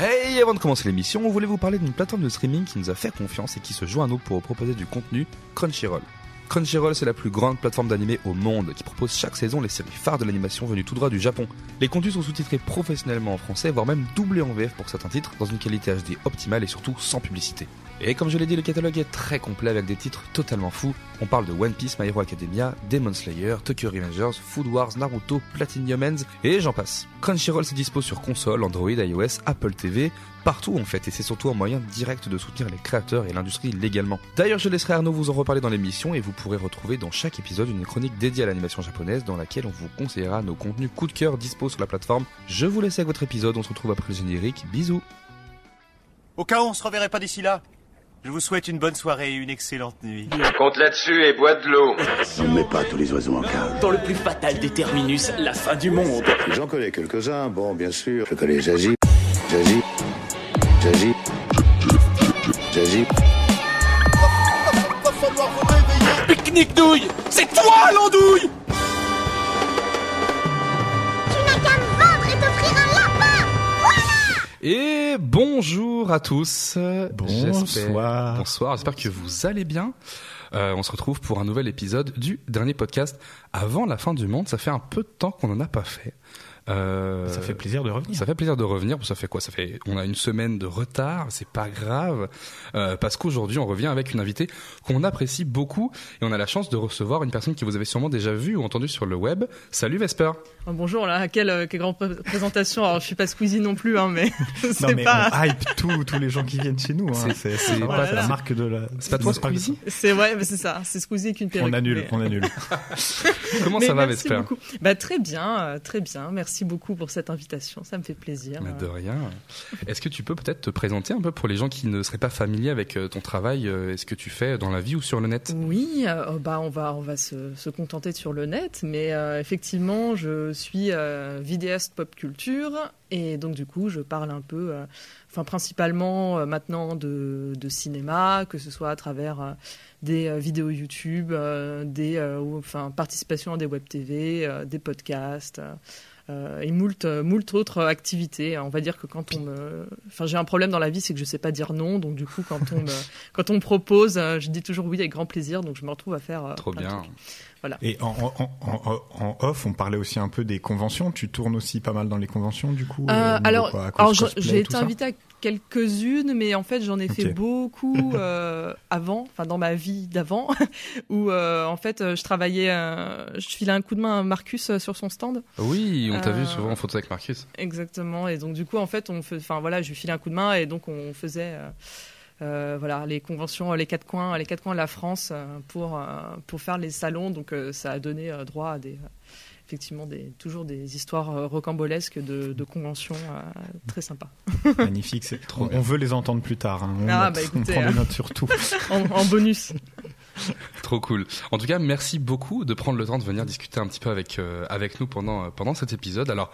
Hey, avant de commencer l'émission, on voulait vous parler d'une plateforme de streaming qui nous a fait confiance et qui se joint à nous pour vous proposer du contenu, Crunchyroll? Crunchyroll, c'est la plus grande plateforme d'animé au monde qui propose chaque saison les séries phares de l'animation venues tout droit du Japon. Les contenus sont sous-titrés professionnellement en français, voire même doublés en VF pour certains titres, dans une qualité HD optimale et surtout sans publicité. Et comme je l'ai dit, le catalogue est très complet avec des titres totalement fous. On parle de One Piece, My Hero Academia, Demon Slayer, Tokyo Revengers, Food Wars, Naruto, Platinum Ends, et j'en passe. Crunchyroll se dispose sur console, Android, iOS, Apple TV, partout en fait, et c'est surtout un moyen direct de soutenir les créateurs et l'industrie légalement. D'ailleurs, je laisserai Arnaud vous en reparler dans l'émission, et vous pourrez retrouver dans chaque épisode une chronique dédiée à l'animation japonaise dans laquelle on vous conseillera nos contenus coup de cœur dispo sur la plateforme. Je vous laisse avec votre épisode, on se retrouve après le générique, bisous Au cas où on se reverrait pas d'ici là, je vous souhaite une bonne soirée et une excellente nuit. Compte là-dessus et bois de l'eau. On ne met pas tous les oiseaux en cage. Dans le plus fatal des terminus, la fin du monde. J'en connais quelques-uns, bon, bien sûr. Je connais Jazi, Jazi, Jazi, Jazi. Pique-nique douille C'est toi l'andouille Et bonjour à tous. Bonsoir. Bonsoir. J'espère que vous allez bien. Euh, on se retrouve pour un nouvel épisode du dernier podcast avant la fin du monde. Ça fait un peu de temps qu'on n'en a pas fait. Euh, Ça fait plaisir de revenir. Ça fait plaisir de revenir. Ça fait quoi? Ça fait. On a une semaine de retard. C'est pas grave euh, parce qu'aujourd'hui on revient avec une invitée qu'on apprécie beaucoup et on a la chance de recevoir une personne que vous avez sûrement déjà vue ou entendue sur le web. Salut Vesper. Oh, bonjour là, quelle, euh, quelle grande pré- présentation. Alors je suis pas Squeezie non plus, hein, mais Non c'est mais pas. on hype tous tous les gens qui viennent chez nous. Hein. C'est- pas la marque de la. C'est pas toi c'est pas- Squeezie C'est ouais, c'est ça. C'est Squeezie avec une perruque. On annule, mais- on annule. Comment mais ça va Vesper beaucoup. Bah très bien, euh, très bien. Merci beaucoup pour cette invitation. Ça me fait plaisir. Mais de rien. Est-ce que tu peux peut-être te présenter un peu pour les gens qui ne seraient pas familiers avec euh, ton travail euh, Est-ce que tu fais dans la vie ou sur le net? Oui, euh, bah on va on va se, se contenter sur le net, mais euh, effectivement je suis euh, vidéaste pop culture et donc du coup je parle un peu, euh, enfin principalement euh, maintenant de, de cinéma, que ce soit à travers des vidéos YouTube, des enfin participation à des web TV, des podcasts. et moult, moult autres activités. On va dire que quand on me, enfin j'ai un problème dans la vie, c'est que je sais pas dire non, donc du coup quand on me, quand on me propose, je dis toujours oui avec grand plaisir, donc je me retrouve à faire. Trop bien. trucs. Et en, en, en, en off, on parlait aussi un peu des conventions. Tu tournes aussi pas mal dans les conventions, du coup. Euh, euh, alors, quoi, j'ai été invitée à quelques-unes, mais en fait j'en ai fait beaucoup euh, avant, enfin dans ma vie d'avant, où euh, en fait je travaillais, euh, je filais un coup de main à Marcus euh, sur son stand. Oui, on t'a Euh, vu souvent en photo avec Marcus. Exactement. Et donc du coup, en fait, on fait, enfin voilà, je lui filais un coup de main et donc on faisait, voilà, les conventions, les quatre coins, les quatre coins de la France euh, pour euh, pour faire les salons. Donc euh, ça a donné euh, droit à des, effectivement, des toujours des histoires euh, rocambolesques de, de conventions euh, très sympas. Magnifique. c'est- Trop on, on veut les entendre plus tard. hein. On, Ah, note, bah, on écoutez, prend des notes sur tout. En, en bonus. Trop cool. En tout cas, merci beaucoup de prendre le temps de venir discuter un petit peu avec euh, avec nous pendant euh, pendant cet épisode. Alors.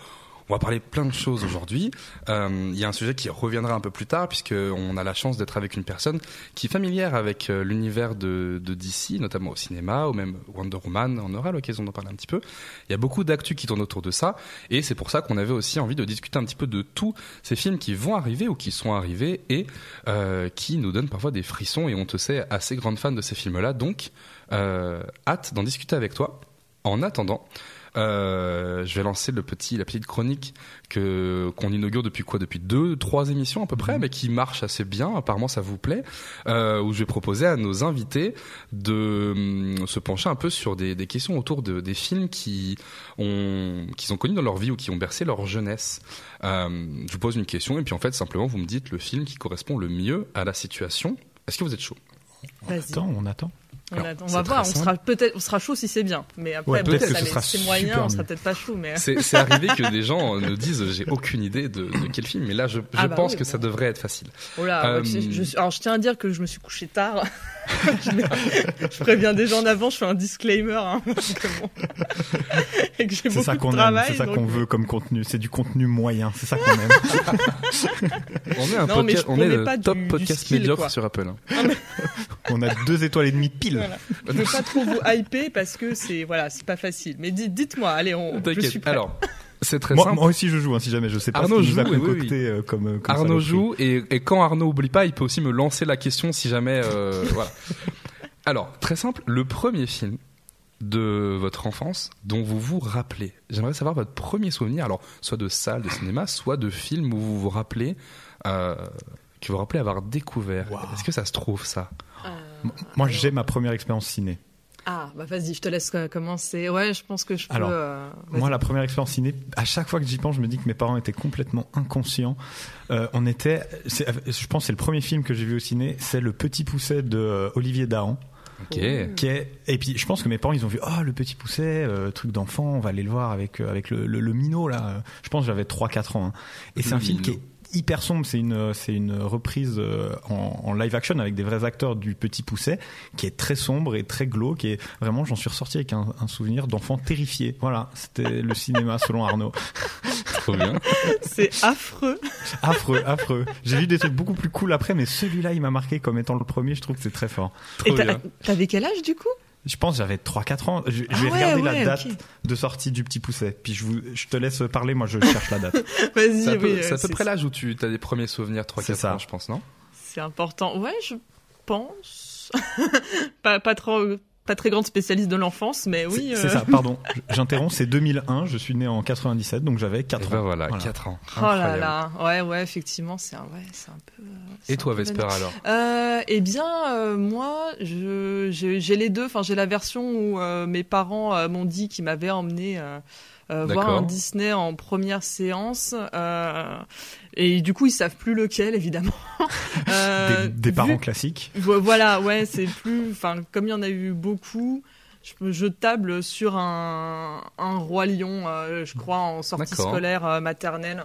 On va parler plein de choses aujourd'hui. Euh, Il y a un sujet qui reviendra un peu plus tard puisque on a la chance d'être avec une personne qui est familière avec euh, l'univers de, de DC, notamment au cinéma ou même Wonder Woman. On aura l'occasion d'en parler un petit peu. Il y a beaucoup d'actu qui tournent autour de ça et c'est pour ça qu'on avait aussi envie de discuter un petit peu de tous ces films qui vont arriver ou qui sont arrivés et euh, qui nous donnent parfois des frissons et on te sait assez grande fan de ces films-là. Donc, euh, hâte d'en discuter avec toi. En attendant, euh, je vais lancer le petit, la petite chronique que qu'on inaugure depuis quoi? Depuis deux, trois émissions à peu près, mais qui marche assez bien. Apparemment, ça vous plaît. Euh, où je vais proposer à nos invités de hum, se pencher un peu sur des, des questions autour de des films qui ont qui sont connus dans leur vie ou qui ont bercé leur jeunesse. Euh, je vous pose une question et puis en fait simplement vous me dites le film qui correspond le mieux à la situation. Est-ce que vous êtes chaud? Vas-y. Attends, on attend. On, Alors, va voir. On sera peut-être, on sera chaud si c'est bien. Mais après, Ouais, peut-être que c'est moyen, on sera peut-être pas chaud. Mais C'est arrivé que des gens nous disent j'ai aucune idée de, de quel film, mais là je, je Ah bah pense oui, que bon. ça devrait être facile. Oh là, Euh, je, alors je tiens à dire que je me suis couché tard. je, préviens déjà en avant, je fais un disclaimer. Hein, parce que bon. et que j'ai C'est beaucoup ça de qu'on aime, travail. c'est ça donc- qu'on veut comme contenu. C'est du contenu moyen, c'est ça qu'on aime. On est un Non, mais podcast, je on est promets le pas du- top du podcast skill, médiocre quoi. sur Apple. hein. On a deux étoiles et demie pile. Voilà. Je veux pas trop vous hyper parce que c'est voilà, c'est pas facile. Mais dites- dites-moi, allez, on, je suis prêt. Alors, c'est très Moi, simple. moi aussi je joue, hein, si jamais je sais pas Arnaud ce qu'il nous a joue, oui, oui, concocté euh, comme, comme Arnaud joue et, et quand Arnaud oublie pas, il peut aussi me lancer la question si jamais. euh, voilà. Alors, très simple, le premier film de votre enfance dont vous vous rappelez. J'aimerais savoir votre premier souvenir, alors soit de salle de cinéma, soit de film où vous vous rappelez, euh, que vous vous rappelez avoir découvert. Wow. Est-ce que ça se trouve ça? Euh, Moi j'ai ma première expérience ciné. Ah, bah vas-y, je te laisse euh, commencer. Ouais, je pense que je peux. Alors, euh. Moi, la première expérience ciné, à chaque fois que j'y pense, je me dis que mes parents étaient complètement inconscients. Euh, on était, c'est- je pense, que c'est le premier film que j'ai vu au ciné, c'est Le Petit Pousset de euh, Olivier Dahan. Ok. Qui est, et puis, je pense que mes parents, ils ont vu, oh, le petit pousset, euh, truc d'enfant, on va aller le voir avec, euh, avec le, le, le minot, là. Je pense que j'avais 3-4 ans. hein. Et c'est un film qui est hyper sombre. C'est une, c'est une reprise euh, en, en live action avec des vrais acteurs du petit pousset, qui est très sombre et très glauque. Et vraiment, j'en suis ressorti avec un, un souvenir d'enfant terrifié. Voilà. C'était le cinéma selon Arnaud. Trop bien. C'est affreux. Affreux, affreux. J'ai vu des trucs beaucoup plus cool après, mais celui-là, il m'a marqué comme étant le premier. Je trouve que c'est très fort. Et Trop t'avais quel âge du coup? Je pense que j'avais 3-4 ans. Je, je Ah vais ouais, regarder ouais, la date de sortie du petit pousset. Puis je, vous, je te laisse parler, moi je cherche la date. Vas-y, C'est à peu, oui, c'est à euh, peu près l'âge où tu as des premiers souvenirs, C'est 3-4 ça. ans, je pense, non? C'est important. Ouais, je pense. pas, pas trop. Pas très grande spécialiste de l'enfance, mais oui. C'est- euh, ça, pardon. J'interromps, c'est 2001. Je suis né en 97, donc j'avais 4 Et ans. ben voilà, 4 ans. Oh là là, ouais, ouais, effectivement, c'est un, ouais, c'est un peu. euh, Et un toi, peu Vesper, alors Euh, eh bien, euh, moi, je, j'ai les deux. Enfin, j'ai la version où euh, mes parents euh, m'ont dit qu'ils m'avaient emmené euh, euh, voir un Disney en première séance. euh, et du coup, ils savent plus lequel, évidemment. Euh, Des, des vu- parents classiques. Vo- Voilà, ouais, c'est plus. Enfin, comme il y en a eu beaucoup. Je, je table sur un, un roi lion, euh, je crois, en sortie D'accord. scolaire euh, maternelle.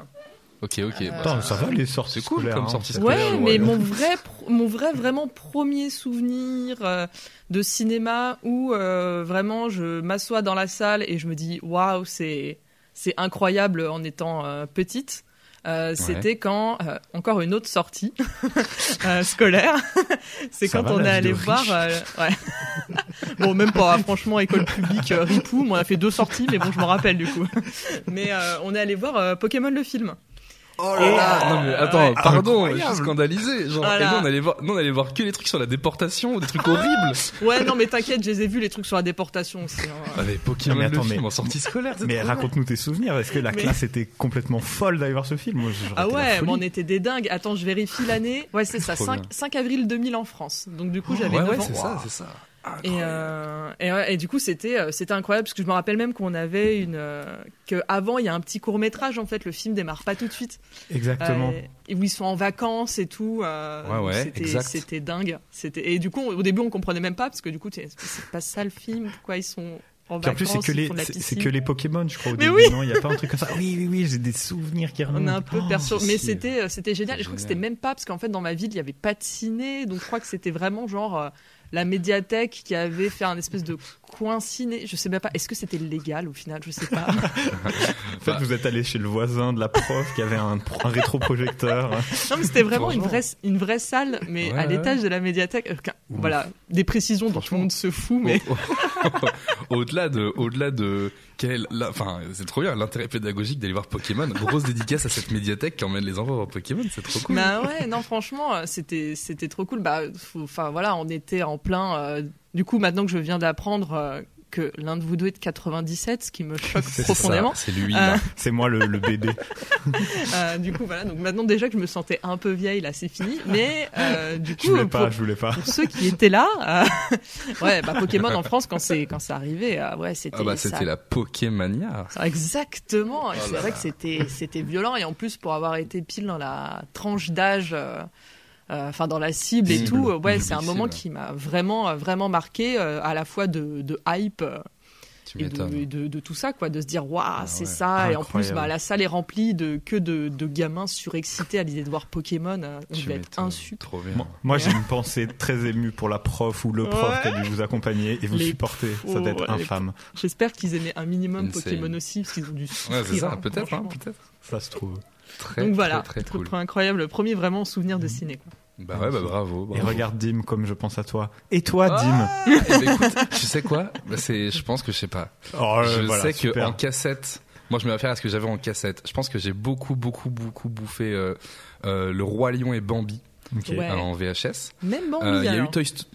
Ok, ok. Euh, bah, Attends, ça va les sorties c'est cool scolaires, comme hein. sortie C'est- scolaire. Ouais, mais mon vrai, pro- mon vrai vraiment premier souvenir euh, de cinéma où euh, vraiment je m'assois dans la salle et je me dis waouh, c'est c'est incroyable en étant euh, petite. Euh, C'était quand euh, encore une autre sortie euh, scolaire. c'est quand va, on est allé voir. euh, ouais. bon, même pas. Franchement, école publique Ripou. Moi, on a fait deux sorties, mais bon, je m'en rappelle du coup. mais euh, on est allé voir euh, Pokémon le film. Oh là là Non mais attends, Ouais. pardon, je suis scandalisé. Genre, Voilà. et nous on allait voir, nous on allait voir que les trucs sur la déportation, des trucs horribles. Ouais, non, mais t'inquiète, je les ai vus les trucs sur la déportation aussi. hein. Ah mais Pokémon Non, mais attends, le film mais- en sortie scolaire, Mais raconte-nous tes souvenirs. Est-ce que la Mais- classe était complètement folle d'aller voir ce film Moi, Ah ouais, mais on était des dingues. Attends, je vérifie l'année. Ouais, c'est ça, Trop 5, bien. 5 avril 2000 en France. Donc du coup, j'avais Ouais 9 ouais, ans. c'est ça, c'est ça. Et, euh, et, ouais, et du coup, c'était euh, c'était incroyable parce que je me rappelle même qu'on avait une euh, que avant il y a un petit court métrage en fait. Le film démarre pas tout de suite. Exactement. Euh, et où ils sont en vacances et tout. Ouais, ouais, c'était, dingue. C'était et du coup, au début, on comprenait même pas parce que du coup, c'est c'est pas ça le film. Pourquoi ils sont en Puis en vacances plus, c'est que les, c'est que les Pokémon, je crois. Au Mais début, oui. non, il y a pas un truc comme ça. Oui, oui, oui, j'ai des souvenirs qui On remontent. est un peu Oh, perturbé, mais c'était c'était génial. Et je crois que c'était même pas parce qu'en fait dans ma ville il y avait pas de ciné, donc je crois que c'était vraiment genre la médiathèque qui avait fait un espèce de coin ciné. Je sais même pas. Est-ce que c'était légal au final? Je sais pas. En fait, vous êtes allé chez le voisin de la prof qui avait un, un rétroprojecteur. non mais c'était vraiment une vraie une vraie salle, mais Ouais, à ouais. l'étage de la médiathèque. Euh, Voilà, des précisions dont tout le monde se fout, mais Au- Au-delà de, au-delà de quel, enfin, c'est trop bien l'intérêt pédagogique d'aller voir Pokémon. Grosse dédicace à cette médiathèque qui emmène les enfants voir Pokémon, c'est trop cool. Bah ouais, non, franchement, euh, c'était c'était trop cool. Bah, enfin voilà, on était en plein. euh, du coup, maintenant que je viens d'apprendre euh, que l'un de vous deux est de 97, ce qui me choque C'est profondément. C'est lui Euh. C'est moi le, le bébé. Euh, du coup, voilà. Donc maintenant déjà que je me sentais un peu vieille, là, c'est fini. Mais euh, du Je coup, voulais pour, pas, je voulais pas. pour ceux qui étaient là, euh, ouais, bah Pokémon en France quand c'est quand c'est arrivé, euh, ouais, c'était. Ah bah ça- c'était la Pokémania. Exactement. Et Oh c'est là vrai que c'était c'était violent et en plus pour avoir été pile dans la tranche d'âge, enfin dans la cible et Cible. tout, euh, ouais, Cible, c'est un moment qui m'a vraiment euh, vraiment marqué euh, à la fois de, de hype euh, et, de, m'étonnes. et de, de tout ça quoi, de se dire waouh c'est ouais. ça et en plus bah, la salle est remplie de que de, de gamins surexcités à l'idée de voir Pokémon, euh, on devait être insu. Trop bien. Moi, moi, j'ai une pensée très émue pour la prof ou le prof Ouais. qui a dû vous accompagner et vous Les supporter. Ça doit être ouais, les infâme. J'espère qu'ils aimaient un minimum Insane. Pokémon aussi parce qu'ils ont dû Ouais, souffrir. c'est ça, hein, peut-être, hein, peut-être. Ça se trouve. Très, Donc voilà, très, très cool. incroyable, le premier vraiment souvenir de ciné. quoi. Bah ouais, bah bravo. Et bravo. regarde Dim comme je pense à toi. Et toi, Dim Ah Eh ben, écoute, tu sais quoi? Bah, c'est, Je pense que je sais pas. Oh, je voilà, sais que super. en cassette, moi je me réfère à ce que j'avais en cassette. Je pense que j'ai beaucoup, beaucoup, beaucoup bouffé euh, euh, Le Roi Lion et Bambi Ok. Ouais. euh, en VHS. Même Bambi. Euh, y a eu. Toy Story.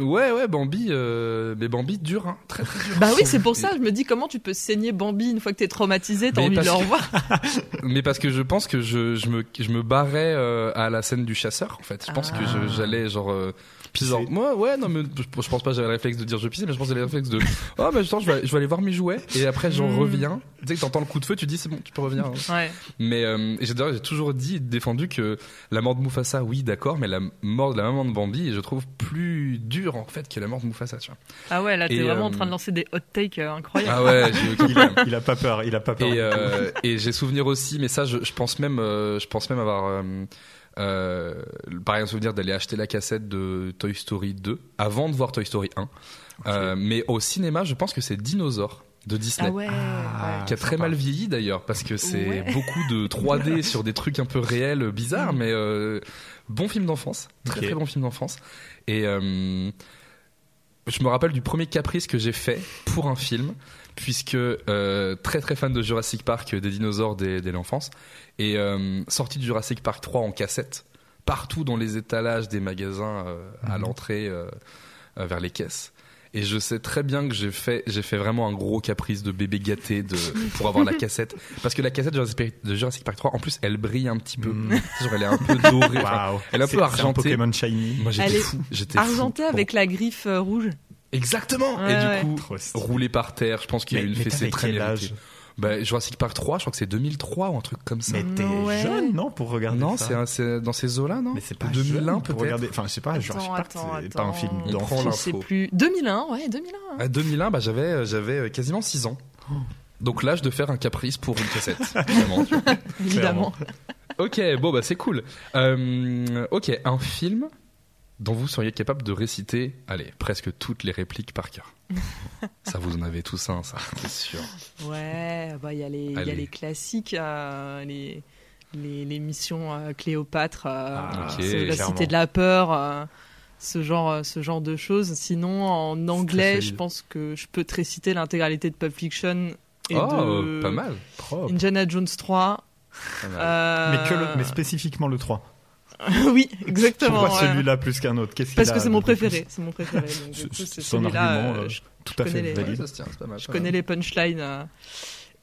Ouais, ouais, Bambi, euh, mais Bambi dur, hein, très très dur. Bah oui, c'est pour ça, je me dis comment tu peux saigner Bambi une fois que t'es traumatisé, t'as envie de le que- revoir. Mais parce que je pense que je, je me je me barrais euh, à la scène du chasseur en fait. Je pense Ah. que j'allais genre euh. Genre moi ouais non mais je, je pense pas que j'avais le réflexe de dire je pisse mais je pense que j'avais le réflexe de oh mais attends je vais, je vais aller voir mes jouets et après j'en Mm. reviens. Tu sais que t'entends le coup de feu tu dis c'est bon tu peux revenir. hein. Ouais. Mais euh, j'ai d'ailleurs, j'ai toujours dit et défendu que la mort de Mufasa oui d'accord mais la mort de la maman de Bambi je trouve plus dure en fait que la mort de Mufasa tu vois. Ah ouais, là t'es vraiment en euh, train de lancer des hot takes euh, incroyables. Ah ouais Il a, il a pas peur, il a pas peur. Et, euh, et j'ai souvenir aussi, mais ça, je, je pense même, euh, je pense même avoir, euh, pareil un souvenir d'aller acheter la cassette de Toy Story 2 avant de voir Toy Story 1. Euh, mais au cinéma, je pense que c'est Dinosaure de Disney. Ah ouais, Ah, ouais. Qui a très sympa. mal vieilli d'ailleurs parce que c'est Ouais. beaucoup de 3D sur des trucs un peu réels, bizarres, mais euh, bon film d'enfance, très très bon film d'enfance. Et euh, je me rappelle du premier caprice que j'ai fait pour un film, puisque euh, très très fan de Jurassic Park, euh, des dinosaures dès, dès l'enfance, et euh, sorti de Jurassic Park 3 en cassette, partout dans les étalages des magasins euh, à Mhm. l'entrée euh, euh, vers les caisses. Et je sais très bien que j'ai fait, j'ai fait vraiment un gros caprice de bébé gâté de, pour avoir la cassette. Parce que la cassette de Jurassic, Park- de Jurassic Park 3, en plus, elle brille un petit peu. Genre, elle est un peu dorée. Enfin, elle est un peu c'est argentée. Pokémon Shiny. Moi, j'étais fou. J'étais fou. Argenté Bon. avec la griffe rouge. Exactement. Ouais, et ouais. du coup, stylé. roulé par terre. Je pense qu'il y a eu une fessée très méritée. Bah, Jurassic Park 3, je crois que c'est 2003 ou un truc comme ça. Mais t'es Ouais. jeune, non, pour regarder non, ça un- c'est dans ces eaux-là, non? Mais c'est pas 2001 jeune pour peut-être. regarder. Enfin, je sais pas, Jurassic Attends, Park, attends, c'est pas un film d'enfant. prend Je sais plus. 2001, ouais, 2001. hein. À 2001, bah, j'avais euh, j'avais euh, quasiment 6 ans. Donc l'âge de faire un caprice pour une cassette. Vois. évidemment. Ok, bon bah c'est cool. Euh, ok, un film dont vous seriez capable de réciter, allez, presque toutes les répliques par cœur. ça vous en avez tous un, ça, c'est sûr. Ouais, bah il y a les, il y a les classiques, euh, les, les, les missions euh, Cléopâtre, euh, Ah, la clairement. cité de la peur, euh, ce genre, ce genre de choses. Sinon, en anglais, je pense que je peux te réciter l'intégralité de Pulp Fiction et oh, de pas mal. Propre. Indiana Jones 3. Pas mal. euh, Mais, que le- mais spécifiquement le 3. oui, exactement. Pourquoi ouais. celui-là plus qu'un autre Qu'est-ce Parce que c'est mon préféré, c'est mon préféré. Donc, du Ce- coup, c'est son argument, euh, euh, je Tout à connais fait les- valide. ça se tient, c'est pas mal. je connais les punchlines. euh.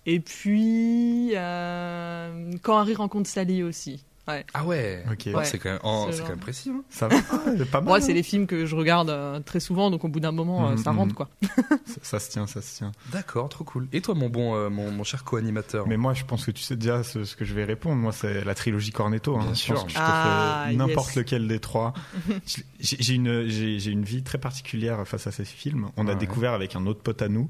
Et puis, euh, quand Harry rencontre Sally aussi. Ouais. Ah ouais. Ok. Ouais, Ouais. C'est quand même, oh, Ce c'est genre. quand même précis. Hein. Ça va Ah, Pas mal. Moi, c'est hein. les films que je regarde euh, très souvent, donc au bout d'un moment, euh, Mhm, ça mhm. rentre quoi. Ça, ça se tient, ça se tient. D'accord, trop cool. Et toi, mon bon, euh, mon, mon cher co-animateur Mais moi, je pense que tu sais déjà ce, ce que je vais répondre. Moi, c'est la trilogie Cornetto. hein. Bien je sûr. pense que je te Ah, ferai n'importe yes. lequel des trois. J'ai j'ai une, j'ai j'ai une vie très particulière face à ces films. On a Ouais. découvert avec un autre pote à nous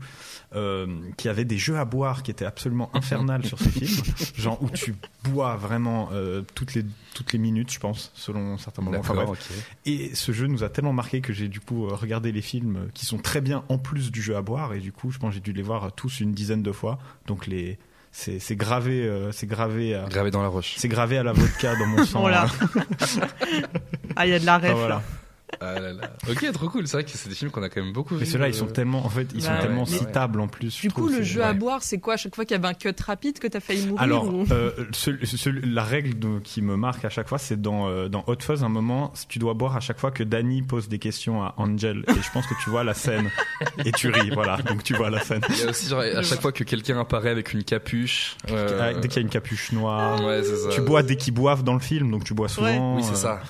euh, qui avait des jeux à boire qui étaient absolument infernales sur ces films. Genre où tu bois vraiment euh, toutes les toutes les minutes, je pense, selon certains moments. Enfin, bref. Et ce jeu nous a tellement marqué que j'ai du coup euh, regardé les films qui sont très bien en plus du jeu à boire et du coup je pense que j'ai dû les voir tous une dizaine de fois. Donc les c'est c'est gravé euh, c'est gravé à, Gravé dans la roche. c'est gravé à la vodka dans mon sang. Oh hein. Ah, il y a de la ref Ah, voilà. là. Ah là là. Ok, trop cool. C'est vrai que c'est des films qu'on a quand même beaucoup Mais vus. ceux-là ils euh, sont tellement en fait ils sont Bah, tellement citables en plus. Du coup, le jeu à boire, c'est quoi À chaque fois qu'il y avait un cut rapide que t'as failli mourir Alors, ou... euh, ce- ce- la règle de- qui me marque à chaque fois, c'est dans, euh, dans Hot Fuzz, un moment, tu dois boire à chaque fois que Danny pose des questions à Angel. Et je pense que tu vois la scène et tu ris, voilà. Donc tu vois la scène. Il y a aussi genre, à chaque fois que quelqu'un apparaît avec une capuche. euh, Ah, Dès qu'il y a une capuche noire. Ouais, c'est ça. Tu bois dès qu'ils boivent dans le film, donc tu bois souvent. Oui, c'est ça.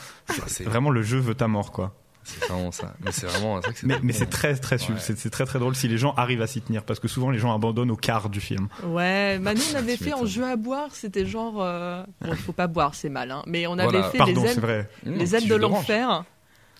C'est Vraiment, le jeu veut ta mort, quoi. c'est vraiment ça. Mais c'est vraiment. vrai Mais, mais c'est très, très, Ouais. c'est très, très drôle si les gens arrivent à s'y tenir, parce que souvent les gens abandonnent au quart du film. Ouais, nous on avait Tu fait en jeu à boire, c'était genre... euh, Bon, faut pas boire, c'est mal, hein. Mais on avait Voilà. fait Pardon, les ailes, vrai. Mmh, les ailes de l'enfer.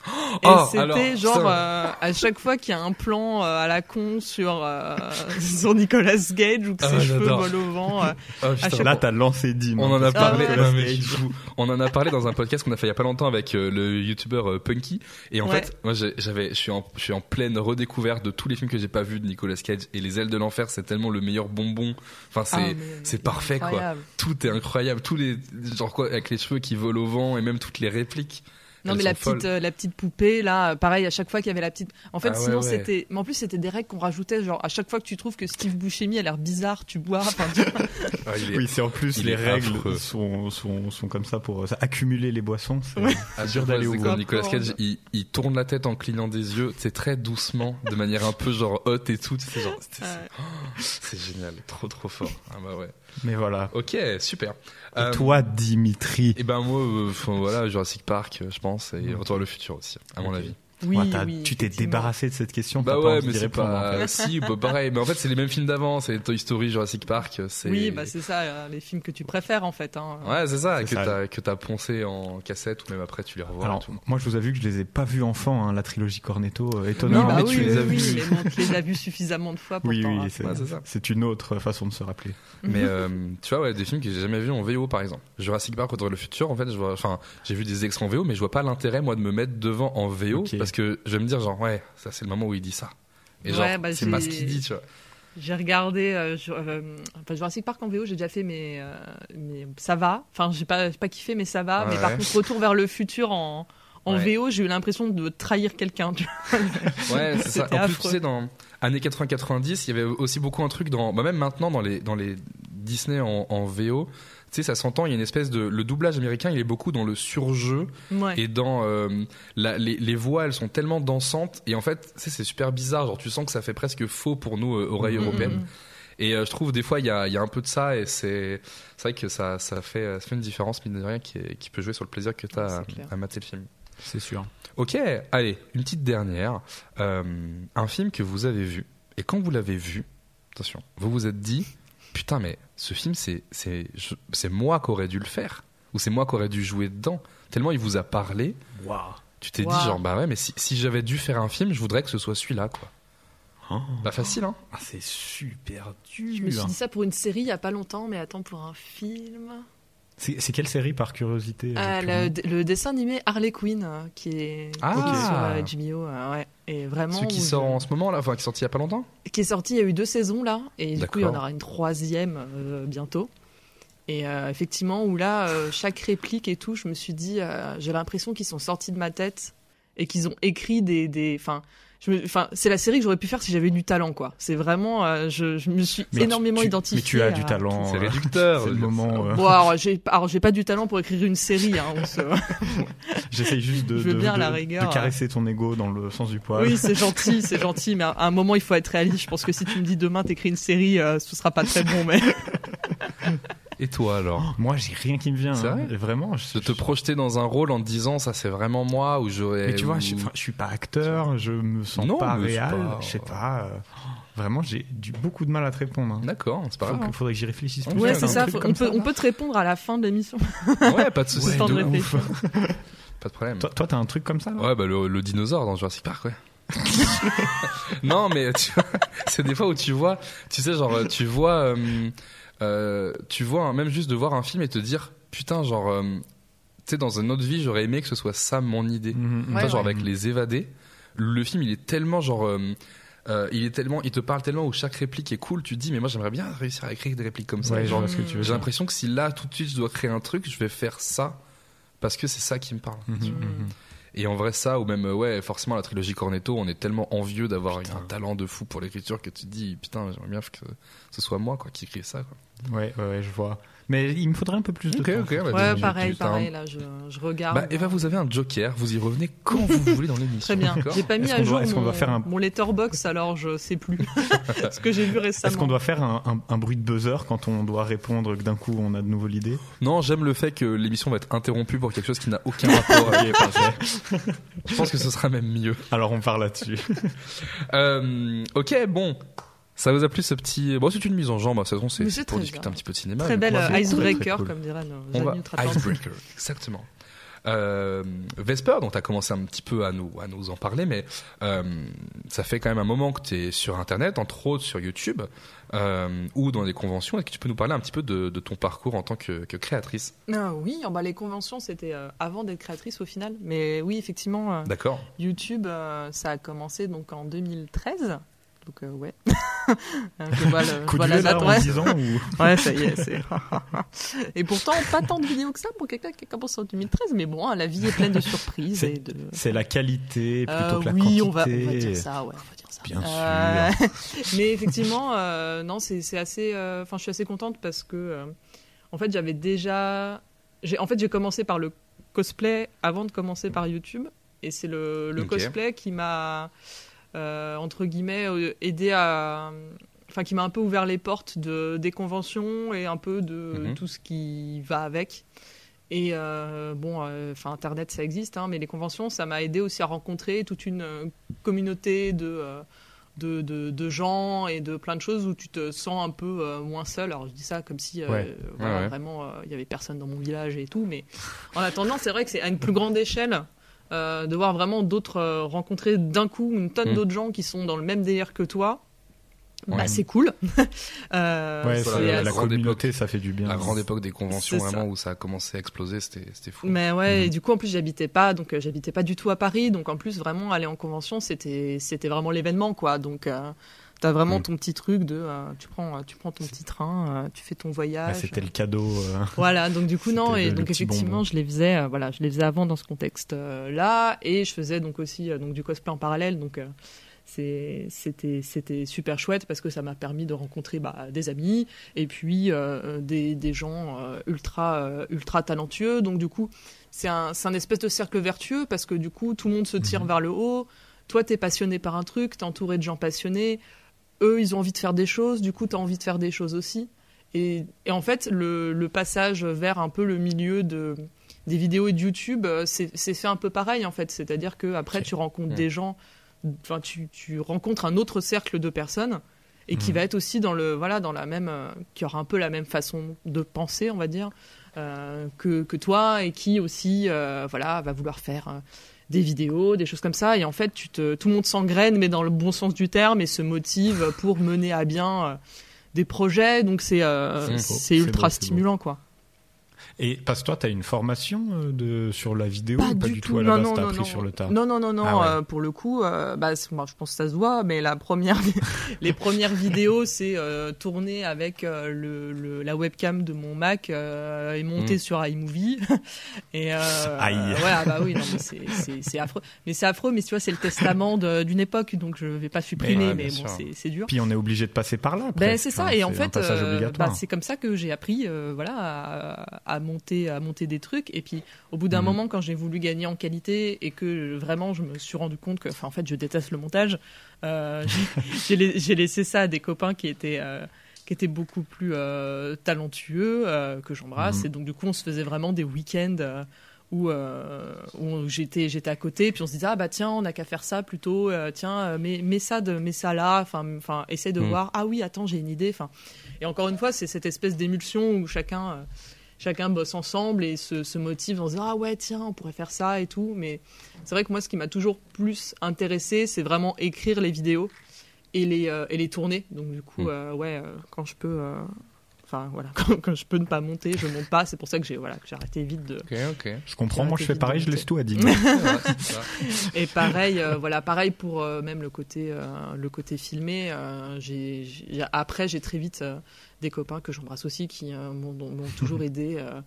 Et Oh, c'était genre euh, à chaque fois qu'il y a un plan euh, à la con sur euh, sur Nicolas Gage ou que Ah, ses cheveux volent au vent. euh, Oh, chaque Là, t'as lancé Dim. On en a hein, parlé, ouais. non, mais je vous- on en a parlé dans un podcast qu'on a fait il y a pas longtemps avec euh, le youtubeur euh, Punky. Et en Ouais. fait, moi, j'avais, je suis en, je suis en pleine redécouverte de tous les films que j'ai pas vus de Nicolas Cage. Et Les Ailes de l'Enfer, c'est tellement le meilleur bonbon. Enfin, c'est, ah, c'est parfait, quoi. tout est incroyable. Tous les, genre quoi, avec les cheveux qui volent au vent et même toutes les répliques. Non elles mais la petite, euh, la petite poupée là, euh, pareil à chaque fois qu'il y avait la petite. En fait, Ah sinon ouais. c'était, mais en plus c'était des règles qu'on rajoutait, genre à chaque fois que tu trouves que Steve Buscemi a l'air bizarre, tu bois. Enfin, tu- Ah, est- Oui, c'est en plus il les règles sont, sont, sont comme ça pour euh, ça, accumuler les boissons. C'est Ouais. Dur d'aller au bout. Nicolas. Cage, il, il tourne la tête en clignant des yeux, c'est très doucement, de manière un peu genre haute et tout. genre, c'est génial, trop trop fort. Ah bah ouais. Mais voilà. Ok, super. Et Euh, toi, Dimitri Et ben moi, euh, voilà, Jurassic Park, euh, je pense, et Retour à le futur aussi, à mon avis. Oui, Ouais, t'as- oui, tu t'es débarrassé de cette question. Bah pas ouais, mais c'est répondre, en pas. fait. si, bah pareil. Mais en fait, c'est les mêmes films d'avant. C'est Toy Story, Jurassic Park. Oui, bah c'est ça, euh, les films que tu préfères en fait. Hein. Ouais, c'est ça, que t'as que t'as poncé en cassette ou même après tu les revois. et Alors, tout. moi, je vous avoue que je les ai pas vus enfant, hein, la trilogie Cornetto, euh, étonnamment. bah mais oui, tu les oui, as oui, vus. mais tu les as vus suffisamment de fois pour Oui, oui, c'est ça. c'est une autre façon de se rappeler. Mais euh, tu vois, ouais, des films que j'ai jamais vus en VO, par exemple. Jurassic Park, Retour à le futur. En fait, je vois, enfin, j'ai vu des extraits en VO, mais je vois pas l'intérêt moi de me mettre devant en VO. Parce que je vais me dire genre ouais, ça c'est le moment où il dit ça. Et genre, Ouais, bah, c'est pas ce qu'il dit, tu vois. J'ai regardé euh, Ju- euh, enfin, Jurassic Park en VO, j'ai déjà fait, mais, euh, mais ça va. Enfin, j'ai pas, pas kiffé, mais ça va. Ouais, mais par ouais. contre, Retour vers le futur en, en Ouais. VO, j'ai eu l'impression de trahir quelqu'un. Ouais, c'est ça. En plus, affreux. tu sais, dans années 80-90, il y avait aussi beaucoup un truc dans, bah même maintenant dans les dans les Disney en, en VO. Tu sais, ça s'entend. Il y a une espèce de le doublage américain. Il est beaucoup dans le surjeu Ouais. et dans euh, la- les, les voix. Elles sont tellement dansantes et en fait, tu sais, c'est super bizarre. Genre, tu sens que ça fait presque faux pour nous euh, oreilles Mm, européennes. mm, mm. Et euh, je trouve des fois il y a, il y a un peu de ça et c'est vrai que ça ça fait ça fait une différence mine de rien qui, est- qui peut jouer sur le plaisir que tu as à, à mater le film. C'est sûr. Ok, allez, une petite dernière. Euh, un film que vous avez vu, et quand vous l'avez vu, attention, vous vous êtes dit, putain, mais ce film, c'est c'est moi qui aurais dû le faire, ou c'est moi qui aurais dû jouer dedans, tellement il vous a parlé. Tu t'es dit, genre, bah ouais, mais si, si j'avais dû faire un film, je voudrais que ce soit celui-là, quoi. Pas facile, hein Ah, c'est super Je me suis dur. dit ça pour une série il y a pas longtemps, mais attends, pour un film. C'est quelle série par curiosité euh, Ah, le, le dessin animé Harley Quinn, euh, qui est, Ah. qui est Ok. sur euh, HBO. ouais. Et vraiment. Celui qui sort je- en ce moment, là, enfin, qui est sorti il y a pas longtemps qui est sorti, il y a eu deux saisons là, et du coup il y en aura une troisième euh, bientôt. Et euh, effectivement, où là, euh, chaque réplique et tout, je me suis dit, euh, j'ai l'impression qu'ils sont sortis de ma tête et qu'ils ont écrit des, des, enfin, me- enfin, c'est la série que j'aurais pu faire si j'avais eu du talent, quoi. C'est vraiment, euh, je, je me suis Mais énormément tu- identifié. Mais tu as du talent. C'est euh, réducteur. C'est le moment. euh, Bon, alors j'ai, alors j'ai pas du talent pour écrire une série, hein. on se- J'essaye juste de, Je veux de- bien, la rigueur, de caresser ton ego dans le sens du poil. Oui, c'est gentil, c'est gentil, mais à un moment il faut être réaliste. Je pense que si tu me dis demain t'écris une série, euh, ce sera pas très bon, mais. Et toi, alors Moi, j'ai rien qui me vient. C'est hein. vrai Vraiment. je- De te je- projeter dans un rôle en te disant, ça c'est vraiment moi, ou j'aurais. Mais tu vois, je, je suis pas acteur, je me sens Non, pas réel, pas- je sais pas. euh, vraiment, j'ai du, beaucoup de mal à te répondre. hein. D'accord, c'est pas grave. que- faudrait que j'y réfléchisse plus. Ouais, Ouais, c'est un ça. faut- on, peut, ça, on peut te répondre à la fin de l'émission. Ouais, pas de soucis. Ouais, de ouf. Pas de problème. Toi, toi, t'as un truc comme ça là? Ouais, bah le, le dinosaure dans Jurassic Park, ouais. non, mais tu vois, c'est des fois où tu vois, tu sais, genre, tu vois, euh, euh, tu vois, hein, même juste de voir un film et te dire, putain, genre, euh, tu sais, dans une autre vie, j'aurais aimé que ce soit ça mon idée. Mhm, mhm. genre ouais. avec les évadés, le film, il est tellement genre. euh, euh, il est tellement, il te parle tellement où chaque réplique est cool. Tu te dis, mais moi j'aimerais bien réussir à écrire des répliques comme ça. Ouais, genre, j'ai l'impression que si là tout de suite je dois créer un truc, je vais faire ça parce que c'est ça qui me parle. Mhm. Et en vrai, ça, ou même, euh, ouais, forcément, la trilogie Cornetto, on est tellement envieux d'avoir un talent de fou pour l'écriture que tu te dis, putain, j'aimerais bien que ce soit moi, quoi, qui écrit ça, quoi. Ouais, ouais, ouais, je vois. Mais il me faudrait un peu plus de temps. ok, bah, Ouais, pareil, pareil. Là, je, je regarde. Bah, Eva, vous avez un joker, vous y revenez quand vous voulez dans l'émission. Très bien. J'ai pas mis à jour doit- est-ce qu'on mon, doit faire un- mon letterbox, alors je sais plus ce que j'ai vu récemment. Est-ce qu'on doit faire un, un- un bruit de buzzer quand on doit répondre que d'un coup on a de nouveau l'idée Non, j'aime le fait que l'émission va être interrompue pour quelque chose qui n'a aucun rapport avec Je pense que ce sera même mieux. Alors on part là-dessus. Euh, ok, bon. Ça vous a plu ce petit. Bon, c'est une mise en jambe, façon, c'est Mais c'est pour discuter bien. un petit peu de cinéma. Très belle euh, icebreaker, cool. comme dirait nos va icebreaker, exactement. Euh, Vesper, dont tu as commencé un petit peu à nous, à nous en parler, mais euh, ça fait quand même un moment que tu es sur Internet, entre autres sur YouTube, euh, ou dans des conventions. Est-ce que tu peux nous parler un petit peu de, de ton parcours en tant que, que créatrice? Ah oui, ah bah, les conventions, c'était avant d'être créatrice au final. Mais oui, effectivement, D'accord YouTube, ça a commencé donc en 2013. Donc euh, ouais. je vois, le, je Coup vois de la vieux, là, date, en ouais. 10 ans ou... Ouais, ça y est, c'est. et pourtant, pas tant de vidéos que ça pour quelqu'un qui a commencé en 2013, mais bon, hein, la vie est pleine de surprises C'est- et de. C'est la qualité plutôt Euh, que la oui, quantité. on va, on va dire ça, ouais, on va dire ça. Bien Euh, mais effectivement, euh, non, c'est c'est assez. euh, Enfin, je suis assez contente parce que, euh, en fait, j'avais déjà. j'ai- En fait, j'ai commencé par le cosplay avant de commencer par YouTube, et c'est le, le cosplay qui m'a euh, entre guillemets euh, aidé à. Enfin, qui m'a un peu ouvert les portes de, des conventions et un peu de Mhm. tout ce qui va avec. Et euh, bon, euh, enfin Internet ça existe, hein, mais les conventions ça m'a aidé aussi à rencontrer toute une euh, communauté de, euh, de, de, de gens et de plein de choses où tu te sens un peu euh, moins seul. Alors je dis ça comme si euh, Ouais. voilà, Ouais, ouais. vraiment euh, il y avait personne dans mon village et tout, mais en attendant c'est vrai que c'est à une plus grande échelle. Euh, de voir vraiment d'autres euh, rencontrer d'un coup une tonne Mm. d'autres gens qui sont dans le même délire que toi, bah, Ouais. c'est cool. Euh, Ouais, la la, communauté, ça fait du bien. La grande époque des conventions, ça. vraiment, où ça a commencé à exploser, c'était fou. Mais ouais, Mhm. et du coup en plus j'habitais pas, donc euh, j'habitais pas du tout à Paris, donc en plus vraiment aller en convention c'était c'était vraiment l'événement quoi. Donc euh, t'as vraiment Mhm. ton petit truc de euh, tu prends tu prends ton petit train, euh, tu fais ton Ouais, voyage. C'était le cadeau. euh, Voilà, donc du coup non et le- donc effectivement bonbon. je les faisais euh, voilà, je les faisais avant dans ce contexte euh, là et je faisais donc aussi euh, donc du cosplay en parallèle donc euh, c'était c'était super chouette parce que ça m'a permis de rencontrer bah, des amis et puis euh, des, des gens euh, ultra euh, ultra talentueux donc du coup c'est un c'est un espèce de cercle vertueux parce que du coup tout le monde se tire Mhm. vers le haut toi t'es passionné par un truc t'es entouré de gens passionnés eux ils ont envie de faire des choses du coup t'as envie de faire des choses aussi. Et, et en fait le, le passage vers un peu le milieu de des vidéos et de YouTube euh, c'est fait un peu pareil en fait. C'est à dire que après tu rencontres des gens enfin tu, tu rencontres un autre cercle de personnes et qui Mhm. va être aussi dans le voilà dans la même euh, qui aura un peu la même façon de penser on va dire euh, que, que toi et qui aussi euh, voilà va vouloir faire des vidéos des choses comme ça. Et en fait tu te tout le monde s'engraine mais dans le bon sens du terme et se motive pour mener à bien euh, des projets. Donc c'est euh, C'est ultra beau. stimulant quoi Et parce que toi, t'as une formation euh, de sur la vidéo Pas ou pas du tout, tout? À la non, base, non, t'as non, appris sur le tas? Non, non, non, non. Ah ouais. euh, pour le coup, euh, bah, je pense que ça se voit, mais la première, les premières vidéos, c'est euh, tourner avec le, le- la webcam de mon Mac euh, et monter Mm. sur iMovie. et euh, Aïe. ouais, ah bah oui, non, mais c'est- affreux. Mais c'est affreux, mais tu vois, c'est le testament d'une époque, donc je vais pas supprimer, ouais, mais, bon, c'est- dur. Puis on est obligé de passer par là. Ben, c'est ça, et en fait, bah, c'est comme ça que j'ai appris, euh, voilà, à, à monter, à monter des trucs. Et puis, au bout d'un Mhm. moment, quand j'ai voulu gagner en qualité et que vraiment, je me suis rendu compte que, enfin, en fait, je déteste le montage. euh, j'ai- j'ai lai- j'ai laissé ça à des copains qui étaient. euh, qui étaient beaucoup plus euh, talentueux, euh, que j'embrasse. Mhm. Et donc, du coup, on se faisait vraiment des week-ends euh, où, euh, où j'étais, j'étais à côté, puis on se disait, ah bah tiens, on n'a qu'à faire ça plutôt, euh, tiens, euh, mets, ça, de, mets ça là, enfin, enfin, essaie de Mhm. voir, ah oui, attends, j'ai une idée, enfin. Et encore une fois, c'est cette espèce d'émulsion où chacun, euh, chacun bosse ensemble et se, se motive en se disant, ah ouais, tiens, on pourrait faire ça et tout. Mais c'est vrai que moi, ce qui m'a toujours plus intéressé, c'est vraiment écrire les vidéos et les, euh, et les tourner. Donc, du coup, Mhm. euh, ouais, euh, quand je peux. Enfin voilà, quand, quand je peux ne pas monter, je monte pas. C'est pour ça que j'ai voilà, que j'ai arrêté vite de, Ok, ok. Je comprends, moi je fais pareil, je laisse tout à 10 Ouais, c'est ça. et pareil, euh, voilà, pareil pour euh, même le côté, euh, le côté filmé. euh, j'ai, après, j'ai très vite euh, des copains que j'embrasse aussi qui euh, m'ont, toujours aidé. euh,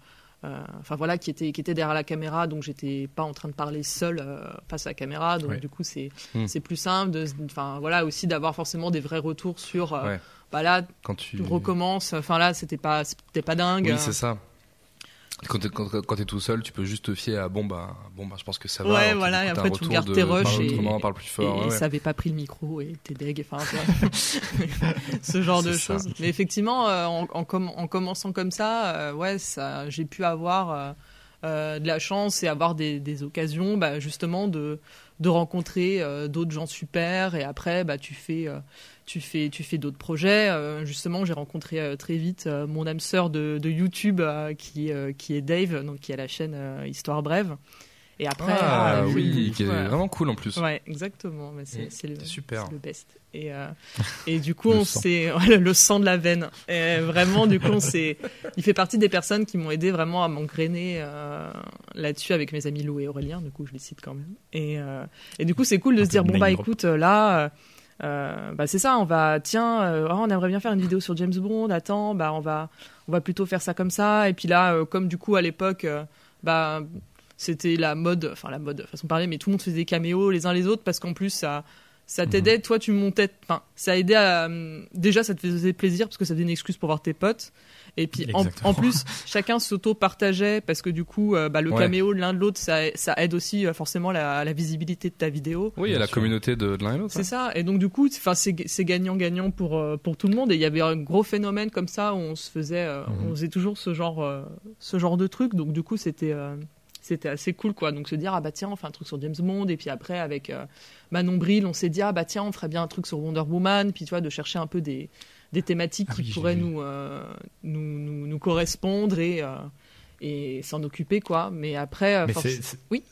euh, Enfin voilà, qui étaient, qui étaient derrière la caméra, donc j'étais pas en train de parler seul euh, face à la caméra. Donc Ouais. du coup, c'est, Hmm. c'est plus simple. Enfin voilà, aussi d'avoir forcément des vrais retours sur. euh, Ouais. Bah là, Quand tu. recommences. Enfin là, c'était pas, c'était pas dingue. Oui, c'est ça. Quand t'es, quand, quand t'es tout seul, tu peux juste te fier à bon bah bon bah je pense que ça va. Ouais, Alors, voilà, et après, tu regardes de tes rushs et- autrement, parle plus fort. et ouais, ouais. ça avait pas pris le micro et t'es deg, enfin ce genre de choses. Mais effectivement, euh, en, en, com- en commençant comme ça, euh, ouais, ça, j'ai pu avoir euh, euh, de la chance et avoir des, des occasions, bah, justement de de rencontrer d'autres gens super et après bah tu fais tu fais tu fais d'autres projets Euh, justement j'ai rencontré euh, très vite euh, mon âme sœur de, de YouTube qui qui est Dave donc qui a la chaîne Histoire brève et après Ah oui, qui est vraiment cool en plus. Ouais, exactement. Mais c'est Mm, c'est le, super. le best. Et, et du coup, on s'est ouais, le, sang de la veine. Et vraiment, du coup, on. Il fait partie des personnes qui m'ont aidé vraiment à m'engrainer là-dessus avec mes amis Lou et Aurélien. Du coup, je les cite quand même. Et, et du coup, c'est cool de se dire bon bah écoute, là. Euh, bah c'est ça, on va tiens, euh, oh, on aimerait bien faire une vidéo sur James Bond. Attends, bah on va on va plutôt faire ça comme ça. Et puis là, euh, comme du coup à l'époque, bah c'était la mode, enfin la mode façon de parler, mais tout le monde faisait des caméos les uns les autres parce qu'en plus ça ça t'aidait, toi tu montais, enfin ça aidait à euh, déjà ça te faisait plaisir parce que ça faisait une excuse pour voir tes potes. Et puis en, plus, chacun s'auto-partageait parce que du coup, euh, bah, le Ouais. caméo de l'un de l'autre, ça, ça aide aussi euh, forcément la, la visibilité de ta vidéo. Oui, il y a la sûr. communauté de, de l'un et l'autre. C'est ça. Et donc du coup, enfin c'est gagnant-gagnant pour euh, pour tout le monde. Et il y avait un gros phénomène comme ça où on se faisait, euh, Mhm. on faisait toujours ce genre euh, ce genre de truc. Donc du coup, c'était euh, c'était assez cool quoi. Donc se dire ah bah tiens, on fait un truc sur James Bond. Et puis après avec euh, Manon Bril, on s'est dit ah bah tiens, on ferait bien un truc sur Wonder Woman. Puis tu vois de chercher un peu des des thématiques Ah qui oui, pourraient nous, euh, nous nous nous correspondre et euh, et s'en occuper quoi. Mais après, Mais oui.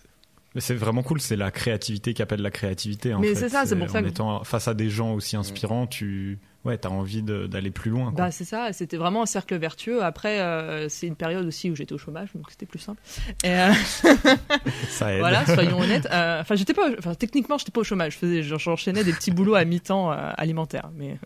Mais c'est vraiment cool, c'est la créativité qui appelle la créativité. En Mais c'est ça, c'est pour ça En que- étant face à des gens aussi inspirants, tu ouais, as envie d'aller plus loin. quoi. Bah c'est ça, c'était vraiment un cercle vertueux. Après, euh, c'est une période aussi où j'étais au chômage, donc c'était plus simple. Et euh, ça aide. voilà, soyons honnêtes. Euh, Enfin, j'étais pas, enfin techniquement, j'étais pas au chômage. Je faisais, j'enchaînais des petits boulots à mi-temps euh, alimentaire, mais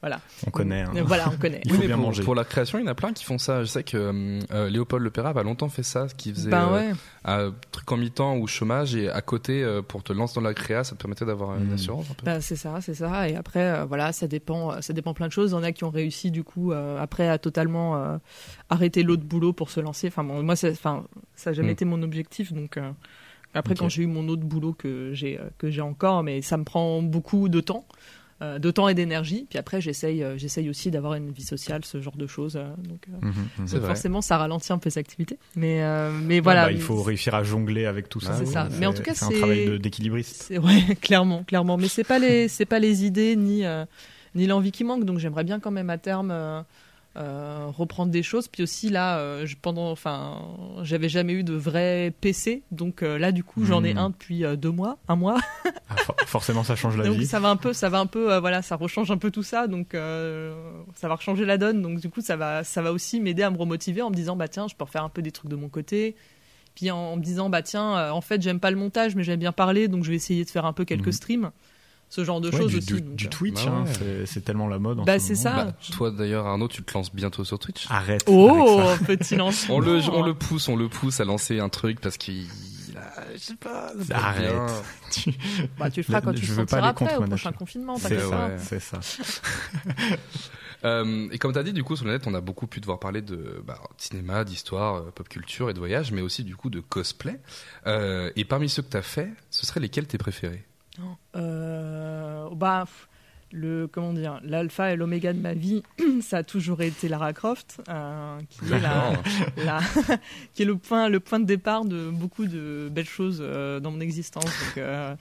voilà. On connaît. hein. Voilà, on connaît. Il Oui, faut mais bien pour, manger. pour la création, il y en a plein qui font ça. Je sais que Léopold Lepera a longtemps fait ça, ce qui faisait Ben euh, ouais. un truc en mi-temps ou chômage et à côté euh, pour te lancer dans la créa, ça te permettait d'avoir une Mm. assurance un peu. Bah, c'est ça, c'est ça. Et après, euh, voilà, ça dépend, ça dépend plein de choses. Il y en a qui ont réussi, du coup, euh, après à totalement euh, arrêter l'autre boulot pour se lancer. Enfin, bon, moi, enfin, ça n'a jamais Mm. été mon objectif. Donc, euh, après, quand j'ai eu mon autre boulot que j'ai euh, que j'ai encore, mais ça me prend beaucoup de temps. euh, de temps et d'énergie puis après j'essaye euh, j'essaye aussi d'avoir une vie sociale ce genre de choses euh, donc euh, Mhm, mhm. Donc forcément ça ralentit un peu les activités mais euh, voilà bah, il faut réussir à jongler avec tout ça. C'est ça. Mais en tout cas, c'est un travail d'équilibriste. Ouais, clairement, clairement. Mais c'est pas les, c'est pas les idées ni euh, ni l'envie qui manque. Donc j'aimerais bien quand même à terme euh, euh, reprendre des choses. Puis aussi là, euh, je, pendant, enfin, j'avais jamais eu de vrai PC. Donc euh, là, du coup, j'en ai Mhm. un depuis deux mois, un mois. Ah, for- forcément, ça change la donc vie. ça va un peu, ça va un peu, voilà, ça rechange un peu tout ça. Donc ça va rechanger la donne. Donc du coup, ça va, ça va aussi m'aider à me remotiver en me disant bah tiens, je peux refaire un peu des trucs de mon côté. Puis en, en me disant bah tiens, en fait j'aime pas le montage, mais j'aime bien parler, donc je vais essayer de faire un peu quelques Mhm. streams, ce genre de Ouais, choses du, aussi. du- euh, Twitch, Bah hein, ouais. c'est- c'est tellement la mode. en Bah, ce c'est ça. Bah, toi d'ailleurs Arnaud, tu te lances bientôt sur Twitch. Arrête. Oh, avec ça. petit lancement. On le, on le pousse, on le pousse à lancer un truc parce qu'il je sais pas, Arrête. Tu- Bah, tu le feras quand Je tu le veux pas sentiras après contre au prochain confinement. C'est ça, c'est ça. Euh, et comme tu as dit, du coup, sur le net, on a beaucoup pu devoir parler de bah, de cinéma, d'histoire, euh, pop culture et de voyage, mais aussi du coup de cosplay. Euh, et parmi ceux que tu as fait, ce seraient lesquels tes préférés? Euh, bah, le comment dire, l'alpha et l'oméga de ma vie, ça a toujours été Lara Croft, euh, qui est la, la- qui est le point, le point de départ de beaucoup de belles choses euh, dans mon existence. Donc, euh,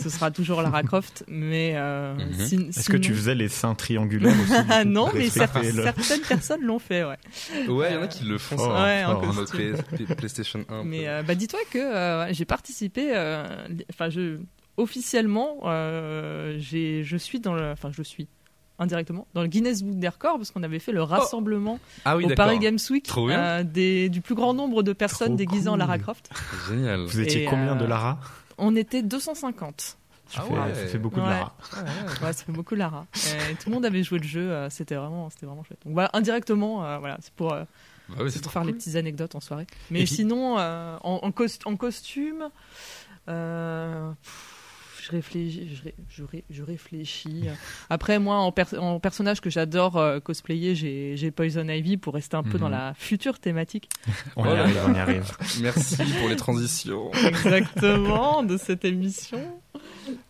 ce sera toujours Lara Croft, mais euh, Mhm. Est-ce que tu faisais les seins triangulaires aussi Ah non, mais le- certaines personnes l'ont fait, ouais. Ouais, il y en a qui le font Oh, ça. Ouais, en PlayStation 1. un Mais euh, bah dis-toi que euh, j'ai participé, euh, enfin je officiellement, euh, je suis dans le, enfin je suis indirectement dans le Guinness Book des records parce qu'on avait fait le rassemblement ah oui, au. Paris Games Week euh, des, du plus grand nombre de personnes Trop déguisées en. Lara Croft. Génial. Vous étiez Et, combien de euh, Lara? On était 250. ça, Ah fait, ouais. ça fait beaucoup de. Lara. Ouais, ça fait beaucoup Lara. Et tout le monde avait joué le jeu, euh, c'était vraiment, c'était vraiment chouette. Donc voilà, indirectement, euh, voilà, c'est pour, euh, Bah oui, pour faire les petites anecdotes en soirée. Mais puis- sinon, euh, en, en, cos- en costume, euh, pff, je réfléchis. Je, ré- je ré- je réfléchis. Après, moi, en, per- en personnage que j'adore euh, cosplayer, j'ai Poison Ivy pour rester un peu Mhm. dans la future thématique. On y arrive, on y arrive. Merci pour les transitions. Exactement, de cette émission.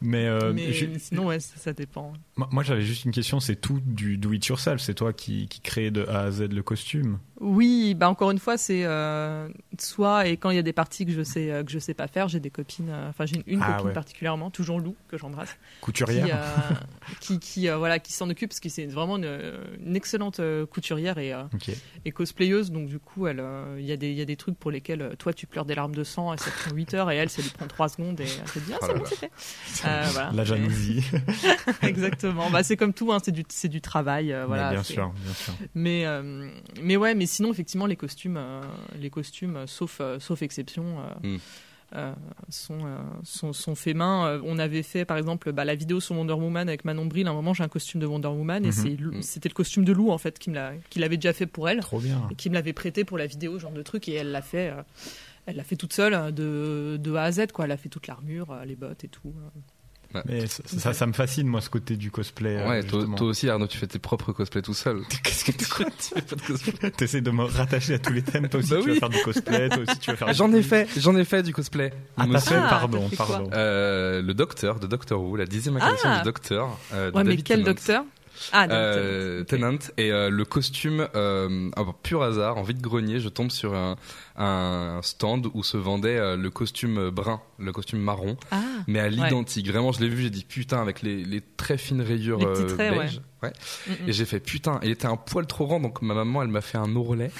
Mais, euh, mais, sinon, ouais, ça, ça dépend. moi, moi, j'avais juste une question. C'est tout du do it yourself. C'est toi qui, qui crée de A à Z le costume? Oui, bah encore une fois, c'est euh, soit et quand il y a des parties que je sais euh, que je sais pas faire, j'ai des copines. euh, Enfin, j'ai une Ah, copine ouais. particulièrement, toujours Lou, que j'embrasse. Couturière. qui, euh, qui, qui, euh, voilà, qui s'en occupe parce que c'est vraiment une, une excellente euh, couturière et, euh, Ok. et cosplayeuse. Donc du coup, elle, euh, il y a des, il y a des trucs pour lesquels toi tu pleures des larmes de sang et ça te prend 8 heures et elle, ça lui prend 3 secondes et elle te dit ah Oh c'est là bon c'est fait. Euh, voilà. La jalousie. Exactement. Bah c'est comme tout, hein, c'est du, c'est du travail. euh, voilà. Mais bien sûr, bien sûr. Mais euh, mais ouais, mais sinon effectivement les costumes, euh, les costumes, sauf euh, sauf exception. euh, Mm. euh, sont, euh, sont, sont faits main. On avait fait, par exemple, bah, la vidéo sur Wonder Woman avec Manon Bril. À un moment, j'ai un costume de Wonder Woman et Mhm. Lou- c'était le costume de Lou, en fait, qui me l'a- qu'il avait déjà fait pour elle Trop bien. et qui me l'avait prêté pour la vidéo, genre de truc. Et elle l'a fait. Elle l'a fait toute seule euh, de, de A à Z, quoi. Elle a fait toute l'armure, euh, les bottes et tout. Mais ça, ça, ça me fascine, moi, ce côté du cosplay. euh, Ouais, toi, aussi, Arnaud, tu fais tes propres cosplays tout seul. Qu'est-ce que tu tu fais pas de cosplay T'essaies de me rattacher à tous les thèmes. Toi aussi, Bah tu oui. vas faire du cosplay. Toi aussi, tu vas faire. J'en ai fait, j'en ai fait du cosplay. Ah, t'as fait, Ah, pardon, quoi pardon. Euh, le docteur de Doctor Who, la dixième incarnation Ah du docteur. euh, de Ouais, mais quel Tennant. docteur? Ah, Euh, Tennant. Tennant et euh, le costume euh, pur hasard en vide grenier je tombe sur un, un stand où se vendait euh, le costume brun le costume marron Ah, mais à l'identique. Vraiment je l'ai vu j'ai dit putain avec les, les très fines rayures Les euh, traits, beige. ouais. Mm, mm. et j'ai fait putain il était un poil trop grand donc ma maman elle m'a fait un ourlet.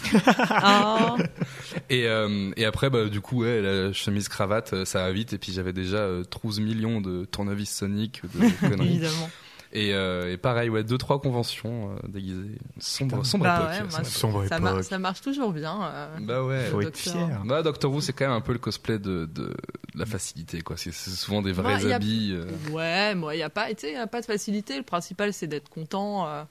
Ah, et, euh, et après bah, du coup ouais, la chemise cravate euh, ça va vite. Et puis j'avais déjà euh, 12 millions de tournevis soniques de conneries. Évidemment. Et, euh, et pareil ouais deux trois conventions euh, déguisées sombre sombre Bah époque ouais, moi, sombre ça, époque. mar- ça marche toujours bien. euh, Bah ouais. Faut être fier. Bah, Doctor Who, c'est quand même un peu le cosplay de, de, de la facilité, quoi. C'est souvent des vrais y a- habits. euh. Ouais, moi, il n'y a, pas- tu sais, y a pas de facilité. Le principal, c'est d'être content. euh,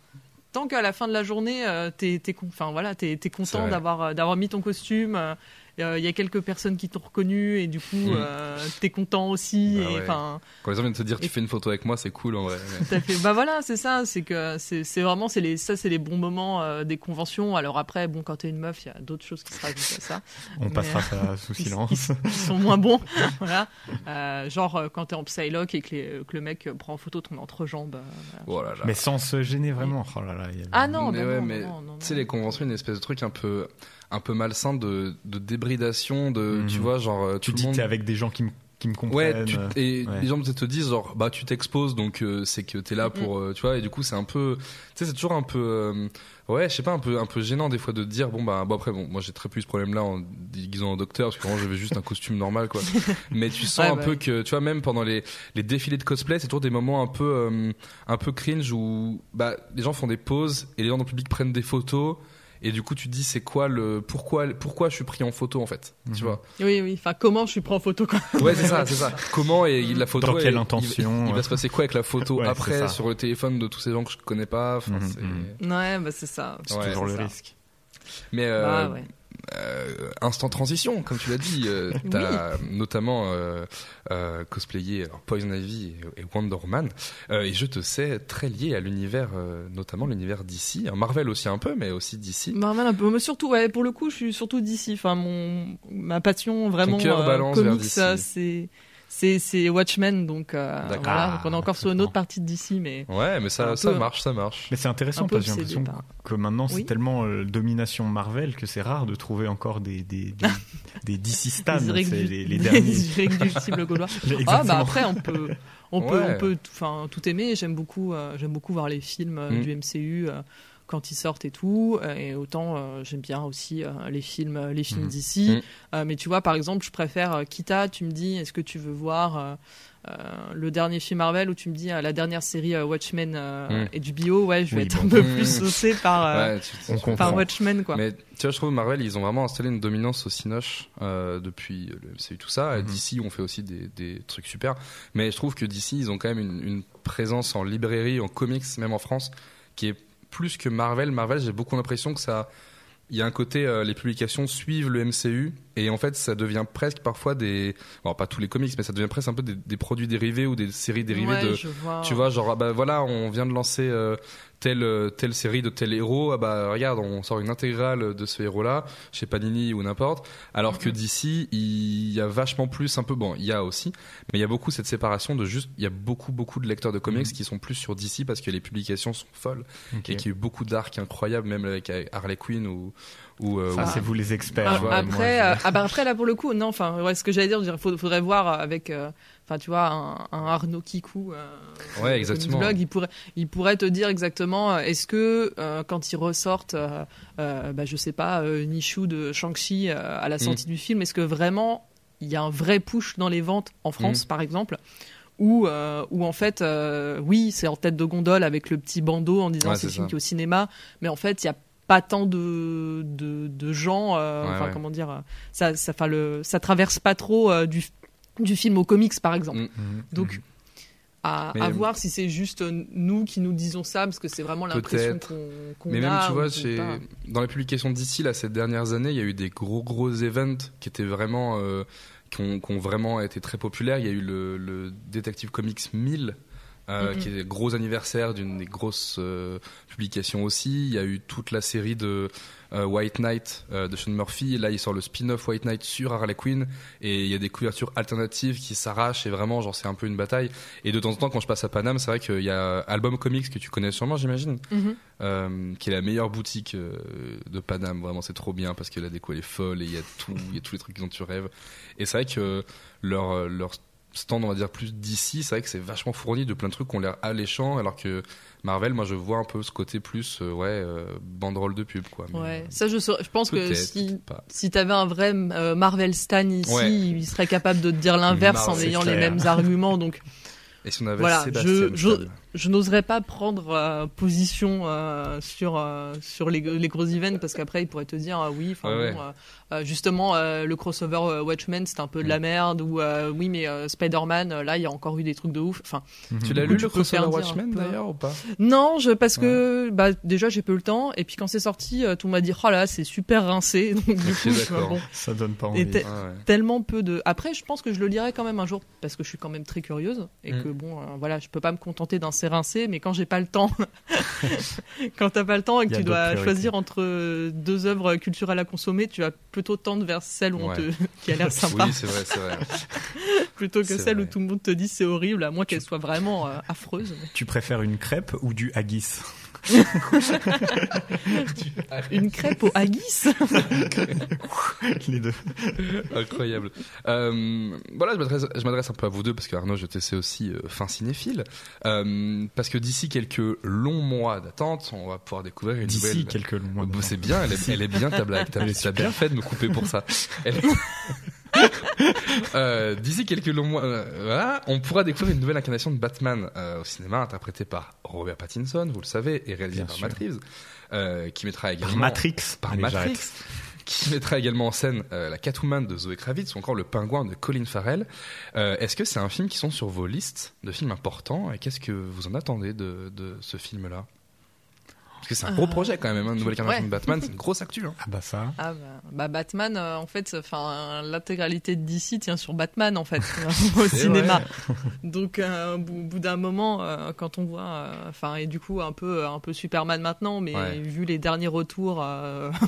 tant qu'à la fin de la journée, euh, t'es enfin, voilà, C'est content d'avoir d'avoir mis ton costume. Il y a quelques personnes qui t'ont reconnu et du coup, Mm. euh, t'es content aussi. Bah et, ouais. enfin, Quand les gens viennent te dire, tu Et- fais une photo avec moi, c'est cool en vrai. Mais- tout à fait. Bah voilà, c'est ça. C'est que c'est c'est vraiment, c'est les, ça, c'est les bons moments euh, des conventions. Alors après, bon, quand t'es une meuf, il y a d'autres choses qui se rajoutent à ça. On Mais- passera ça sous silence. qui- qui sont moins bons. voilà. Euh, genre euh, quand t'es en psylock et que, les- que le mec euh, prend en photo ton entrejambe. euh, voilà. Oh là là. Mais sans se gêner vraiment. Oh là là. il y a- Ah non, mais bah ouais, non, mais tu sais, les conventions, une espèce de truc un peu, un peu malsain de, de débridation, de, Mhm. tu vois, genre, euh, Tu tout dis le monde. t'es avec des gens qui me qui me Ouais, comprennent. tu- et ouais. les gens peut-être te disent genre bah tu t'exposes donc euh, c'est que t'es là pour euh, tu vois et du coup c'est un peu tu sais c'est toujours un peu euh, ouais je sais pas un peu un peu gênant des fois de te dire bon bah bon après bon moi j'ai très peu eu ce problème là en déguisant en docteur parce que vraiment j'avais juste un costume normal quoi mais tu sens Ouais, un bah peu que tu vois même pendant les les défilés de cosplay c'est toujours des moments un peu euh, un peu cringe où bah les gens font des pauses et les gens dans le public prennent des photos et du coup tu te dis c'est quoi le pourquoi pourquoi je suis pris en photo en fait tu Mhm. vois? Oui, oui. Enfin, comment je suis pris en photo quoi Ouais, c'est ça, c'est ça. Comment et la photo. Dans quelle et- intention, il, il va se passer quoi avec la photo Ouais, après sur le téléphone de tous ces gens que je connais pas? Mhm, c'est- mhm. Ouais, bah c'est ça. C'est Ouais, toujours le ça. risque. Mais euh, Bah, ouais. Euh, instant transition, comme tu l'as dit, euh, t'as notamment euh, euh, cosplayé alors, Poison Ivy et, et Wonder Woman, euh, et je te sais très lié à l'univers, euh, notamment l'univers d'ici, Marvel aussi un peu, mais aussi d'ici. Marvel un peu, mais surtout, ouais, pour le coup, je suis surtout d'ici. Enfin, mon, ma passion vraiment cœur euh, balance vers comics, DC. ça, c'est, c'est, c'est Watchmen, donc euh, D'accord. voilà. Ah, donc on est encore sur une autre partie de DC, mais Ouais, mais ça, ça peu. marche, ça marche. Mais c'est intéressant parce que j'ai l'impression par. que maintenant c'est Oui. tellement euh, domination Marvel que c'est rare de trouver encore des des des, des DC Stan, les, les, les les derniers. irréductibles gaulois. Ah bah après on peut on peut Ouais. on peut tout- enfin tout aimer j'aime beaucoup euh, j'aime beaucoup voir les films euh, Mm. du MCU euh, quand ils sortent et tout euh, et autant euh, j'aime bien aussi euh, les films les films Mhm. d'ici. Euh, mais tu vois par exemple je préfère Kita tu me dis est-ce que tu veux voir euh, le dernier film Marvel ou tu me dis euh, la dernière série euh, Watchmen euh, Mm. et du bio ouais je vais Oui, être bon. un peu Mm. plus saucé par Ouais, tu- on tu- comprend. par Watchmen quoi Mais tu vois, je trouve Marvel, ils ont vraiment installé une dominance au Cinoche depuis le MCU, tout ça. Mhm. D'ici, on fait aussi des, des trucs super. Mais je trouve que d'ici, ils ont quand même une, une présence en librairie, en comics, même en France, qui est plus que Marvel. Marvel, j'ai beaucoup l'impression que ça. Il y a un côté, euh, les publications suivent le MCU, et en fait, ça devient presque parfois des. Bon, pas tous les comics, mais ça devient presque un peu des, des produits dérivés ou des séries dérivées Ouais, de. je vois. Tu vois, genre, ah bah voilà, on vient de lancer euh, telle, euh, telle série de tel héros, ah bah regarde, on sort une intégrale de ce héros-là, chez Panini ou n'importe. Alors que d'ici, il y a vachement plus, un peu, bon, il y a aussi, mais il y a beaucoup cette séparation de juste, il y a beaucoup, beaucoup de lecteurs de comics Mhm. qui sont plus sur DC parce que les publications sont folles Ok. et qu'il y a eu beaucoup d'arcs incroyables, même avec Harley Quinn ou. Ou, euh, Ça, ou- c'est vous les experts. Ah, vois, Moi, après, je- euh, ah bah après là pour le coup, non. Enfin, ouais, ce que j'allais dire, il faudrait voir avec, euh, enfin, tu vois, un, un Arnaud Kikou. euh, Ouais, exactement. Blog, il pourrait, il pourrait te dire exactement. Est-ce que quand ils ressortent, bah, je sais pas, Nishu de Shang-Chi à la sortie Mm. du film, est-ce que vraiment il y a un vrai push dans les ventes en France, Mm. par exemple? Ou euh, en fait, euh, oui, c'est en tête de gondole avec le petit bandeau en disant Ouais, c'est film ça. qui est au cinéma, mais en fait, il y a pas tant de de, de gens, euh, Ouais, enfin ouais. comment dire, euh, ça ça, enfin, le, ça traverse pas trop euh, du du film au comics par exemple. Mm. Donc à, Mais- à voir si c'est juste nous qui nous disons ça parce que c'est vraiment l'impression qu'on qu'on Mais a. même, tu vois, chez- dans les publications d'ici, là, ces dernières années, il y a eu des gros, gros events qui étaient vraiment, euh, qui, ont, qui ont vraiment été très populaires. Il y a eu le, le Detective Comics 1000, euh, qui est le gros anniversaire d'une des grosses euh, publications aussi. Il y a eu toute la série de euh, White Knight de Sean Murphy. Et là, il sort le spin-off White Knight sur Harley Quinn. Et il y a des couvertures alternatives qui s'arrachent. Et vraiment, genre, c'est un peu une bataille. Et de temps en temps, quand je passe à Paname, c'est vrai qu'il y a Album Comics que tu connais sûrement, j'imagine Mhm. euh, qui est la meilleure boutique de Paname. Vraiment, c'est trop bien parce que la déco elle est folle et il y a tout, il y a tous les trucs dont tu rêves. Et c'est vrai que leur leur stand, on va dire plus d'ici, c'est vrai que c'est vachement fourni de plein de trucs qui ont l'air alléchants, alors que Marvel, moi, je vois un peu ce côté plus, euh, ouais, euh, banderole de pub, quoi. Mais, Ouais, euh, ça je, je pense que si si t'avais un vrai euh, Marvel Stan ici, Ouais. il serait capable de te dire l'inverse en ayant les mêmes arguments. Donc Et si on avait Voilà, Sébastien je- je n'oserais pas prendre euh, position euh, sur euh, sur les, les gros events parce qu'après il pourrait te dire ah oui enfin Ouais, bon, ouais. justement euh, le crossover euh, Watchmen c'était un peu de la merde ou euh, oui mais euh, Spider-Man là il y a encore eu des trucs de ouf enfin Tu l'as lu le crossover Watchmen d'ailleurs ou pas? Non je parce que bah déjà j'ai peu le temps et puis quand c'est sorti euh, tout m'a dit oh là c'est super rincé donc du coup bon Ça donne pas envie. t'es- Ah ouais. tellement peu de. Après, je pense que je le lirai quand même un jour parce que je suis quand même très curieuse et Mm. que bon, euh, voilà, je peux pas me contenter d'un c'est rincé, mais quand j'ai pas le temps, quand t'as pas le temps et que tu dois choisir entre deux œuvres culturelles à consommer, tu vas plutôt tendre vers celle où on te... qui a l'air sympa. Oui, c'est vrai, c'est vrai. plutôt que celle où tout le monde te dit c'est horrible, à moins qu'elle soit vraiment euh, affreuse. Tu préfères une crêpe ou du haggis? Une crêpe au haggis Les deux. Incroyable. Euh, voilà, je m'adresse, je m'adresse un peu à vous deux parce que Arnaud, je te sais aussi euh, fin cinéphile. Euh, parce que d'ici quelques longs mois d'attente, on va pouvoir découvrir une D'ici nouvelle. quelques mois. Bah, c'est bien, elle est, elle est bien ta blague. T'as, bien fait de me couper pour ça. Elle est- Euh, d'ici quelques longs mois, euh, voilà, on pourra découvrir une nouvelle incarnation de Batman euh, au cinéma, interprétée par Robert Pattinson, vous le savez, et réalisée par. Matt Reeves, qui mettra également Par Matrix. par Allez, Matrix, qui mettra également en scène euh, la Catwoman de Zoe Kravitz ou encore le Pingouin de Colin Farrell. Euh, Est-ce que c'est un film qui sont sur vos listes de films importants et qu'est-ce que vous en attendez de, de ce film-là? Parce que c'est un gros Euh, projet quand même, hein, une nouvelle incarnation ouais. de Batman, c'est une grosse actu. Hein. Ah bah ça. Ah bah, bah, Batman, euh, en fait, enfin l'intégralité de DC tient sur Batman en fait au cinéma. Donc euh, au bout, d'un moment, euh, quand on voit, euh, enfin et du coup un peu un peu Superman maintenant, mais Ouais. vu les derniers retours. euh,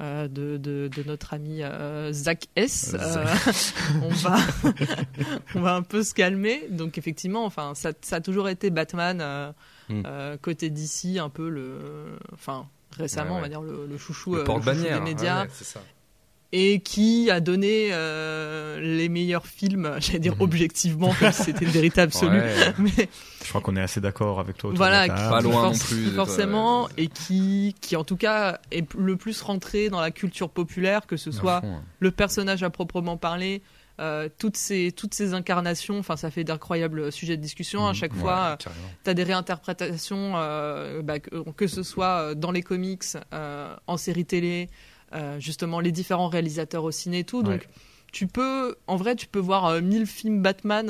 euh, de, de, de notre ami euh, Zach S. euh, on va on va un peu se calmer. Donc effectivement, enfin ça, ça a toujours été Batman euh, Mm. euh, côté DC un peu le, enfin récemment Ouais, ouais. on va dire le, le chouchou, Le euh, le chouchou des médias ouais, ouais, c'est ça. et qui a donné euh, les meilleurs films, j'allais dire Mhm. objectivement, comme si c'était une vérité absolue. Ouais. Mais Je crois qu'on est assez d'accord avec toi. voilà, qui. Pas loin forc- non plus, forcément, et qui, qui en tout cas est le plus rentré dans la culture populaire, que ce soit fond, hein. le personnage à proprement parler, euh, toutes ces toutes ces incarnations. Enfin, ça fait d'incroyables sujets de discussion à Mhm. chaque Ouais, fois. euh, carrément. T'as des réinterprétations, euh, bah, que, que ce soit dans les comics, en série télé, justement les différents réalisateurs au ciné et tout. Donc Ouais. tu peux, en vrai, tu peux voir euh, 1000 films Batman,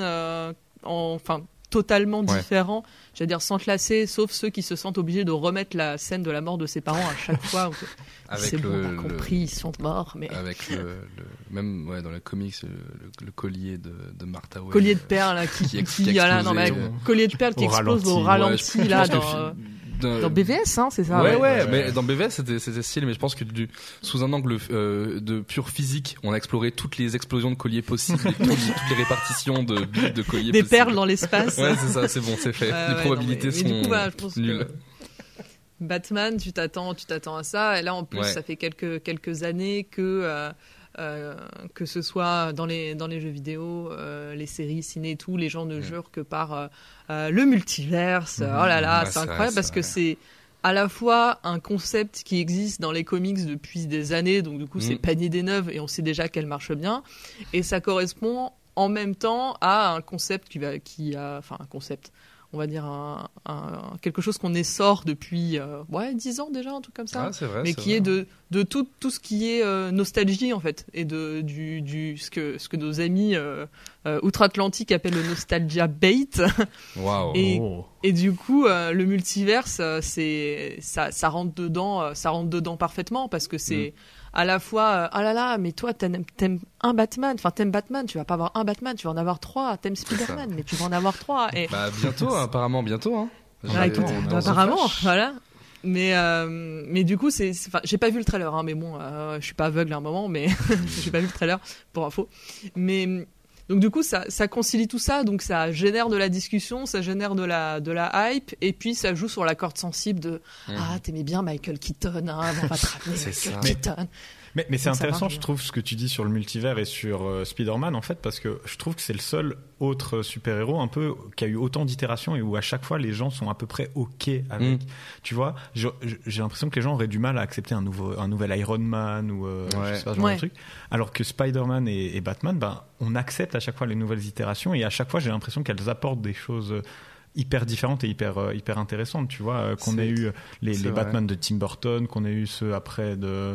en- enfin totalement Ouais. différents, j'allais dire sans te lasser, sauf ceux qui se sentent obligés de remettre la scène de la mort de ses parents à chaque fois. C'est bon, le- on a le- compris, ils sont morts, mais Avec le, le- même ouais, dans les comics, le, le- le collier de, de Martha Wayne. collier de perles là, qui, Qui non, mais collier de perles qui explose au ralenti. Ouais, là dans, le film- d'un- dans BVS, hein, c'est ça. ouais, ouais, ouais. mais dans BVS c'était c'était stylé, mais je pense que du, sous un angle euh, de pure physique, on a exploré toutes les explosions de colliers possibles, toutes, les- toutes les répartitions de billes de colliers Des possibles. perles dans l'espace. Ouais, c'est ça, c'est bon, c'est fait. Les ouais, probabilités non, mais- mais sont coup, bah, que nulles. Batman, tu t'attends, tu t'attends à ça. Et là, en plus, Ouais. ça fait quelques quelques années que euh, que ce soit dans les dans les jeux vidéo, euh, les séries, ciné et tout, les gens ne jurent que par euh, euh, le multiverse. Mhm. Oh là là, c'est incroyable parce que c'est à la fois un concept qui existe dans les comics depuis des années, donc du coup c'est Mhm. panier des neuves et on sait déjà qu'elle marche bien, et ça correspond en même temps à un concept qui va, qui a, enfin un concept, on va dire un, un- quelque chose qu'on essore depuis euh, ouais 10 ans déjà un truc comme ça Ah, vrai. mais qui vrai. est de, de tout, tout ce qui est euh, nostalgie en fait et de du, du ce que ce que nos amis euh, euh, outre-Atlantique appellent le nostalgia bait et- Oh. et du coup le multiverse c'est ça ça rentre dedans ça rentre dedans parfaitement parce que c'est à la fois euh, ah là là mais toi t'aimes un Batman enfin t'aimes Batman tu vas pas avoir un Batman tu vas en avoir trois t'aimes Spider-Man mais tu vas en avoir trois et Bah bientôt, hein, apparemment bientôt. Hein. ah, J'ai- écoute, bah, apparemment, voilà. Mais euh, mais du coup, c'est, c'est- enfin, j'ai pas vu le trailer, hein, mais bon, euh, je suis pas aveugle à un moment, mais j'ai pas vu le trailer pour info. Mais donc du coup, ça, ça concilie tout ça, donc ça génère de la discussion, ça génère de la de la hype, et puis ça joue sur la corde sensible de Mhm. ah t'aimais bien Michael Keaton, hein, on va te ramener Michael ça. Keaton. Mais, mais c'est intéressant, je trouve, ce que tu dis sur le multivers et sur euh, Spider-Man, en fait, parce que je trouve que c'est le seul autre super-héros un peu qui a eu autant d'itérations et où à chaque fois les gens sont à peu près OK avec. Mm. Tu vois, j'ai l'impression que les gens auraient du mal à accepter un, nouveau, un nouvel Iron Man ou euh, Ouais. je sais pas, ce genre Ouais. de truc. Alors que Spider-Man et, et Batman, ben, on accepte à chaque fois les nouvelles itérations et à chaque fois j'ai l'impression qu'elles apportent des choses. euh, hyper différentes et hyper euh, hyper intéressantes tu vois euh, qu'on ait eu les, les. Batman de Tim Burton qu'on ait eu ceux après de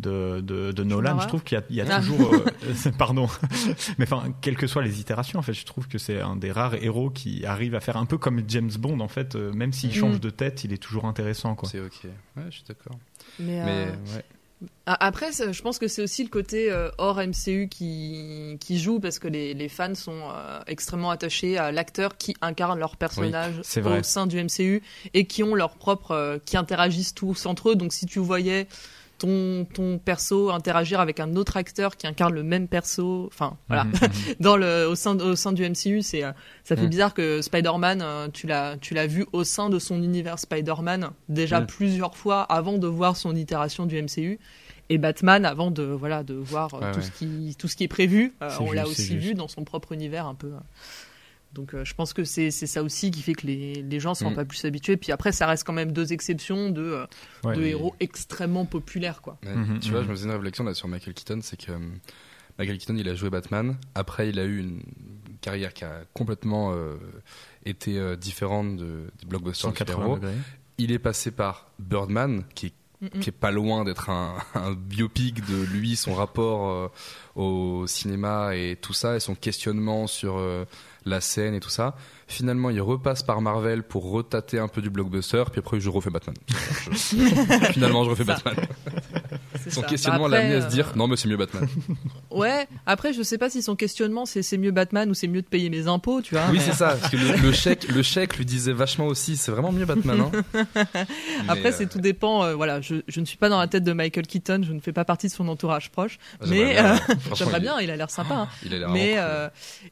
de, de, de Nolan, je trouve qu'il y a, il y a Ah. toujours, euh, pardon, mais enfin, quelles que soient les itérations, en fait, je trouve que c'est un des rares héros qui arrive à faire un peu comme James Bond, en fait, euh, même s'il Mhm. change de tête, il est toujours intéressant, quoi. C'est ok. Ouais, je suis d'accord. Mais, Mais euh, ouais. Après, je pense que c'est aussi le côté euh, hors MCU qui, qui joue parce que les, les fans sont euh, extrêmement attachés à l'acteur qui incarne leur personnage au sein du MCU et qui ont leur propre, euh, qui interagissent tous entre eux. Donc si tu voyais ton, ton perso interagir avec un autre acteur qui incarne le même perso, enfin voilà, Mhm, mhm. dans le au sein au sein du MCU, c'est euh, ça fait Mm. bizarre que Spider-Man, euh, tu l'as tu l'as vu au sein de son univers Spider-Man déjà plusieurs fois avant de voir son itération du MCU et Batman avant de voilà de voir euh, Ouais, tout ouais. ce qui tout ce qui est prévu. Euh, on l'a aussi vu dans son propre univers un peu. Donc euh, je pense que c'est c'est ça aussi qui fait que les, les gens sont Mm. pas plus habitués. Puis après ça reste quand même deux exceptions de, euh, Ouais. de Oui. héros extrêmement populaires quoi. Ouais, Mhm, tu vois, je me faisais une réflexion là sur Michael Keaton, c'est que euh, Michael Keaton, il a joué Batman. Après, il a eu une carrière qui a complètement euh, été euh, différente de, des blockbusters de 180 super-héros. degrés. Il est passé par Birdman, qui est qui est pas loin d'être un, un biopic de lui, son rapport euh, au cinéma et tout ça, et son questionnement sur euh, la scène et tout ça. Finalement, il repasse par Marvel pour retâter un peu du blockbuster, puis après, je refais Batman. Finalement, je refais Ça. Batman. Son ça. questionnement l'a amené à se dire, euh, non, mais c'est mieux Batman. Ouais, après je sais pas si son questionnement c'est c'est mieux Batman ou c'est mieux de payer mes impôts, tu vois. oui, mais- c'est ça, parce que le, le chèque, le chèque lui disait vachement aussi, c'est vraiment mieux Batman. Hein. Après, c'est euh, tout dépend. euh, voilà, je, je ne suis pas dans la tête de Michael Keaton, je ne fais pas partie de son entourage proche. j'aimerais mais, euh, J'aimerais bien, il a l'air sympa. hein. Il a l'air Mais cool.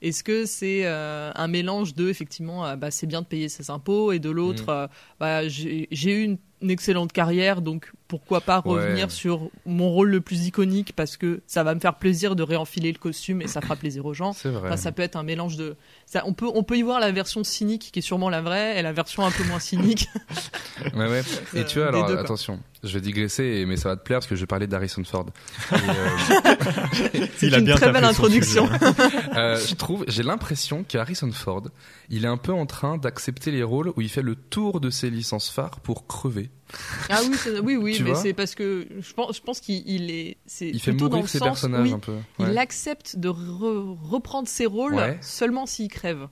est-ce que c'est un mélange de, effectivement, euh, bah, c'est bien de payer ses impôts et de l'autre, Mm. euh, bah, j'ai eu une, une excellente carrière, donc pourquoi pas Ouais. revenir sur mon rôle le plus iconique parce que ça va me faire plaisir de réenfiler le costume et ça fera plaisir aux gens. C'est vrai. Enfin, ça peut être un mélange de. Ça, on, peut, on peut y voir la version cynique qui est sûrement la vraie et la version un peu moins cynique. Ouais, ouais. Et tu vois, alors deux, attention, je vais digresser, mais ça va te plaire parce que je vais parler d'Harrison Ford. Euh, C'est une bien très belle introduction. sujet. euh, je trouve, j'ai l'impression qu'Harrison Ford, il est un peu en train d'accepter les rôles où il fait le tour de ses licences phares pour crever. Ah oui, oui, oui, mais c'est parce que je pense, je pense qu'il il est. C'est Il fait mourir ses sens, personnages oui, un peu. Il accepte de re- reprendre ses rôles Ouais. seulement s'il crève.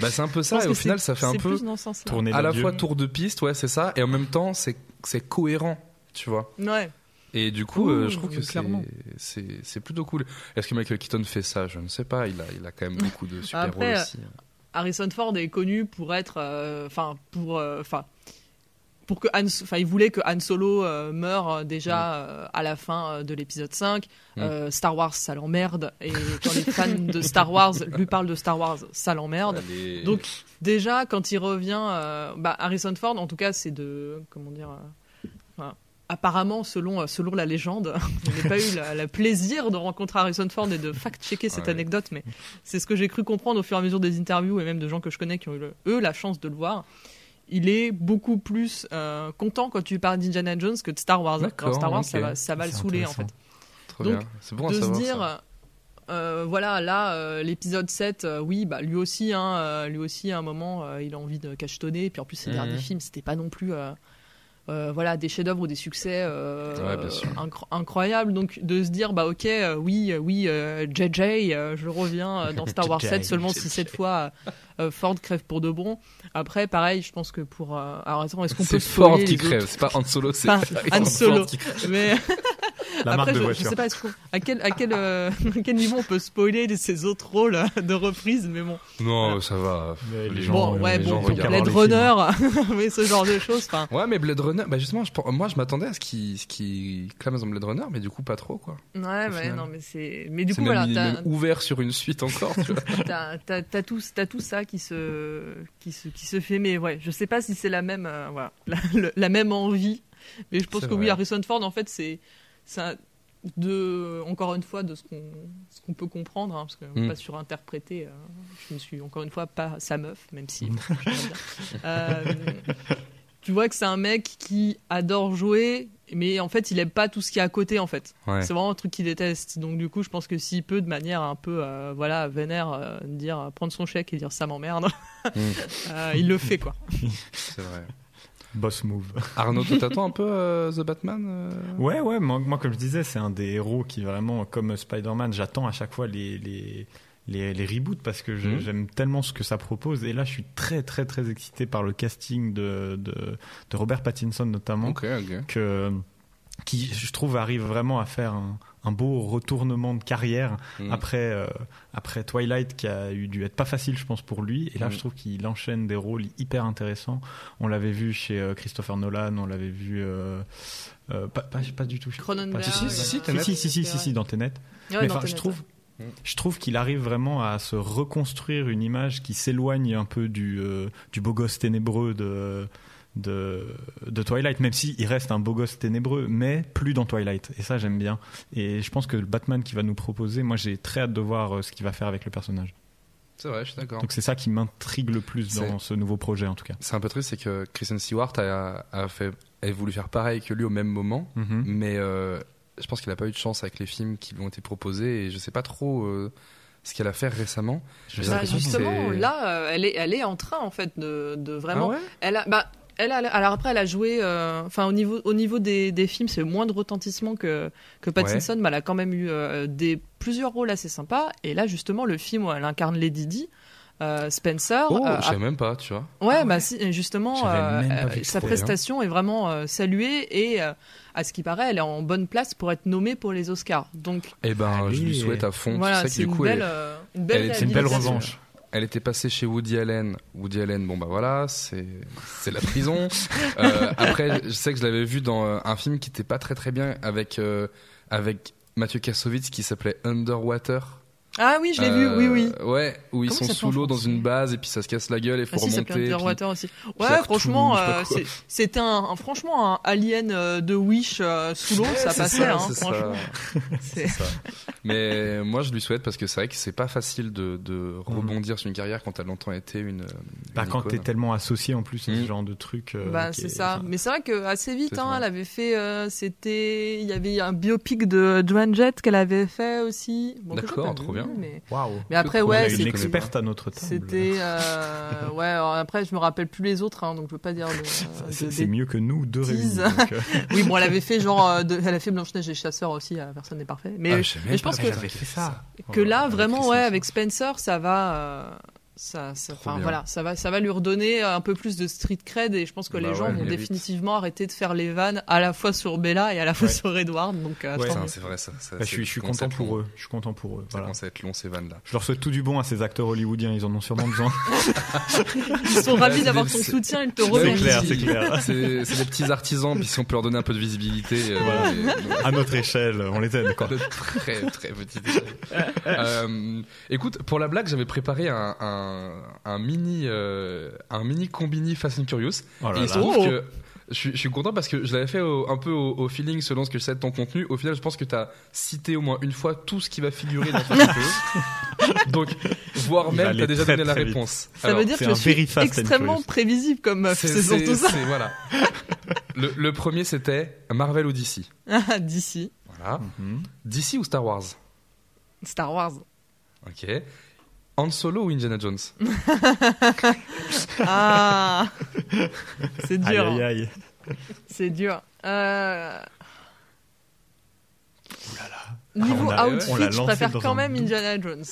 Bah, c'est un peu ça, et au final, ça fait un peu. Tourner à la fois tour de piste, ouais, c'est ça, et en même temps, c'est c'est cohérent, tu vois. Ouais. Et du coup, euh, je trouve que c'est plutôt cool. Est-ce que Michael Keaton fait ça? Je ne sais pas. Il a il a quand même beaucoup de super Après, rôles aussi. Harrison Ford est connu pour être, euh, enfin, pour, euh, enfin. Pour que Han, enfin, il voulait que Han Solo euh, meure euh, déjà euh, à la fin de l'épisode 5. Euh, Star Wars, ça l'emmerde. Et quand les fans de Star Wars lui parlent de Star Wars, ça l'emmerde. Donc déjà quand il revient, bah, Harrison Ford, en tout cas, c'est de comment dire. apparemment, selon selon la légende, je n'ai pas eu la- le plaisir de rencontrer Harrison Ford et de fact-checker cette Ouais. anecdote, mais c'est ce que j'ai cru comprendre au fur et à mesure des interviews et même de gens que je connais qui ont eu le- eux la chance de le voir. Il est beaucoup plus euh, content quand tu parles d'Indiana Jones que de Star Wars. Dans Star Wars, ça va, ça va le saouler en fait Trop donc, bon à de se savoir, dire ça. euh, voilà, là, euh, l'épisode 7, euh, oui, bah, lui aussi, hein, euh, lui aussi, à un moment, euh, il a envie de cachetonner. Puis en plus, ses Mhm. derniers films, c'était pas non plus. Euh, voilà, des chefs-d'œuvre ou des succès euh, Ouais, incro- incroyables. Donc, de se dire, bah, ok, euh, oui, oui, JJ, je reviens dans Star Wars JJ, 7, seulement si cette fois Ford crève pour de bon. Après, pareil, je pense que pour. alors, attends, est-ce qu'on peut C'est Ford spoiler qui crève, c'est pas Han Solo, c'est Han Solo. qui crève. Mais. La Après, marque de je, je voiture. sais pas est-ce qu'on- à quel, à, quel, euh, à quel niveau on peut spoiler de ces autres rôles euh, de reprise, mais bon. Non, ça va. Mais Les gens, bon, euh, ouais, les bon, gens Blade. Runner, mais ce genre de choses. Ouais, mais Blade Runner, bah justement, je, moi je m'attendais à ce qu'il ce qui clame dans Blade Runner, mais du coup pas trop quoi. ouais, ouais, non, mais c'est. Mais du coup, même, voilà, t'as- même ouvert sur une suite encore, tu vois. t'as tout, t'as tout ça qui se, qui se, qui se fait, mais ouais, je sais pas si c'est la même, euh, voilà, la, le- la même envie. Mais je pense que oui. Harrison Ford, en fait, c'est, de, encore une fois, de ce qu'on, qu'on peut comprendre, hein, parce qu'on Mm. va pas surinterpréter. euh, je ne suis encore une fois pas sa meuf, même si. bien. Euh, tu vois que c'est un mec qui adore jouer, mais en fait, il aime pas tout ce qui est à côté, en fait. Ouais. C'est vraiment un truc qu'il déteste. Donc du coup, je pense que s'il peut, de manière un peu, euh, voilà, vénère, euh, dire, prendre son chèque et dire ça m'emmerde, Mm. euh, il le fait quoi. C'est vrai. Boss move. Arnaud, toi, t'attends un peu euh, The Batman euh Ouais, ouais, moi, moi, comme je disais, c'est un des héros qui vraiment, comme Spider-Man, j'attends à chaque fois les, les, les, les reboots parce que Mhm. j'aime tellement ce que ça propose. Et là, je suis très, très, très excité par le casting de, de, de Robert Pattinson notamment. Que qui je trouve arrive vraiment à faire un, un beau retournement de carrière Mm. après euh, après Twilight qui a eu dû être pas facile je pense pour lui et là Mm. je trouve qu'il enchaîne des rôles hyper intéressants on l'avait vu chez euh, Christopher Nolan on l'avait vu euh, euh, pas, pas, pas du tout chez Cronenberg. pas- Si, si, si, si, si, si, si, si, si, si, dans Tenet Ouais, mais je trouve, ouais. je trouve qu'il arrive vraiment à se reconstruire une image qui s'éloigne un peu du, euh, du beau gosse ténébreux de, de, de Twilight, même s'il il reste un beau gosse ténébreux, mais plus dans Twilight. Et ça, j'aime bien. Et je pense que le Batman qui va nous proposer, moi, j'ai très hâte de voir euh, ce qu'il va faire avec le personnage. C'est vrai, je suis d'accord. Donc c'est ça qui m'intrigue le plus dans ce nouveau projet, en tout cas. C'est un peu triste, c'est que Kristen Stewart a, a, fait, a voulu faire pareil que lui au même moment, Mhm. mais euh, je pense qu'il n'a pas eu de chance avec les films qui lui ont été proposés et je sais pas trop euh, ce qu'elle a fait récemment. Bah, justement, là, elle est, elle est en train en fait de, de vraiment. Ah ouais? Elle a, bah, elle a, alors après, elle a joué. euh, Enfin, au niveau, au niveau des, des films, c'est moins de retentissement que que Pattinson, mais elle a quand même eu euh, des plusieurs rôles assez sympas. Et là, justement, le film où elle incarne Lady Di. euh, Spencer, Oh, euh, je savais même pas, tu vois. Ouais, bah si, justement, sa prestation est vraiment euh, saluée et euh, à ce qui paraît, elle est en bonne place pour être nommée pour les Oscars. Donc Eh ben, je lui souhaite à fond. voilà, sais c'est une coup, belle, elle, euh, une belle elle une revanche. Elle était passée chez Woody Allen. Woody Allen, bon bah voilà, c'est c'est la prison. Euh, après, je sais que je l'avais vu dans euh, un film qui était pas très très bien avec euh, avec Mathieu Kassovitz qui s'appelait Underwater. Ah oui, je l'ai vu, oui, oui. Euh, Ouais, où ils Comment sont sous l'eau dans une base et puis ça se casse la gueule et faut Ah si, ça peut remonter. être puis- Water aussi. Ouais, franchement, euh, c'est- c'était un, un- franchement un alien euh, de Wish euh, sous l'eau, ça passait, ça, hein, c'est ça. franchement. Ça. Mais moi, je lui souhaite parce que c'est vrai que c'est pas facile de, de rebondir sur une carrière quand elle a longtemps été une. une Bah, quand t'es tellement associé en plus à ce Mhm. genre de truc. euh, Bah, c'est est- ça. enfin, Mais c'est vrai que assez vite, hein, elle avait fait, euh, c'était, il y avait un biopic de Joan Jett qu'elle avait fait aussi. D'accord, trop vu, bien. Mais, après, ouais, c'est- une experte à notre table. C'était euh, ouais. alors après, je me rappelle plus les autres, hein, donc je veux pas dire. Le, C'est de- c'est des- mieux que nous deux réunis. donc, euh, Oui, bon, elle avait fait genre, euh, de- elle a fait Blanche Neige et Chasseur aussi. euh, personne n'est parfait. Mais, Ah, je mais je pense que que j'avais fait ça. que là, vraiment, ouais, avec Spencer, ça va. Ça, voilà, ça va, ça va lui redonner un peu plus de street cred et je pense que Bah les gens ouais, vont définitivement arrêter de faire les vannes à la fois sur Bella et à la fois Ouais. sur Edward. Donc, euh, Ouais. tant Putain, mieux. c'est vrai ça. ça bah, je c'est- suis, je suis content long. pour eux. Je suis content pour eux. Ça Voilà. commence à être long ces vannes là. Je leur souhaite tout du bon à ces acteurs hollywoodiens. Ils en ont sûrement besoin. Ils sont ravis c'est d'avoir ton c'est- soutien, ils te C'est remercient. clair, c'est clair. C'est c'est des petits artisans, puis si on peut leur donner un peu de visibilité, euh, Voilà. mais- à notre échelle, on les aide. Quoi. de très très petite échelle. Euh, écoute, pour la blague, j'avais préparé un, un, un mini euh, un mini combini Fast and Curious. Oh là et il se là. trouve Oh. que je, suis- je suis content parce que je l'avais fait au- un peu au, au feeling selon ce que je sais de ton contenu. Au final, je pense que tu as cité au moins une fois tout ce qui va figurer dans Fast and Curious. Donc, voire même, tu as déjà très, donné la vite. réponse. Ça Alors, veut dire que je suis extrêmement prévisible comme meuf, c'est c'est surtout c'est- ça. voilà. Le, le premier, c'était Marvel ou DC. Ah, D'ici. Voilà. Mhm. DC ou Star Wars? Star Wars. Ok. Han Solo ou Indiana Jones Ah C'est dur. aïe aïe. C'est dur. Euh... Ah, Niveau on a- outfit, on je préfère quand même doute. Indiana Jones.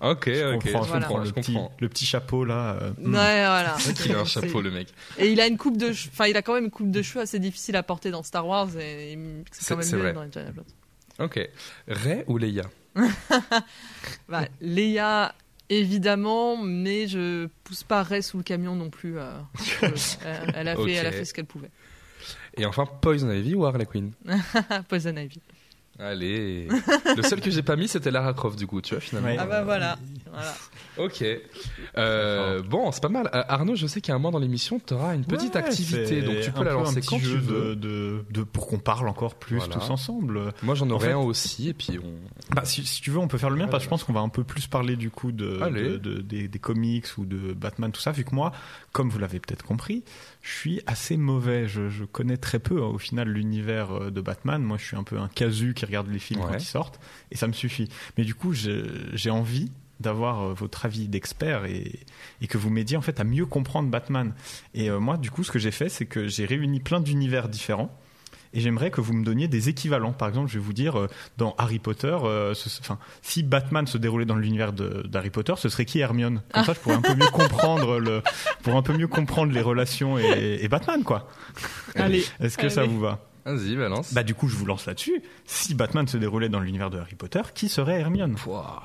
Ok, Je ok, comprends, je comprends, comprends. je Le petit, comprends. le petit chapeau là. euh, Ouais, hmm. voilà. Il a un C'est- chapeau, le mec. Et il a une coupe de, che- enfin, il a quand même une coupe de cheveux assez difficile à porter dans Star Wars et c'est C'est- quand même c'est mieux vrai. dans Indiana Jones. Ok. Ray ou Leia? Bah, Leia, évidemment, mais je pousse pas Rey sous le camion non plus. euh, elle, a fait, elle a fait ce qu'elle pouvait. Et enfin, Poison Ivy ou Harley Quinn Poison Ivy. Allez. Le seul que j'ai pas mis, c'était Lara Croft, du coup, tu vois, finalement. Ouais. Ah bah voilà. voilà. Ok. Euh, bon, c'est pas mal. Euh, Arnaud, je sais qu'à un moment dans l'émission, tu auras une petite Ouais, activité, donc tu peux la un lancer petit quand tu jeu veux. de, de, de- pour qu'on parle encore plus Voilà. tous ensemble. Moi, j'en En aurais fait- un aussi, et puis on. Bah, si, si tu veux, on peut faire le mien parce que je pense qu'on va un peu plus parler du coup de- de- des, des comics ou de Batman, tout ça, vu que moi, comme vous l'avez peut-être compris, je suis assez mauvais. Je, je connais très peu hein, au final l'univers euh, de Batman. Moi, je suis un peu un casu qui regarde les films Ouais. quand ils sortent et ça me suffit. Mais du coup, j'ai j'ai envie d'avoir euh, votre avis d'expert et, et que vous m'aidiez en fait à mieux comprendre Batman. Et euh, moi, du coup, ce que j'ai fait, c'est que j'ai réuni plein d'univers différents. Et j'aimerais que vous me donniez des équivalents. Par exemple, je vais vous dire, euh, dans Harry Potter, euh, ce- enfin, si Batman se déroulait dans l'univers de- d'Harry Potter, ce serait qui Hermione? Comme ça, je pourrais un peu mieux comprendre le, pour un peu mieux comprendre les relations et, et Batman, quoi. Allez. Est-ce que ça vous va? Vas-y, balance. Bah, du coup, je vous lance là-dessus. Si Batman se déroulait dans l'univers de Harry Potter, qui serait Hermione? Pouah.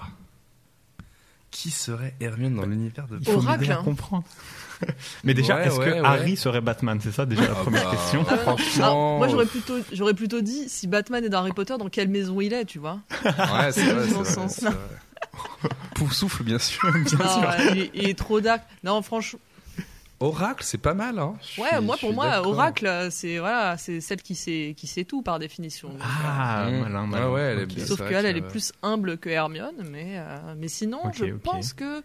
Qui serait Hermione dans l'univers de Il faut Oracle, hein. comprendre. Mais déjà, Ouais, est-ce ouais, que ouais. Harry serait Batman? C'est ça déjà la Ah première bah, question. Franchement. Alors, moi, j'aurais plutôt, j'aurais plutôt dit si Batman est dans Harry Potter, dans quelle maison il est, tu vois? Ouais, c'est vrai, vrai, vrai. Poufsouffle, bien sûr. Bien sûr. Non, ouais, il, est- il est trop dark. Non, franchement, Oracle, c'est pas mal, hein. Ouais, moi pour moi. Oracle, euh, c'est voilà, c'est celle qui sait, qui sait tout par définition. Ah, Mmh. malin, Ouais, malin. ouais, elle est bien. Sauf qu'elle, que- elle est plus humble que Hermione, mais, euh, mais sinon, je pense que.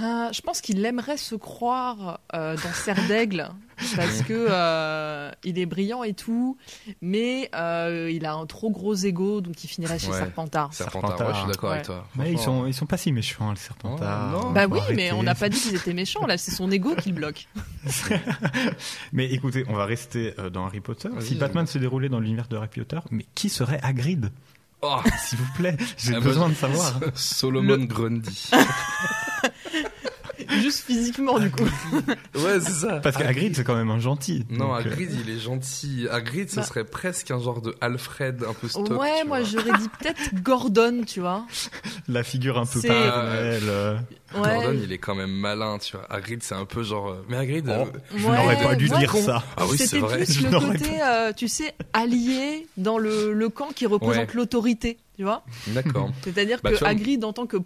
Euh, je pense qu'il aimerait se croire euh, dans Serre d'Aigle parce que euh, il est brillant et tout, mais euh, il a un trop gros ego, donc il finirait chez Ouais. Serpentard. Serpentard, ouais, je suis d'accord avec toi. Mais ils sont, ils sont pas si méchants, les Serpentards. Oh, non. Bah oui, mais on n'a pas dit qu'ils étaient méchants. Là, c'est son ego qui le bloque. Mais écoutez, on va rester euh, dans Harry Potter. Si Batman se déroulait dans l'univers de Harry Potter, mais qui serait Hagrid? Oh, S'il vous plaît, j'ai Ah, besoin bah, de savoir. Solomon Le- Grundy. Juste physiquement, du coup. ouais, c'est ça. Parce qu'Hagrid, c'est quand même un gentil. Non, Donc, euh, Hagrid, il est gentil. Hagrid, ce Bah. serait presque un genre de Alfred un peu stock. ouais, moi j'aurais dit peut-être Gordon, tu vois. la figure un peu paternelle. euh, Ouais. Gordon, il est quand même malin, tu vois. Hagrid, c'est un peu genre. euh, Mais Hagrid. Oh, euh, je Ouais, n'aurais pas dû dire ça. Ah oui, c'est C'était vrai. plus Je le côté, euh, tu sais, allié dans le, le camp qui représente Ouais. l'autorité, tu vois. D'accord. C'est-à-dire Bah, que Hagrid, en tant que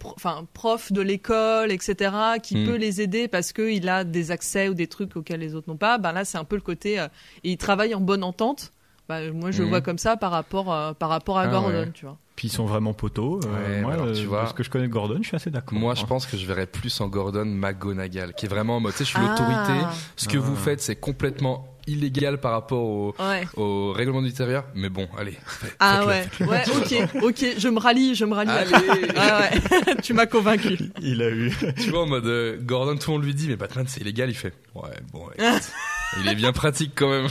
prof de l'école, etc., qui Hmm. peut les aider parce qu'il a des accès ou des trucs auxquels les autres n'ont pas, ben là, c'est un peu le côté. euh, et il travaille en bonne entente. Bah, moi, je le Hmm. vois comme ça par rapport, euh, par rapport à Ah, Gordon, ouais. tu vois. Puis ils sont vraiment poteaux. euh, Ouais, moi, alors, tu euh, vois- de ce que je connais Gordon, je suis assez d'accord. Moi, je Hein. pense que je verrais plus en Gordon McGonagall, qui est vraiment en mode, tu sais, je suis Ah. l'autorité. Ce que Ah. vous faites, c'est complètement illégal par rapport au, Ouais. au règlement du intérieur. Mais bon, allez. Ah ouais, ok, ok, je me rallie, je me rallie. Allez Ah ouais, tu m'as convaincu. Il a eu. Tu vois, en mode, euh, Gordon, tout le monde lui dit, mais Batman, c'est illégal. Il fait, ouais, bon, écoute, il est bien pratique quand même.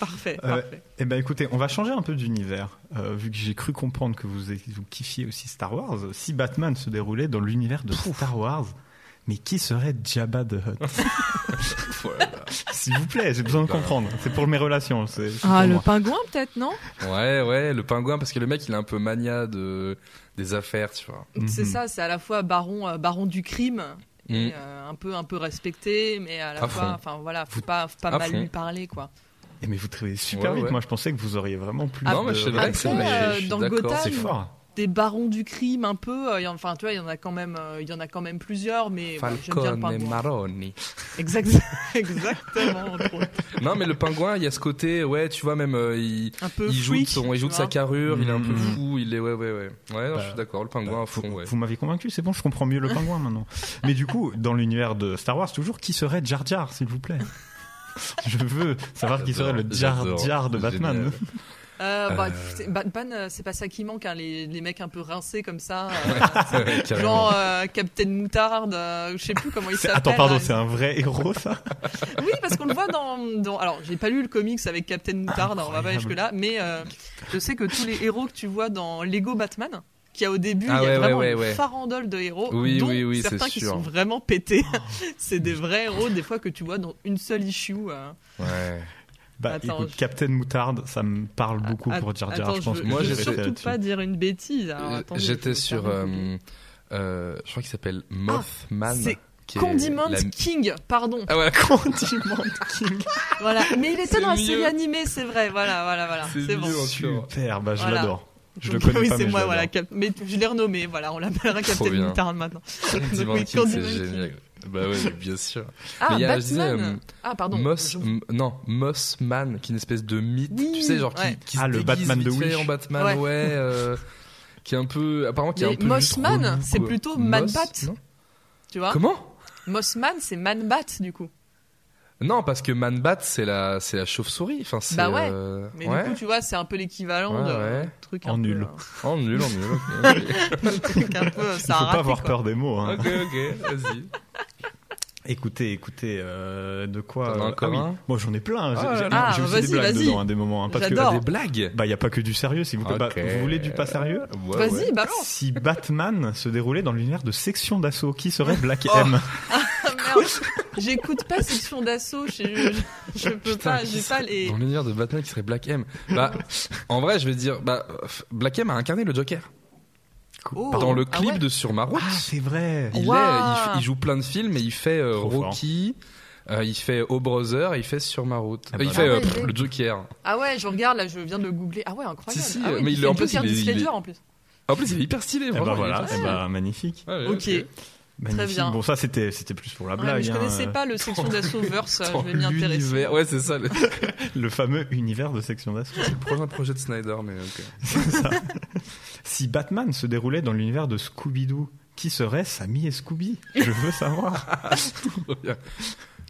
Parfait, Euh, parfait. Eh ben écoutez, on va changer un peu d'univers. Euh, vu que j'ai cru comprendre que vous, vous kiffiez aussi Star Wars, si Batman se déroulait dans l'univers de Star Wars, mais qui serait Jabba the Hutt. S'il vous plaît, j'ai besoin de comprendre. C'est pour mes relations. Ah, le moi. pingouin peut-être, non? Ouais, ouais, le pingouin, parce que le mec, il est un peu mania de, des affaires, tu vois. C'est Mhm. ça, c'est à la fois baron, euh, baron du crime, et, Mm. euh, un peu, un peu respecté, mais à la À fois, enfin voilà, faut pas, faut pas À mal fond. lui parler, quoi. Eh, mais vous trouvez super Ouais, vite. ouais. Moi, je pensais que vous auriez vraiment plus. Non, de mais c'est vrai que c'est Après, vrai, euh, je dans. Gotham, C'est fort. Des barons du crime, un peu, euh, enfin, tu vois, il y en a quand même, euh, il y en a quand même plusieurs, mais bon, j'aime bien le Falcone et pingouin. Maroni. Exact, exactement. Non, mais le pingouin, il y a ce côté, ouais, tu vois, même, euh, il, Un peu il joue de freak, son, il joue de sa carrure, il est un peu Mhm. fou, il est, ouais, ouais, ouais. Ouais, non, Bah, je suis d'accord, le pingouin à fond, vous, ouais. vous m'avez convaincu, c'est bon, je comprends mieux le pingouin maintenant. Mais du coup, dans l'univers de Star Wars, toujours, qui serait Jar Jar, s'il vous plaît? Je veux savoir qui serait le Jar Jar de Batman. Euh, bah, Euh. Batman, euh, c'est pas ça qui manque, hein, les, les mecs un peu rincés comme ça. euh, Ouais, genre Captain Moutarde, je sais plus comment il s'appelle. Attends, pardon, c'est un vrai héros, ça? Oui, parce qu'on le voit dans, dans. Alors, j'ai pas lu le comics avec Captain Moutarde, on va pas aller jusque-là, mais je sais que tous les héros que tu vois dans Lego Batman, qui a au début, Ah il y a ouais, vraiment ouais, une farandole de héros, Oui, dont oui, oui, certains qui sûr. sont vraiment pétés. c'est des vrais héros, des fois que tu vois dans une seule issue. Ouais. Bah Attends, écoute, je- Captain Moutarde, ça me parle beaucoup Att- pour Jar Jar. Attends, je pense je, que Moi, je vais surtout pas dire une bêtise. Euh, J'étais sur. euh, euh, je crois qu'il s'appelle Mothman. c'est qui est Condiment la- King, pardon. Ah ouais, Condiment King. Voilà, mais il était dans la série animée, c'est vrai. Voilà, voilà, voilà. C'est bon. Super, bah je Voilà. l'adore. Je le connais oui, pas, c'est mais moi, je voilà. Cap- Mais je l'ai renommé, voilà, on l'appellera Captain. Moutarde maintenant. Condiment King, c'est génial. Bah ouais, bien sûr. Ah, Mais il y a, Batman. je disais, euh, ah, pardon. Moss, non, Mossman, qui est une espèce de mythe, Oui, tu sais, genre qui, ouais. qui Ah, se le déguise Batman de Wish. en Batman, Ouais. ouais, euh, qui est un peu, apparemment, qui est Mais un peu Mossman, c'est plutôt Moss, Man-Bat. Tu vois Comment Mossman, c'est Man-Bat, du coup. Non, parce que Man-Bat, c'est la, c'est la chauve-souris, enfin, c'est, Bah ouais. euh, Mais ouais. du coup, tu vois, c'est un peu l'équivalent Ouais, de ouais. truc En un nul. Peu, nul, oh, nul, ok, ok. euh, un truc un peu, Il faut pas avoir quoi. peur des mots. Hein. ok, ok, vas-y. Écoutez, écoutez, euh, de quoi as euh, encore ah oui. Moi j'en ai plein. J'ai Ah, j'ai- j'ai Ah, aussi vas-y, des blagues vas-y. dedans, à des moments. hein, parce que J'adore. Des blagues bah il y a pas que du sérieux, s'il vous plaît. Bah, Ok. vous voulez du pas sérieux? Ouais, Vas-y, ouais. balance. Si Batman se déroulait dans l'univers de Section d'assaut, qui serait Black Oh. M? J'écoute pas section d'assaut, je, je, je peux Putain, pas, j'ai pas les. Dans l'univers de Batman qui serait Black M. Bah, en vrai, je vais dire, bah, euh, Black M a incarné le Joker. Oh. Dans le Ah clip ouais de Sur ma route. Ah, c'est vrai. Il, est, il, il joue plein de films et il fait euh. Rocky, euh, il fait O Brother et il fait Sur ma route. Ah Euh, il bah fait euh, Ah ouais, pff, il est- le Joker. Ah ouais, je regarde là, je viens de le googler. Ah ouais, incroyable. Si, si, ah ouais, mais il c'est est- en plus, Joker il est- il en plus. En plus, il est hyper stylé. Et bah franchement, il est voilà, eh bah, magnifique. Ouais, Ok. Magnifique. bien. Bon, ça c'était c'était plus pour la blague. je hein, connaissais euh, pas le section d'assaut verse, je vais m'y intéresser. Ouais, c'est ça, le, Le fameux univers de Section d'assaut. c'est le prochain projet de Snyder, mais ok. C'est ça. Si Batman se déroulait dans l'univers de Scooby-Doo, qui serait Sammy et Scooby? Je veux savoir.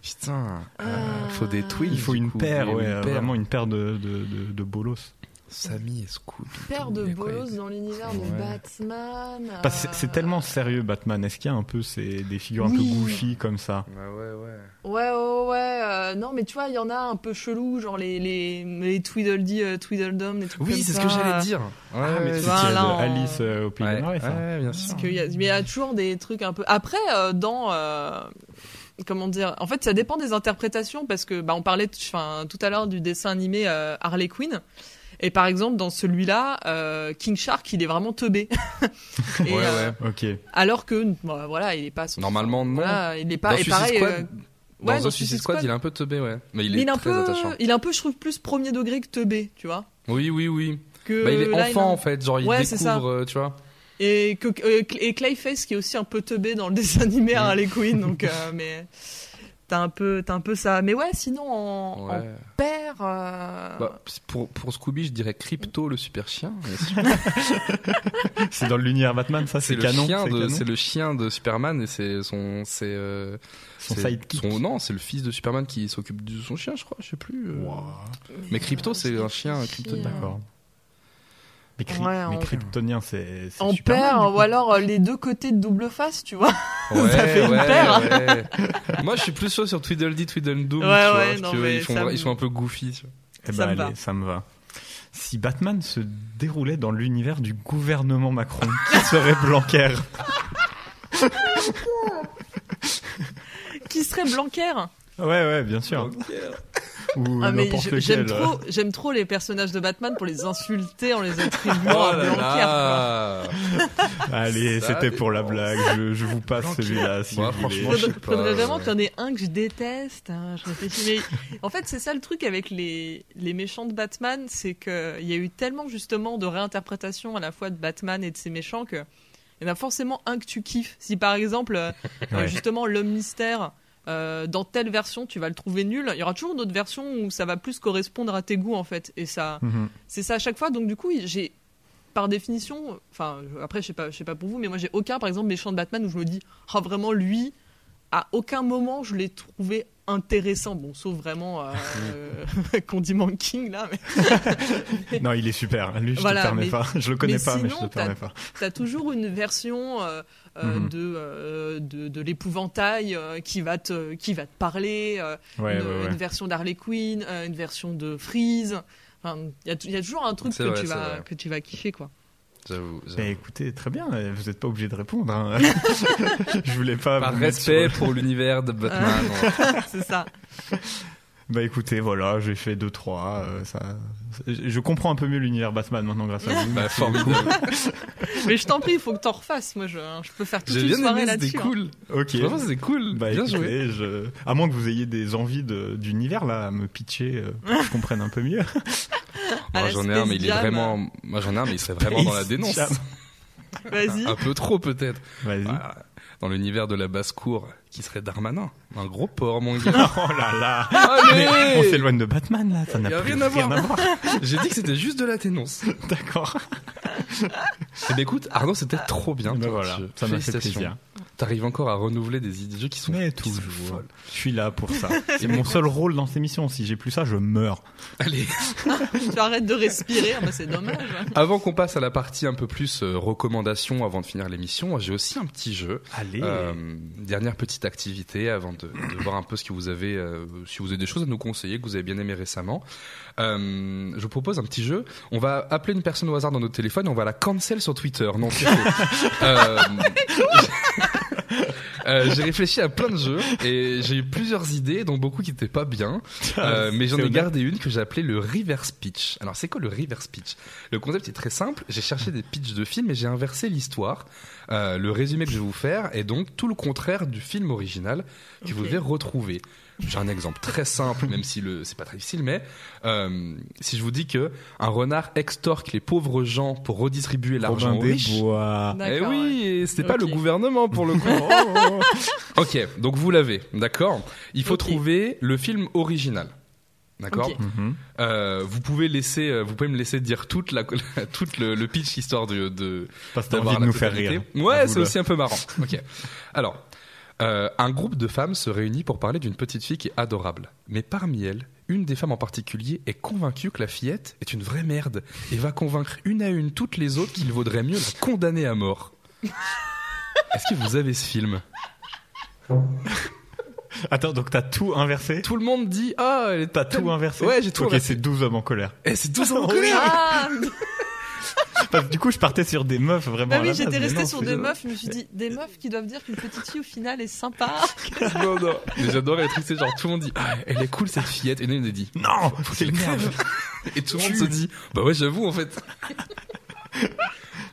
Putain, euh, faut des twins. Il faut une coup. paire, ouais, une paire. vraiment une paire de, de, de, de bolos. Samy et Scooby. Père de Mais bolos dans l'univers de Ouais. Batman. Que c'est- tellement sérieux Batman. Est-ce qu'il y a un peu ces, des figures un Oui. peu goofy comme ça? Ouais, ouais, ouais. Ouais, ouais, ouais. euh, non, mais tu vois, il y en a un peu chelou, genre les, les, les Tweedledee, euh, Tweedledum, des trucs Oui, comme c'est ce ça. que j'allais dire. Ouais, Ah, mais ouais, vois, là, de on- Alice euh, au Pays Ouais, des Merveilles, ça. ouais, bien sûr. Parce qu'il y a, mais il y a toujours des trucs un peu. Après, euh, dans. euh, comment dire En fait, ça dépend des interprétations parce que bah, on parlait enfin, tout à l'heure du dessin animé euh, Harley Quinn. Et par exemple, dans celui-là, euh, King Shark, il est vraiment teubé. Et, Ouais, euh, ouais. Ok. Alors que, bah, voilà, il est pas. Normalement, non. Voilà, il est pas. Dans et Suicide pareil. Squad, euh, Dans ouais, The Suicide Squad, il est un peu teubé, ouais. Mais il mais est, il est un très peu, attachant. il est un peu, je trouve, plus premier degré que teubé, tu vois. Oui, oui, oui. Que Bah, il est là, enfant, a- en fait. Genre, il Ouais, découvre, euh, tu vois. Et, que, euh, et Clayface qui est aussi un peu teubé dans le dessin animé Mm. Harley Quinn, donc euh, mais t'as un peu t'as un peu ça. Mais ouais, sinon en, en Ouais. père. euh, Bah, pour, pour Scooby, je dirais Crypto, le super chien. C'est dans l'univers Batman, ça C'est le canon. chien c'est de, canon c'est le chien de Superman et c'est son, c'est, euh, Son sidekick. son- non, c'est le fils de Superman qui s'occupe de son chien, je crois, je sais plus. euh. Mais Crypto, c'est un chien kryptonien. D'accord. Mais, Ouais, mais en- Kryptonien, c'est. en du coup. ou alors euh, les deux côtés de double face, tu vois. Ouais, fait une ouais, paire. ouais. Moi, je suis plus chaud sur Tweedledee, Tweedledum, tu Ouais, vois, ouais, parce non, que mais ils, font- ça me- ils sont un peu goofy. tu vois. Eh Ça ben, me allez, va. ça me va. Si Batman se déroulait dans l'univers du gouvernement Macron, qui serait Blanquer? Qui serait Blanquer? Ouais, ouais, bien sûr. Ou ah, mais n'importe je- lequel. j'aime trop j'aime trop les personnages de Batman pour les insulter en les attribuant Oh à Blanquer. Allez, Ça c'était pour la blague. Je, je vous passe Blanquer. celui-là si Ouais, franchement, je sais Faudrait, vraiment qu'il y en ait un que je déteste. hein, je réfléchis. Mais en fait, c'est ça le truc avec les, les méchants de Batman, c'est qu'il y a eu tellement justement de réinterprétations à la fois de Batman et de ses méchants que il y en a forcément un que tu kiffes. Si par exemple, euh, Ouais. justement, l'homme mystère. Euh, dans telle version, tu vas le trouver nul. Il y aura toujours d'autres versions où ça va plus correspondre à tes goûts en fait, et ça, Mhm. c'est ça à chaque fois. Donc du coup, j'ai par définition, enfin après je sais pas, je sais pas pour vous, mais moi j'ai aucun par exemple méchant de Batman où je me dis, ah vraiment lui, à aucun moment je l'ai trouvé intéressant, bon, sauf vraiment euh, Condiment King là, mais Non, il est super. Lui, je Voilà, te permets mais- pas. Je le connais mais pas, mais je te permets pas. t'as toujours une version euh, euh, Mhm. de, euh, de de l'épouvantail euh, qui va te qui va te parler, euh, Ouais, une, ouais, ouais. une version d'Harley Quinn, euh, une version de Freeze. Enfin, il y a, il y a toujours un truc que vrai, tu vas que tu vas kiffer quoi. J'avoue. Bah, écoutez, très bien. Vous n'êtes pas obligé de répondre. hein. je voulais pas. Par respect sur- pour l'univers de Batman. C'est ça. Bah écoutez, voilà, j'ai fait 2-3. euh, ça... Je comprends un peu mieux l'univers Batman maintenant grâce à vous. Bah, formidable. Mais je t'en prie, il faut que t'en refasses. Moi, je, je peux faire toute une bien soirée aimé, c'était là-dessus. hein. cool. Ok. Franchement, c'était cool. Bah bien écoutez, joué. je... à moins que vous ayez des envies de- d'univers là à me pitcher euh, pour que je comprenne un peu mieux. À Moi, j'en ai un, mais il est vraiment. Moi, j'en ai un, mais il serait vraiment dans la dénonce. Vas-y. Un peu trop, peut-être. Vas-y. Dans l'univers de la basse-cour, qui serait Darmanin. Un gros porc, mon gars. Oh là là. Mais on s'éloigne de Batman là, ça n'a plus rien à voir. J'ai dit que c'était juste de la dénonce. D'accord. Eh ben écoute, Arnaud, c'était trop bien. Ben toi. voilà, ça m'a fait plaisir. T'arrives encore à renouveler des idées de jeux qui sont, Mais qui sont toujours. folles. Je suis là pour ça. C'est mon seul rôle dans ces missions. Si j'ai plus ça, je meurs. Allez, Tu arrêtes de respirer, ah bah, c'est dommage. avant qu'on passe à la partie un peu plus euh, recommandations avant de finir l'émission, j'ai aussi un petit jeu. Allez. Euh, dernière petite activité avant de, de voir un peu ce que vous avez, euh, si vous avez des choses à nous conseiller que vous avez bien aimé récemment. Euh, je vous propose un petit jeu. On va appeler une personne au hasard dans notre téléphone et on va la cancel sur Twitter. Non, c'est faux. Euh, j'ai réfléchi à plein de jeux et j'ai eu plusieurs idées, dont beaucoup qui n'étaient pas bien. Euh, mais j'en ai gardé une que j'ai appelée le reverse pitch. Alors c'est quoi le reverse pitch? Le concept est très simple. J'ai cherché des pitchs de films et j'ai inversé l'histoire. Euh, le résumé que je vais vous faire est donc tout le contraire du film original que vous devez retrouver. J'ai un exemple très simple, même si le c'est pas très difficile, mais euh, si je vous dis que un renard extorque les pauvres gens pour redistribuer l'argent aux des riches. Bois. Eh ouais. oui, c'était pas le gouvernement pour le coup. ok, donc vous l'avez, d'accord. Il faut trouver le film original. D'accord. Mhm. Euh, vous pouvez laisser, euh, vous pouvez me laisser dire toute la, toute le, le pitch histoire de, de Parce que t'as d'avoir envie de nous faire rire. Ouais, c'est aussi un peu marrant. Ok. Alors, euh, un groupe de femmes se réunit pour parler d'une petite fille qui est adorable. Mais parmi elles, une des femmes en particulier est convaincue que la fillette est une vraie merde et va convaincre une à une toutes les autres qu'il vaudrait mieux la condamner à mort. Est-ce que vous avez ce film? Attends, donc t'as tout inversé? Tout le monde dit ah, elle est T'as tout inversé? Ouais, j'ai tout Ok, inversé. c'est 12 hommes en colère. Eh, c'est 12 ans en colère. Ah, Parce que du coup, je partais sur des meufs vraiment. bah oui, j'étais resté sur c'est- des meufs, je me suis dit, des meufs qui doivent dire qu'une petite fille au final est sympa. non, non. Mais j'adore être triste, genre tout le monde dit ah, elle est cool cette fillette et nous on a dit Non, faut c'est qu'elle crève. Et tout le monde se dit, bah ouais, j'avoue en fait.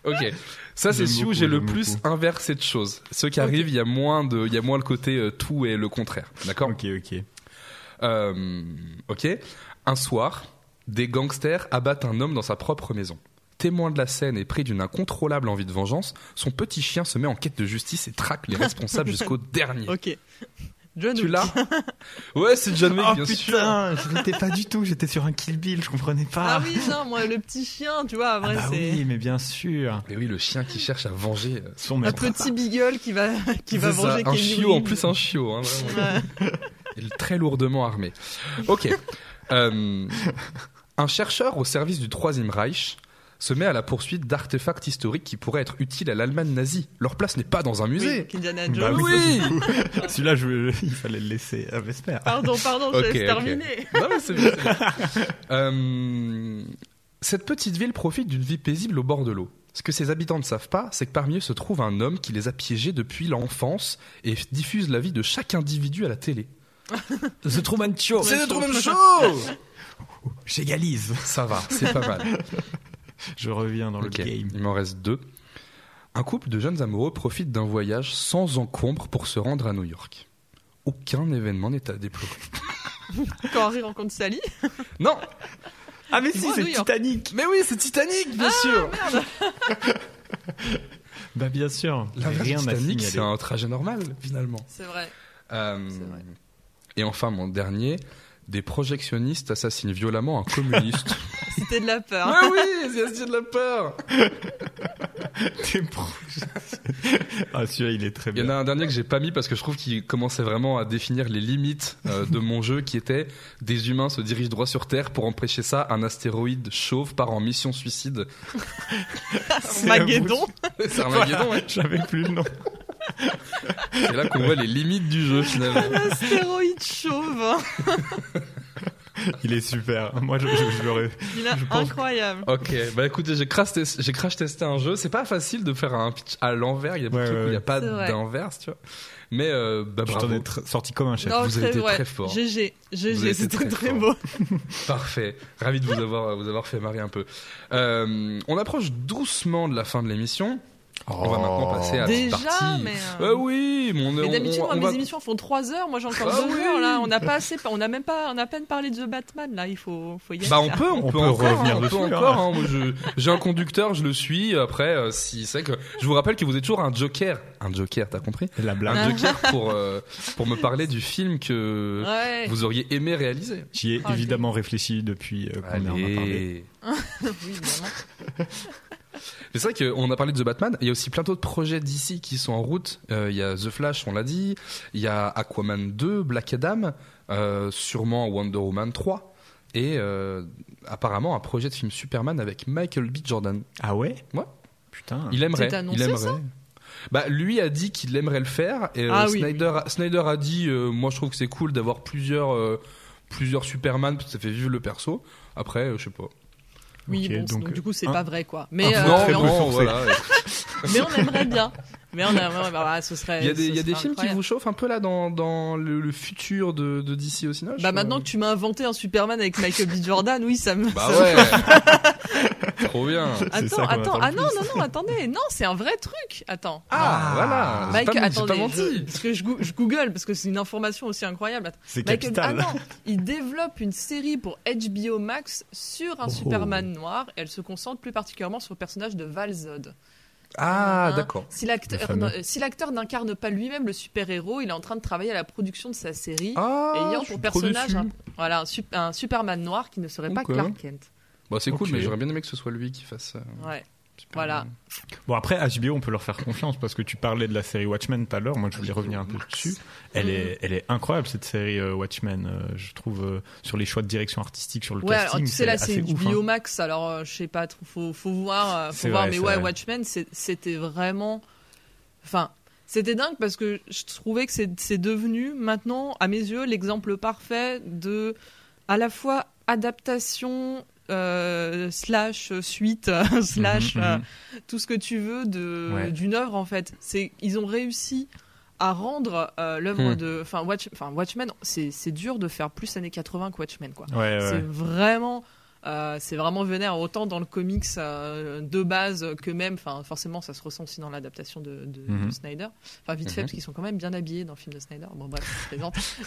ok. Ça, c'est celui où j'ai le plus beaucoup. inversé de choses. Ceux qui arrivent, il y a moins de, il y a moins le côté euh, tout et le contraire. D'accord? Ok, ok. Euh, ok. Un soir, des gangsters abattent un homme dans sa propre maison. Témoin de la scène et pris d'une incontrôlable envie de vengeance, son petit chien se met en quête de justice et traque les responsables jusqu'au dernier. ok. John Tu l'as Ouais, c'est John Wick, Oh bien sûr. putain, je n'étais pas du tout, j'étais sur un Kill Bill, je comprenais pas. Ah oui, non, moi, le petit chien, tu vois, Ah vrai, bah c'est oui, mais bien sûr. Et oui, le chien qui cherche à venger euh, Son un maître. petit beagle qui va, qui va C'est ça, venger un chiot, en plus un chiot, hein. Ouais. Et très lourdement armé. Ok. Euh, un chercheur au service du Troisième Reich se met à la poursuite d'artefacts historiques qui pourraient être utiles à l'Allemagne nazie. Leur place n'est pas dans un musée. Oui, Indiana Bah Jones. oui, Celui-là, je, il fallait le laisser à Vesper. Pardon, pardon, je Ok, laisse ok. terminer. Non, mais c'est bien, c'est bien. Euh, cette petite ville profite d'une vie paisible au bord de l'eau. Ce que ses habitants ne savent pas, c'est que parmi eux se trouve un homme qui les a piégés depuis l'enfance et diffuse la vie de chaque individu à la télé. The Truman Show. C'est The Truman Show J'égalise. Ça va, c'est pas mal. Je reviens dans le game. Il m'en reste deux. Un couple de jeunes amoureux profite d'un voyage sans encombre pour se rendre à New York. Aucun événement n'est à déplorer. Quand Harry rencontre Sally. Non Ah mais si, c'est. Titanic. Mais oui, c'est Titanic, bien sûr Bah bien sûr. Rien à Titanic, c'est un trajet normal, finalement. C'est vrai. Euh, C'est vrai. et enfin, mon dernier, des projectionnistes assassinent violemment un communiste. Cité de la peur. Ah oui, c'est la cité de la peur. T'es pro- ah, celui-là, il est très Il y bien. en a un dernier que j'ai pas mis parce que je trouve qu'il commençait vraiment à définir les limites euh, de mon jeu qui était des humains se dirigent droit sur Terre pour empêcher ça, un astéroïde chauve part en mission suicide. C'est Maguédon. C'est Armageddon, ouais. J'avais plus le nom. C'est là qu'on voit les limites du jeu finalement. Astéroïde chauve. Il est super. Moi, je, je, je l'aurais. Il est pense- incroyable. Ok, bah écoutez, j'ai crash, test- j'ai crash testé un jeu. C'est pas facile de faire un pitch à l'envers. Il y a beaucoup Ouais, de trucs ouais, où il n'y a pas d'inverse, tu vois. Mais euh, bah Je t'en ai tr- sorti comme un chef. Non, vous avez très, été ouais. très fort. GG, GG, c'était très très, beau. Parfait. Ravi de vous avoir, vous avoir fait marrer un peu. Euh, on approche doucement de la fin de l'émission. On va maintenant passer à la Déjà, partie. mais, euh, Ouais, oui, mais on, Mais on- d'habitude, on- moi, on mes va- émissions font 3 heures. Moi, j'ai encore Ah 2 oui. heures là. On n'a pas assez, on n'a même pas, on a à peine parlé de The Batman là. Il faut, faut y aller. Bah on là. peut, on, On peut, peut encore, revenir hein, on dessus, peut hein. encore. hein. Moi, je- j'ai un conducteur, je le suis. Après, euh, si c'est que je vous rappelle que vous êtes toujours un joker, un joker, t'as compris? La blague. Un joker pour euh, pour me parler du film que Ouais. vous auriez aimé réaliser. J'y ai Ah, évidemment réfléchi depuis euh, qu'on en a parlé. Oui, évidemment. Mais c'est vrai qu'on a parlé de The Batman. Il y a aussi plein d'autres projets d'ici qui sont en route. Euh, il y a The Flash, on l'a dit. Il y a Aquaman 2, Black Adam, euh, sûrement Wonder Woman 3. Et euh, apparemment un projet de film Superman avec Michael B. Jordan. Ah ouais? Ouais. Putain. Il aimerait. Annoncé, il aimerait. ça? Bah, lui a dit qu'il aimerait le faire. Et euh, Ah oui, Snyder, Snyder a dit euh, Moi, je trouve que c'est cool d'avoir plusieurs, euh, plusieurs Superman parce que ça fait vivre le perso. Après, euh, je sais pas. Oui, Ok, bon, donc, donc, du coup, c'est un- pas vrai quoi. un Mais, euh, non, très mais, on, voilà. mais on aimerait bien. Mais on aimerait, bah, voilà, ce serait. Il y a des, y a des films qui vous chauffent un peu là dans, dans le, le futur de, de DC au cinéma Bah maintenant que tu m'as inventé un Superman avec Michael B. Jordan, oui, ça me. Bah ça me- ouais Trop bien ça Attends, attends, attend ah non, non, non, attendez, non, c'est un vrai truc. Attends. Ah, voilà J'ai Michael, pas, j'ai pas attendez, menti je- parce que je, google parce que c'est une information aussi incroyable. Attends. C'est Michael, ah capital. non, il développe une série pour HBO Max sur un Oh. Superman noir. Et elle se concentre plus particulièrement sur le personnage de Val Zod. Ah, Hein, d'accord. Si l'acteur, euh, si l'acteur n'incarne pas lui-même le super-héros, il est en train de travailler à la production de sa série, Ah, ayant pour personnage un, voilà, un, un Superman noir qui ne serait pas Ok. Clark Kent. Bah, c'est cool, mais j'aurais bien aimé que ce soit lui qui fasse ça. Ouais. Voilà. Bon après HBO on peut leur faire confiance parce que tu parlais de la série Watchmen tout à l'heure. Moi je voulais revenir un peu dessus. Elle est elle est incroyable cette série euh, Watchmen. euh, je trouve euh, sur les choix de direction artistique sur le Ouais, casting. tu sais là assez c'est ouf, HBO hein. Max, alors euh, je sais pas, trop, faut, faut voir, euh, faut voir, vrai, mais ouais, vrai. Watchmen c'était vraiment, enfin, c'était dingue parce que je trouvais que c'est c'est devenu maintenant, à mes yeux, l'exemple parfait de à la fois adaptation euh, slash suite slash Mhm, euh, mhm. tout ce que tu veux de Ouais. d'une œuvre en fait. C'est ils ont réussi à rendre euh, l'œuvre Hmm. de, enfin Watch, Watchmen, c'est c'est dur de faire plus années 80 que Watchmen quoi. Ouais, ouais, C'est vraiment, euh, c'est vraiment vénère autant dans le comics euh, de base que même, enfin forcément ça se ressent aussi dans l'adaptation de, de- Mhm. de Snyder. Enfin vite fait parce qu'ils sont quand même bien habillés dans le film de Snyder. Bon bref, je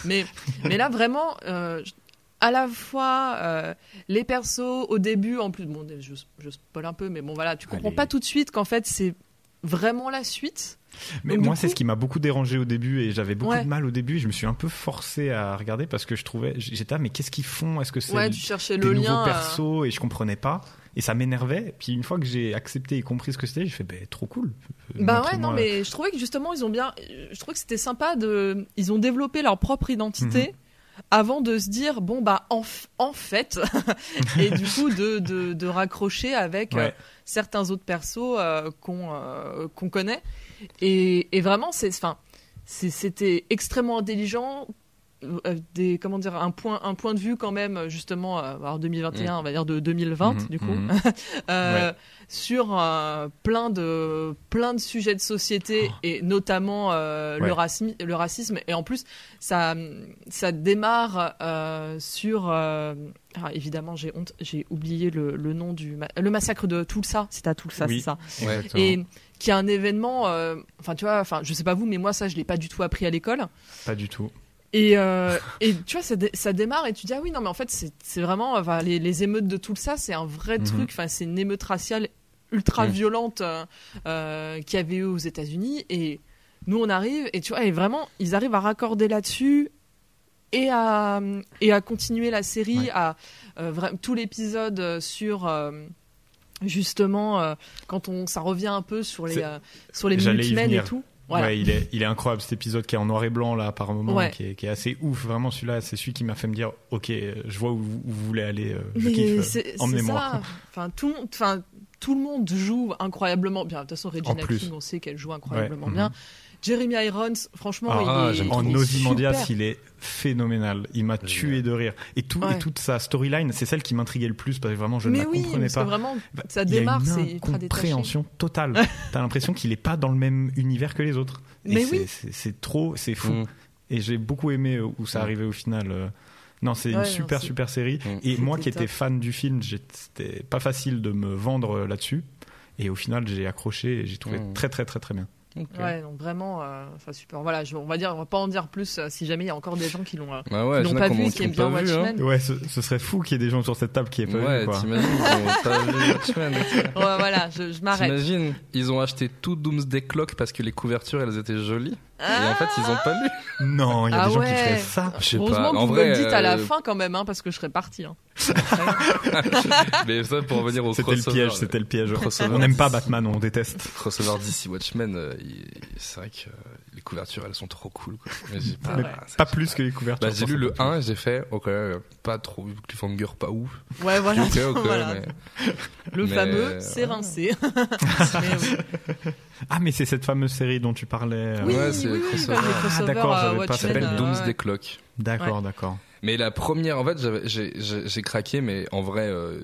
mais mais là vraiment. euh, je- à la fois euh, les persos au début en plus bon je, je spoil un peu mais bon voilà tu comprends Allez. pas tout de suite qu'en fait c'est vraiment la suite Mais Donc, moi, c'est coup- ce qui m'a beaucoup dérangé au début et j'avais beaucoup Ouais. de mal au début. Je me suis un peu forcé à regarder parce que je trouvais, j'étais ah mais qu'est-ce qu'ils font? Est-ce que c'est ouais des le nouveaux lien euh, persos et je comprenais pas et ça m'énervait. Puis une fois que j'ai accepté et compris ce que c'était, j'ai fait ben trop cool. Euh, Bah ouais, non, mais je trouvais que justement, ils ont bien. Je trouvais que c'était sympa de. Ils ont développé leur propre identité. Mhm. Avant de se dire, bon, bah, en, en fait, et du coup, de, de, de raccrocher avec euh, certains autres persos euh, qu'on euh, qu'on connaît. Et, et vraiment, c'est, enfin, c'était extrêmement intelligent. Euh, Des, comment dire, un point, un point de vue quand même, justement, euh, alors 2021, on va dire de 2020, Mhm, du coup, mhm. euh, Ouais. sur euh, plein de plein de sujets de société et notamment euh, Oh. Ouais. le racisme le racisme et en plus ça ça démarre euh, sur euh, ah, évidemment j'ai honte j'ai oublié le, le nom du ma- le massacre de Tulsa c'est à Tulsa Oui. c'est ça Exactement. et qui est un événement euh, enfin tu vois enfin je sais pas vous mais moi ça je l'ai pas du tout appris à l'école Pas du tout. Et, euh, et tu vois, ça, dé- ça démarre et tu dis, ah oui, non, mais en fait, c'est vraiment, enfin, les, les émeutes de tout ça, c'est un vrai Mhm. truc, enfin, c'est une émeute raciale ultra violente euh, euh, qu'il y avait eu aux États-Unis. Et nous, on arrive, et tu vois, et vraiment, ils arrivent à raccorder là-dessus et à et à continuer la série Ouais. à euh, tout l'épisode euh, sur justement quand on ça revient un peu sur les sur les Minutemen et tout. Voilà. Ouais, il est, il est incroyable cet épisode qui est en noir et blanc là par moment, Ouais. qui, est, qui est assez ouf. Vraiment, celui-là, c'est celui qui m'a fait me dire, ok, euh, je vois où, vous- où vous voulez aller. euh, Je kiffe. euh, Emmenez-moi. ça. Enfin tout, le monde- enfin tout le monde joue incroyablement bien. De toute façon, Regina. King, on sait qu'elle joue incroyablement Ouais, bien. mhm. Jeremy Irons, franchement, Ah, il est, En Ozymandias, il est phénoménal. Il m'a tué de rire. Et, tout, Ouais. et toute sa storyline, c'est celle qui m'intriguait le plus parce que vraiment, je ne la oui, comprenais parce que pas. vraiment, Bah, ça il y a démarre, une c'est incompréhension totale. T'as l'impression qu'il est pas dans le même univers que les autres. Et Mais oui. c'est- trop, c'est fou. Mm. Et j'ai beaucoup aimé euh, où ça Mm. arrivait au final. euh. Non, c'est Ouais, une super, super série. Mm. Et moi qui étais fan du film, c'était pas facile de me vendre euh, là-dessus. Et au final, j'ai accroché et j'ai trouvé Mm. très, très, très, très bien. Ouais, donc vraiment, euh, enfin super. Voilà, je, on va dire, on va pas en dire plus euh, si jamais il y a encore des gens qui l'ont. euh, Bah ouais, Qui l'ont pas vu, qui aiment bien vu, hein. Watchmen. Ouais, ce, ce serait fou qu'il y ait des gens sur cette table qui aient pas Ouais, vu. Quoi. t'imagines, ils ont pas vu Watchmen. ouais, voilà, je, je m'arrête. T'imagines, ils ont acheté tout Doomsday Clock parce que les couvertures elles étaient jolies. Et en fait, ils ont pas lu. Non, il y a Ah des gens qui feraient ça. Je sais Heureusement pas. que En vous vrai, me le dites à la euh, fin quand même, hein, parce que je serais parti. Hein. Mais ça, pour revenir au C'était le piège, c'était le piège. crossover On n'aime pas. Batman, on déteste. crossover DC Watchmen, euh, il- c'est vrai que euh, les couvertures elles sont trop cool. Quoi. Mais j'ai pas, Mais c'est- Pas plus que les couvertures. Bah, j'ai lu le 1 et j'ai fait, ok, euh, pas trop, cliffhanger pas ouf. Ouais, voilà. Ok, ok, Voilà. mais- Le mais, fameux, euh, c'est rincé. Ah, mais c'est cette fameuse série dont tu parlais. euh. Oui, Ouais, c'est oui, crossover. Ah, d'accord, j'avais pas- Ça s'appelle euh, Doomsday ouais. Clock. D'accord, d'accord. Mais la première, en fait, j'ai craqué, mais en vrai, euh,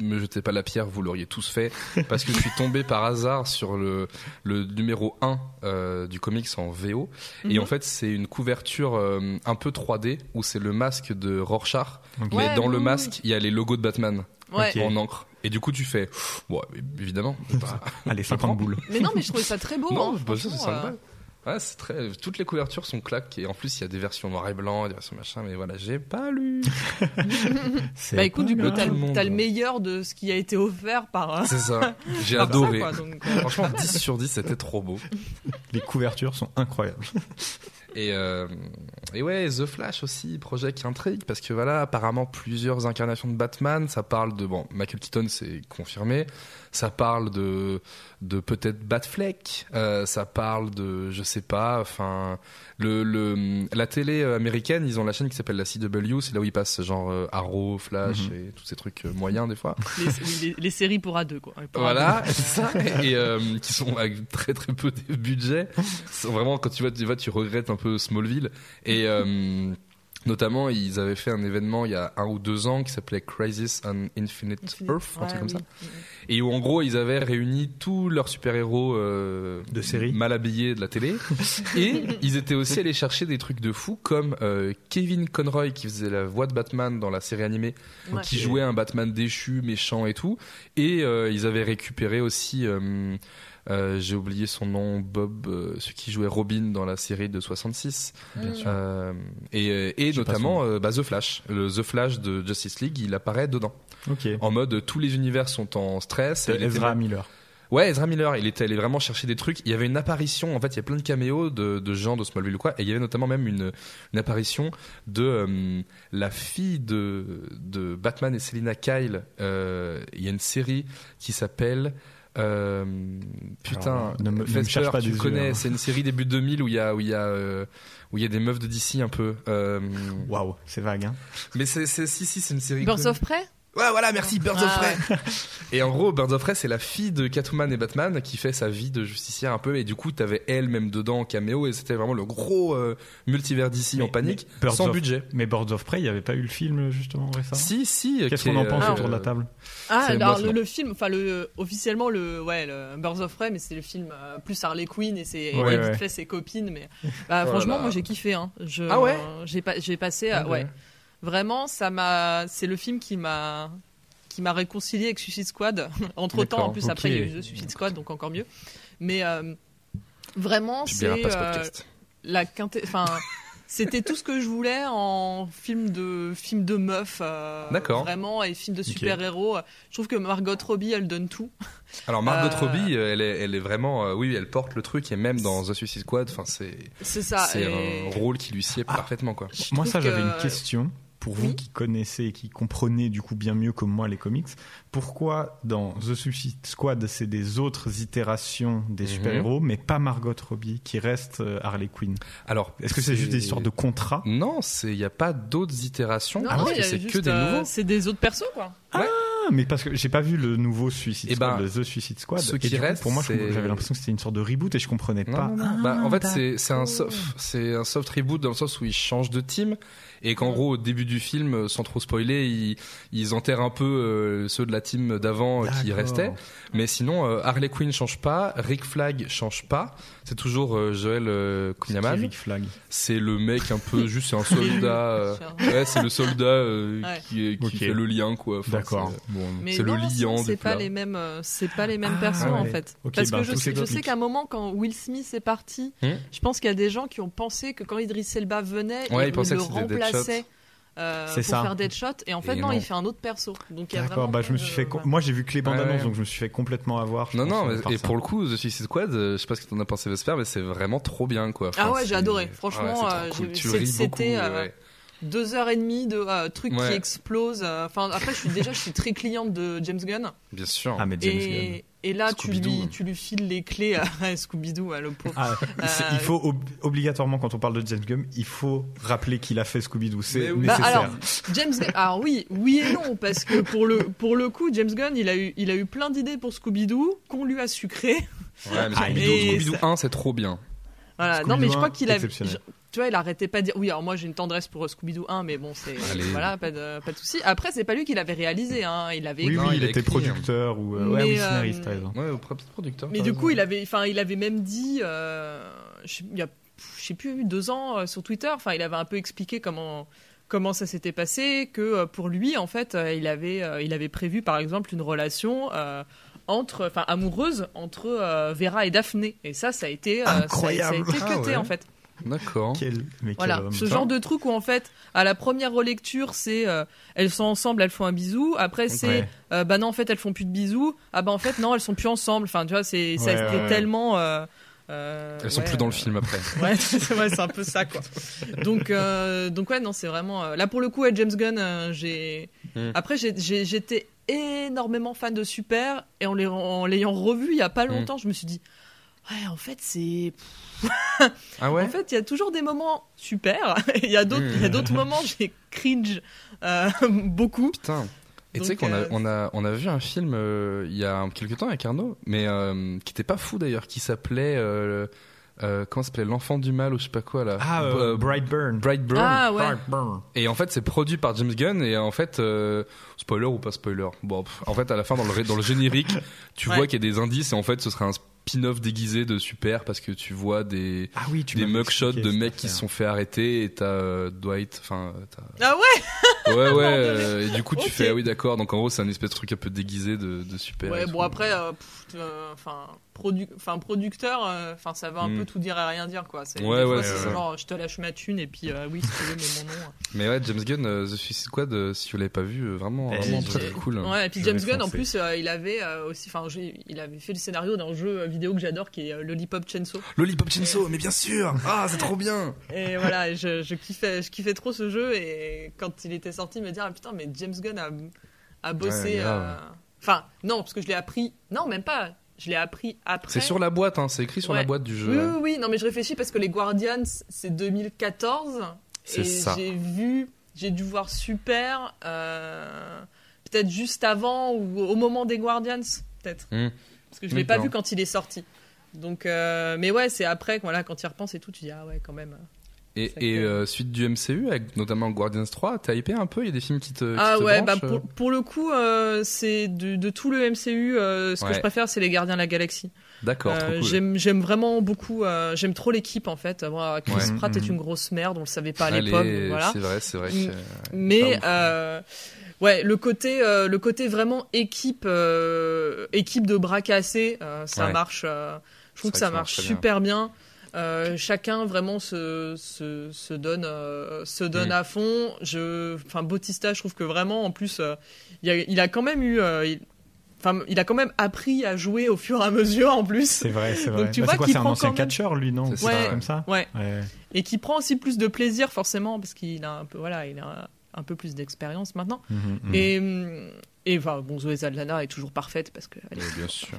me jetez pas la pierre, vous l'auriez tous fait, parce que je suis tombé par hasard sur le, le numéro 1 euh, du comics en VO, et Mhm. en fait, c'est une couverture euh, un peu 3D, où c'est le masque de Rorschach. Ouais, mais dans oui, le masque, il y a les logos de Batman Ouais. En encre. Et du coup, tu fais, ouais, évidemment. bah, Allez, prends. 50 boules. Mais non, mais je trouvais ça très beau. non, hein, bah, ça, c'est franchement, cinq euh, balles. Ouais, c'est très. Toutes les couvertures sont claques et en plus il y a des versions noir et blanc, des versions machin, mais voilà, j'ai pas lu. Bah écoute, du coup, t'as le t'as le meilleur de ce qui a été offert par. euh, C'est ça. J'ai ça, adoré. quoi, donc, euh, Franchement, 10 sur 10, c'était trop beau. Les couvertures sont incroyables. Et, euh, et ouais, The Flash aussi, projet qui intrigue, parce que voilà, apparemment plusieurs incarnations de Batman, ça parle de, bon, Michael Keaton c'est confirmé, ça parle de, de peut-être Batfleck, euh, ça parle de, je sais pas, enfin, le, le, la télé américaine, ils ont la chaîne qui s'appelle la CW, c'est là où ils passent genre euh, Arrow, Flash Mhm. et tous ces trucs euh, moyens des fois. les, les- les séries pour A2, quoi. Pour Voilà, c'est ça. Et euh, qui sont avec très très peu de budget. Vraiment, quand tu vois, tu vois, tu regrettes un peu Smallville. Et euh, notamment, ils avaient fait un événement il y a un ou deux ans qui s'appelait Crisis on Infinite, Infinite. Earth, un Ouais, truc comme oui. ça. Et où en gros, ils avaient réuni tous leurs super-héros euh, De série. mal habillés de la télé. et ils étaient aussi allés chercher des trucs de fou comme euh, Kevin Conroy qui faisait la voix de Batman dans la série animée Ouais. qui jouait un Batman déchu, méchant et tout. Et euh, ils avaient récupéré aussi, euh, j'ai oublié son nom, Bob, euh, celui qui jouait Robin dans la série de 66. Bien sûr. Euh, et euh, et notamment euh, bah, The Flash. Le The Flash de Justice League, il apparaît dedans. En mode, tous les univers sont en stress. et Ezra Miller. Ouais, Ezra Miller, il était allé vraiment chercher des trucs. Il y avait une apparition, en fait, il y a plein de caméos de, de gens de Smallville ou quoi, et il y avait notamment même une, une apparition de euh, la fille de, de Batman et Selina Kyle. Euh, il y a une série qui s'appelle euh, putain, Alors, ne me- ne me cherche pas tu des connais, yeux, hein. c'est une série début 2000 où il y a où il y a euh, où il y a des meufs de DC un peu. Euh, Waouh, c'est vague. Hein. mais c'est c'est si si c'est une série. Birds of Prey? Ouais, voilà, merci, Birds of Ah, Prey. Et en gros, Birds of Prey, c'est la fille de Catwoman et Batman qui fait sa vie de justicière un peu. Et du coup, t'avais elle même dedans en caméo. Et c'était vraiment le gros euh, multivers d'ici en panique, Birds sans of- budget. Mais Birds of Prey, il n'y avait pas eu le film justement récemment Si, si. Qu'est-ce qui qu'on en pense euh, autour de la table Ah, alors le, film, enfin le officiellement le ouais le Birds of Prey, mais c'est le film euh, plus Harley Quinn et c'est Ouais, ouais. fait ses copines, mais bah, Oh franchement moi j'ai kiffé hein. Je, Ah ouais j'ai pas j'ai passé Ah à- ouais vraiment ça m'a c'est le film qui m'a qui m'a réconcilié avec Suicide Squad. Entre temps en plus après il y a eu The Suicide Squad donc encore mieux, mais euh, vraiment c'est verras pas ce euh, podcast. la quinté enfin c'était tout ce que je voulais en film de film de meuf. euh, D'accord. Vraiment et film de super héros. Je trouve que Margot Robbie, elle donne tout. Alors Margot Euh, Robbie, euh, elle est, elle est vraiment, euh, oui, elle porte le truc et même dans The Suicide Squad, enfin c'est, C'est ça. c'est et- un rôle qui lui sied Ah. parfaitement quoi. je Moi, ça, j'avais que- une question pour vous Oui. qui connaissez et qui comprenez du coup bien mieux que moi les comics. Pourquoi dans The Suicide Squad, c'est des autres itérations des Mhm. super-héros, mais pas Margot Robbie qui reste euh, Harley Quinn? Alors, Est-ce que c'est juste des histoires de contrat Non, c'est, il y a pas d'autres itérations. Non, parce non, que il y a c'est que des euh, nouveaux. C'est des autres persos, quoi. Ah, mais parce que j'ai pas vu le nouveau Suicide Eh Squad, ben, The Suicide Squad. ceux et qui coup, restent, pour moi, j'avais l'impression que c'était une sorte de reboot et je comprenais Non, pas. non, non. Ah, Bah, en fait, c'est un d'accord. soft, c'est un soft reboot dans le sens où ils changent de team et qu'en gros au début du film, sans trop spoiler, ils, ils enterrent un peu euh, ceux de la team d'avant qui restaient. Mais sinon, euh, Harley Quinn change pas, Rick Flag change pas. C'est toujours euh, Joel euh, C'est le mec un peu juste, c'est un soldat. euh, ouais, c'est le soldat euh, Ouais. qui, est- qui fait le lien quoi. Enfin, D'accord. c'est- Bon. Le liant C'est pas plat. les mêmes, euh, c'est pas les mêmes Ah, persos en fait. Parce bah, que je, tout sais, est je sais qu'à un moment quand Will Smith est parti, Hmm. je pense qu'il y a des gens qui ont pensé que quand Idris Elba venait, Ouais, il, le remplaçait euh, C'est pour ça. faire Deadshot. Et en fait Et non, non. il fait un autre perso. Donc il y a D'accord, vraiment bah je me suis fait. Moi j'ai vu que les bandes Ouais, annonces, ouais. donc je me suis fait complètement avoir. Non, non, mais- et ça. pour le coup, The Suicide Squad, euh, je sais pas ce que t'en as pensé, Vesper, mais c'est vraiment trop bien, quoi. Ah ouais, j'ai adoré. Ouais, Franchement, euh, c'était, euh. Deux heures et demie de euh, trucs Ouais. qui explosent. euh, Enfin, après, je suis déjà, je suis très cliente de James Gunn. Bien sûr. Ah mais James Gunn. Et, là, tu lui, tu lui files les clés à Scooby-Doo, ouais, le pauvre. Ah, Euh, il faut ob- obligatoirement quand on parle de James Gunn, il faut rappeler qu'il a fait Scooby-Doo. C'est. Bah, nécessaire. alors, James Gunn, alors oui, oui et non, parce que pour le, pour le coup, James Gunn, il a eu, il a eu plein d'idées pour Scooby-Doo qu'on lui a sucré. Ouais, mais Ah, Scooby-Doo, et Scooby-Doo ça- 1, c'est trop bien. Voilà. Non, mais je crois 1, qu'il a, tu vois, il arrêtait pas de dire, oui, alors moi j'ai une tendresse pour Scooby-Doo 1, mais bon, c'est, Allez. voilà, pas de, pas de souci. Après, c'est pas lui qui l'avait réalisé, hein, il avait Oui, Non, oui, il était écrit, producteur ou euh, ouais, Mais, oui, scénariste, euh. Ouais, producteur. Mais du raison. coup, il avait, enfin, il avait même dit, euh, il y a, je sais plus, deux ans euh, sur Twitter. Enfin, il avait un peu expliqué comment comment ça s'était passé, que euh, pour lui, en fait, euh, il avait euh, il avait prévu, par exemple, une relation. euh, entre, enfin amoureuse entre euh, Vera et Daphné et ça ça a été euh, ça Incroyable. ça a, été Ah cuté ouais. en fait D'accord. Quel, mais quel voilà homme. ce genre de truc où en fait à la première relecture c'est euh, elles sont ensemble elles font un bisou après c'est Ouais. euh, bah non en fait elles font plus de bisous ah bah en fait non elles sont plus ensemble enfin tu vois c'est ça Ouais, ouais, ouais. tellement euh, euh, Elles sont ouais, plus dans le film après. ouais c'est un peu ça quoi donc euh, donc ouais non c'est vraiment euh, là pour le coup ouais, James Gunn euh, j'ai Mm. après j'étais énormément fan de Super et en les- en l'ayant revu il y a pas Mm. longtemps je me suis dit ouais en fait c'est Ah ouais en fait, il y a toujours des moments super. et Il y a d'autres, il y a Mmh. d'autres moments, j'ai cringe euh, beaucoup. Putain. Et tu sais qu'on a, euh, on a, on a vu un film euh, il y a quelques temps avec Arnaud, mais euh, qui était pas fou d'ailleurs, qui s'appelait. Euh, euh, comment ça s'appelait L'enfant du mal ou je sais pas quoi là. Ah, euh, Brightburn. Brightburn. Ah ouais. Brightburn. Et en fait, c'est produit par James Gunn. Et en fait, euh, spoiler ou pas spoiler? Bon, pff, en fait, à la fin, dans le, dans le générique, tu Ouais. vois qu'il y a des indices. Et en fait, ce serait un spin-off déguisé de Super parce que tu vois des, Ah oui, tu des mugshots de mecs qui se sont fait arrêter. Et t'as euh, Dwight. Enfin, t'as- Ah ouais. ouais, ouais. Euh, et du coup, tu fais ah oui, d'accord. Donc en gros, c'est un espèce de truc un peu déguisé de, de Super. Ouais, bon après, euh, euh, enfin, produ- enfin producteur, enfin ça va un Mm. peu tout dire et rien dire quoi. C'est, Ouais, ouais, genre, je te lâche ma thune et puis euh, oui, si tu veux, mais mon nom. Mais ouais, James Gunn, euh, The Suicide Squad, euh, si vous l'avez pas vu, euh, vraiment, Eh, vraiment très très cool. Ouais, et puis James Gunn en plus, euh, il avait euh, aussi, enfin, il avait fait le scénario d'un jeu vidéo que j'adore qui est euh, Lollipop Chainsaw. Lollipop Chainsaw, mais bien sûr Ah, c'est trop bien Et voilà, je, je kiffais, je kiffais trop ce jeu et quand il était sorti, me dire ah putain mais James Gunn a, a bossé. Ouais, euh, Enfin non parce que je l'ai appris. Non même pas. Je l'ai appris après. C'est sur la boîte, hein, c'est écrit sur la boîte du jeu. Oui, oui oui non mais je réfléchis parce que les Guardians c'est 2014 C'est et ça. j'ai vu, j'ai dû voir Super euh, peut-être juste avant ou au moment des Guardians peut-être Hmm. Que je l'ai pas vu quand il est sorti. Donc euh, mais ouais c'est après voilà quand il repense et tout tu dis ah ouais quand même. Et, euh, suite du MCU, avec notamment Guardians 3, t'as hypé un peu? Il y a des films qui te. qui Ah te ouais, bah pour, euh? pour le coup, euh, c'est de, de tout le MCU, euh, ce Ouais. que je préfère, c'est les Gardiens de la Galaxie. D'accord, cool. J'aime j'aime vraiment beaucoup, j'aime trop l'équipe en fait. Chris Ouais. Pratt est Mhm. une grosse merde, on le savait pas à l'époque, voilà. C'est vrai, c'est vrai. Mais ouais, le côté, euh, le côté vraiment équipe, euh, équipe de bras cassés, euh, ça Ouais. marche. euh, je trouve que ça que ça marche marche très bien. super bien. Euh, chacun vraiment se, se, se donne, euh, se donne Mm. à fond. Je, enfin, Bautista, je trouve que vraiment, en plus, euh, il, a, il a quand même eu. euh, il, Enfin, il a quand même appris à jouer au fur et à mesure en plus. C'est vrai, c'est Donc vrai. tu Bah, vois c'est quoi, qu'il c'est un prend ancien même- catcheur, lui, non C'est Ou ça, ouais. comme ça Ouais. Ouais. Et qui prend aussi plus de plaisir forcément parce qu'il a un peu, voilà, il a un peu plus d'expérience maintenant. Mhm, mhm. Et, et enfin, bon, Zoé Saldana est toujours parfaite parce que. elle est- Oui, bien sûr.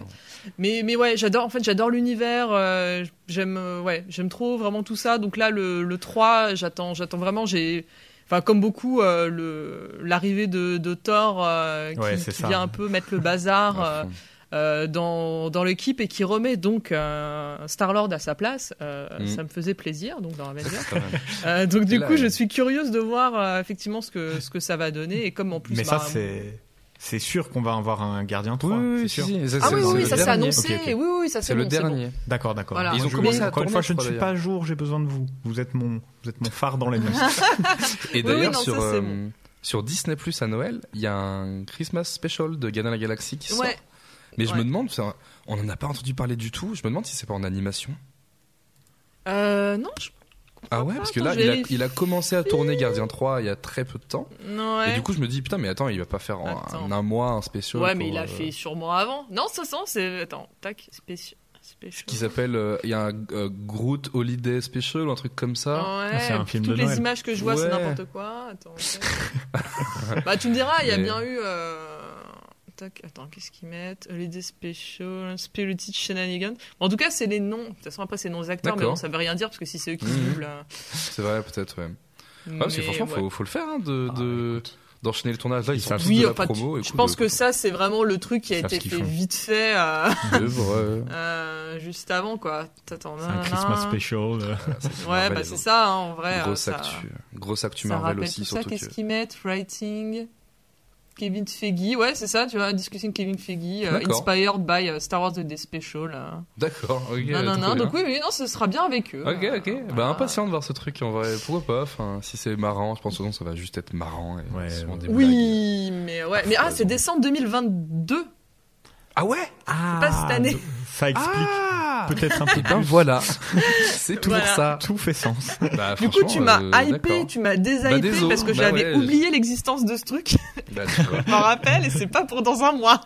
Mais, mais ouais, j'adore. En fait, j'adore l'univers. euh, j'aime, euh, ouais, j'aime trop vraiment tout ça. Donc là, le, le 3, j'attends, j'attends vraiment. J'ai, enfin, comme beaucoup, euh, le l'arrivée de, de Thor euh, qui, Ouais, vient un peu mettre le bazar. Euh, dans, dans l'équipe et qui remet donc euh, Star-Lord à sa place. Euh, Mhm. Ça me faisait plaisir, donc dans Avengers. Euh, donc du Là, coup, je ouais. suis curieuse de voir euh, effectivement ce que, ce que ça va donner et comme en plus. Mais bah, ça, c'est. C'est sûr qu'on va avoir un gardien 3. Oui, oui, c'est oui, sûr. si. Ah oui, oui, ça s'est annoncé. Ok, ok. Oui, oui, ça c'est le bon, c'est bon. dernier. D'accord, d'accord. Voilà. Ils ont commencé à encore une fois, je ne suis pas à jour, j'ai besoin de vous. Vous êtes mon, vous êtes mon phare dans les news. Et d'ailleurs, sur, ça, c'est euh, bon. sur Disney Plus à Noël, il y a un Christmas Special de Gardien la Galaxie qui sort. Ouais. Mais je me demande, on n'en a pas entendu parler du tout. Je me demande si c'est pas en animation. Euh, non, je... Ah ouais, parce que là, il a, vérifie. il a commencé à tourner Gardien 3 il y a très peu de temps. non, ouais. Et du coup, je me dis, putain, mais attends, il va pas faire en, un mois un spécial. ouais, mais il a euh, fait sûrement avant. Non, ça sent, c'est. Attends, tac, spécial. Qui s'appelle. euh, Il y a un euh, Groot Holiday Special, un truc comme ça. Ouais, Ah, c'est un film toutes de les Noël. images que je vois, c'est n'importe quoi. Attends, bah, tu me diras, il y a Mais- bien eu. Euh... Tac, attends, qu'est-ce qu'ils mettent? Holiday Special, Spirited Shenanigans. Bon, en tout cas, c'est les noms. De toute façon, après, c'est les noms des acteurs, mais bon, ça veut rien dire parce que si c'est eux qui Mhm. doublent. euh, C'est vrai, peut-être, ouais. Ouais, parce que franchement, ouais. faut, faut le faire, hein, de, Ah, de- écoute. d'enchaîner le tournage. Là, ils sont Oui, de la tu- promo. je pense euh, que ça, c'est vraiment le truc qui a été fait font. vite fait euh, euh, juste avant, quoi. Attends, C'est un. Christmas special. euh. Ouais, Marvel, bah c'est ça, hein, en vrai. euh, Grosse ça, actu. Grosse actu ça Marvel aussi, tout ça. surtout Qu'est-ce que. qu'ils mettent? Writing. Kevin Feige, ouais, c'est ça, tu vois, discussing Kevin Feige, euh, inspired by euh, Star Wars The Day Special. euh. D'accord, ok. non, non, non, donc oui, oui, non, ce sera bien avec eux. Ok, euh, ok. Bah, voilà. impatient de voir ce truc en vrai. Pourquoi pas Enfin, si c'est marrant, je pense que non, ça va juste être marrant. Et Ouais, souvent ouais. des blagues. Oui, mais ouais, mais ah, c'est décembre 2022. Ah ouais pas cette année. Ça explique Ah peut-être un peu Et ben plus. voilà. c'est toujours Voilà. ça. Tout fait sens. Bah, Du coup, tu m'as euh, hypé, tu m'as Bah, déshypé parce que bah j'avais ouais, oublié l'existence de ce truc. Bah, tu vois. Je m'en rappelle et c'est pas pour dans un mois.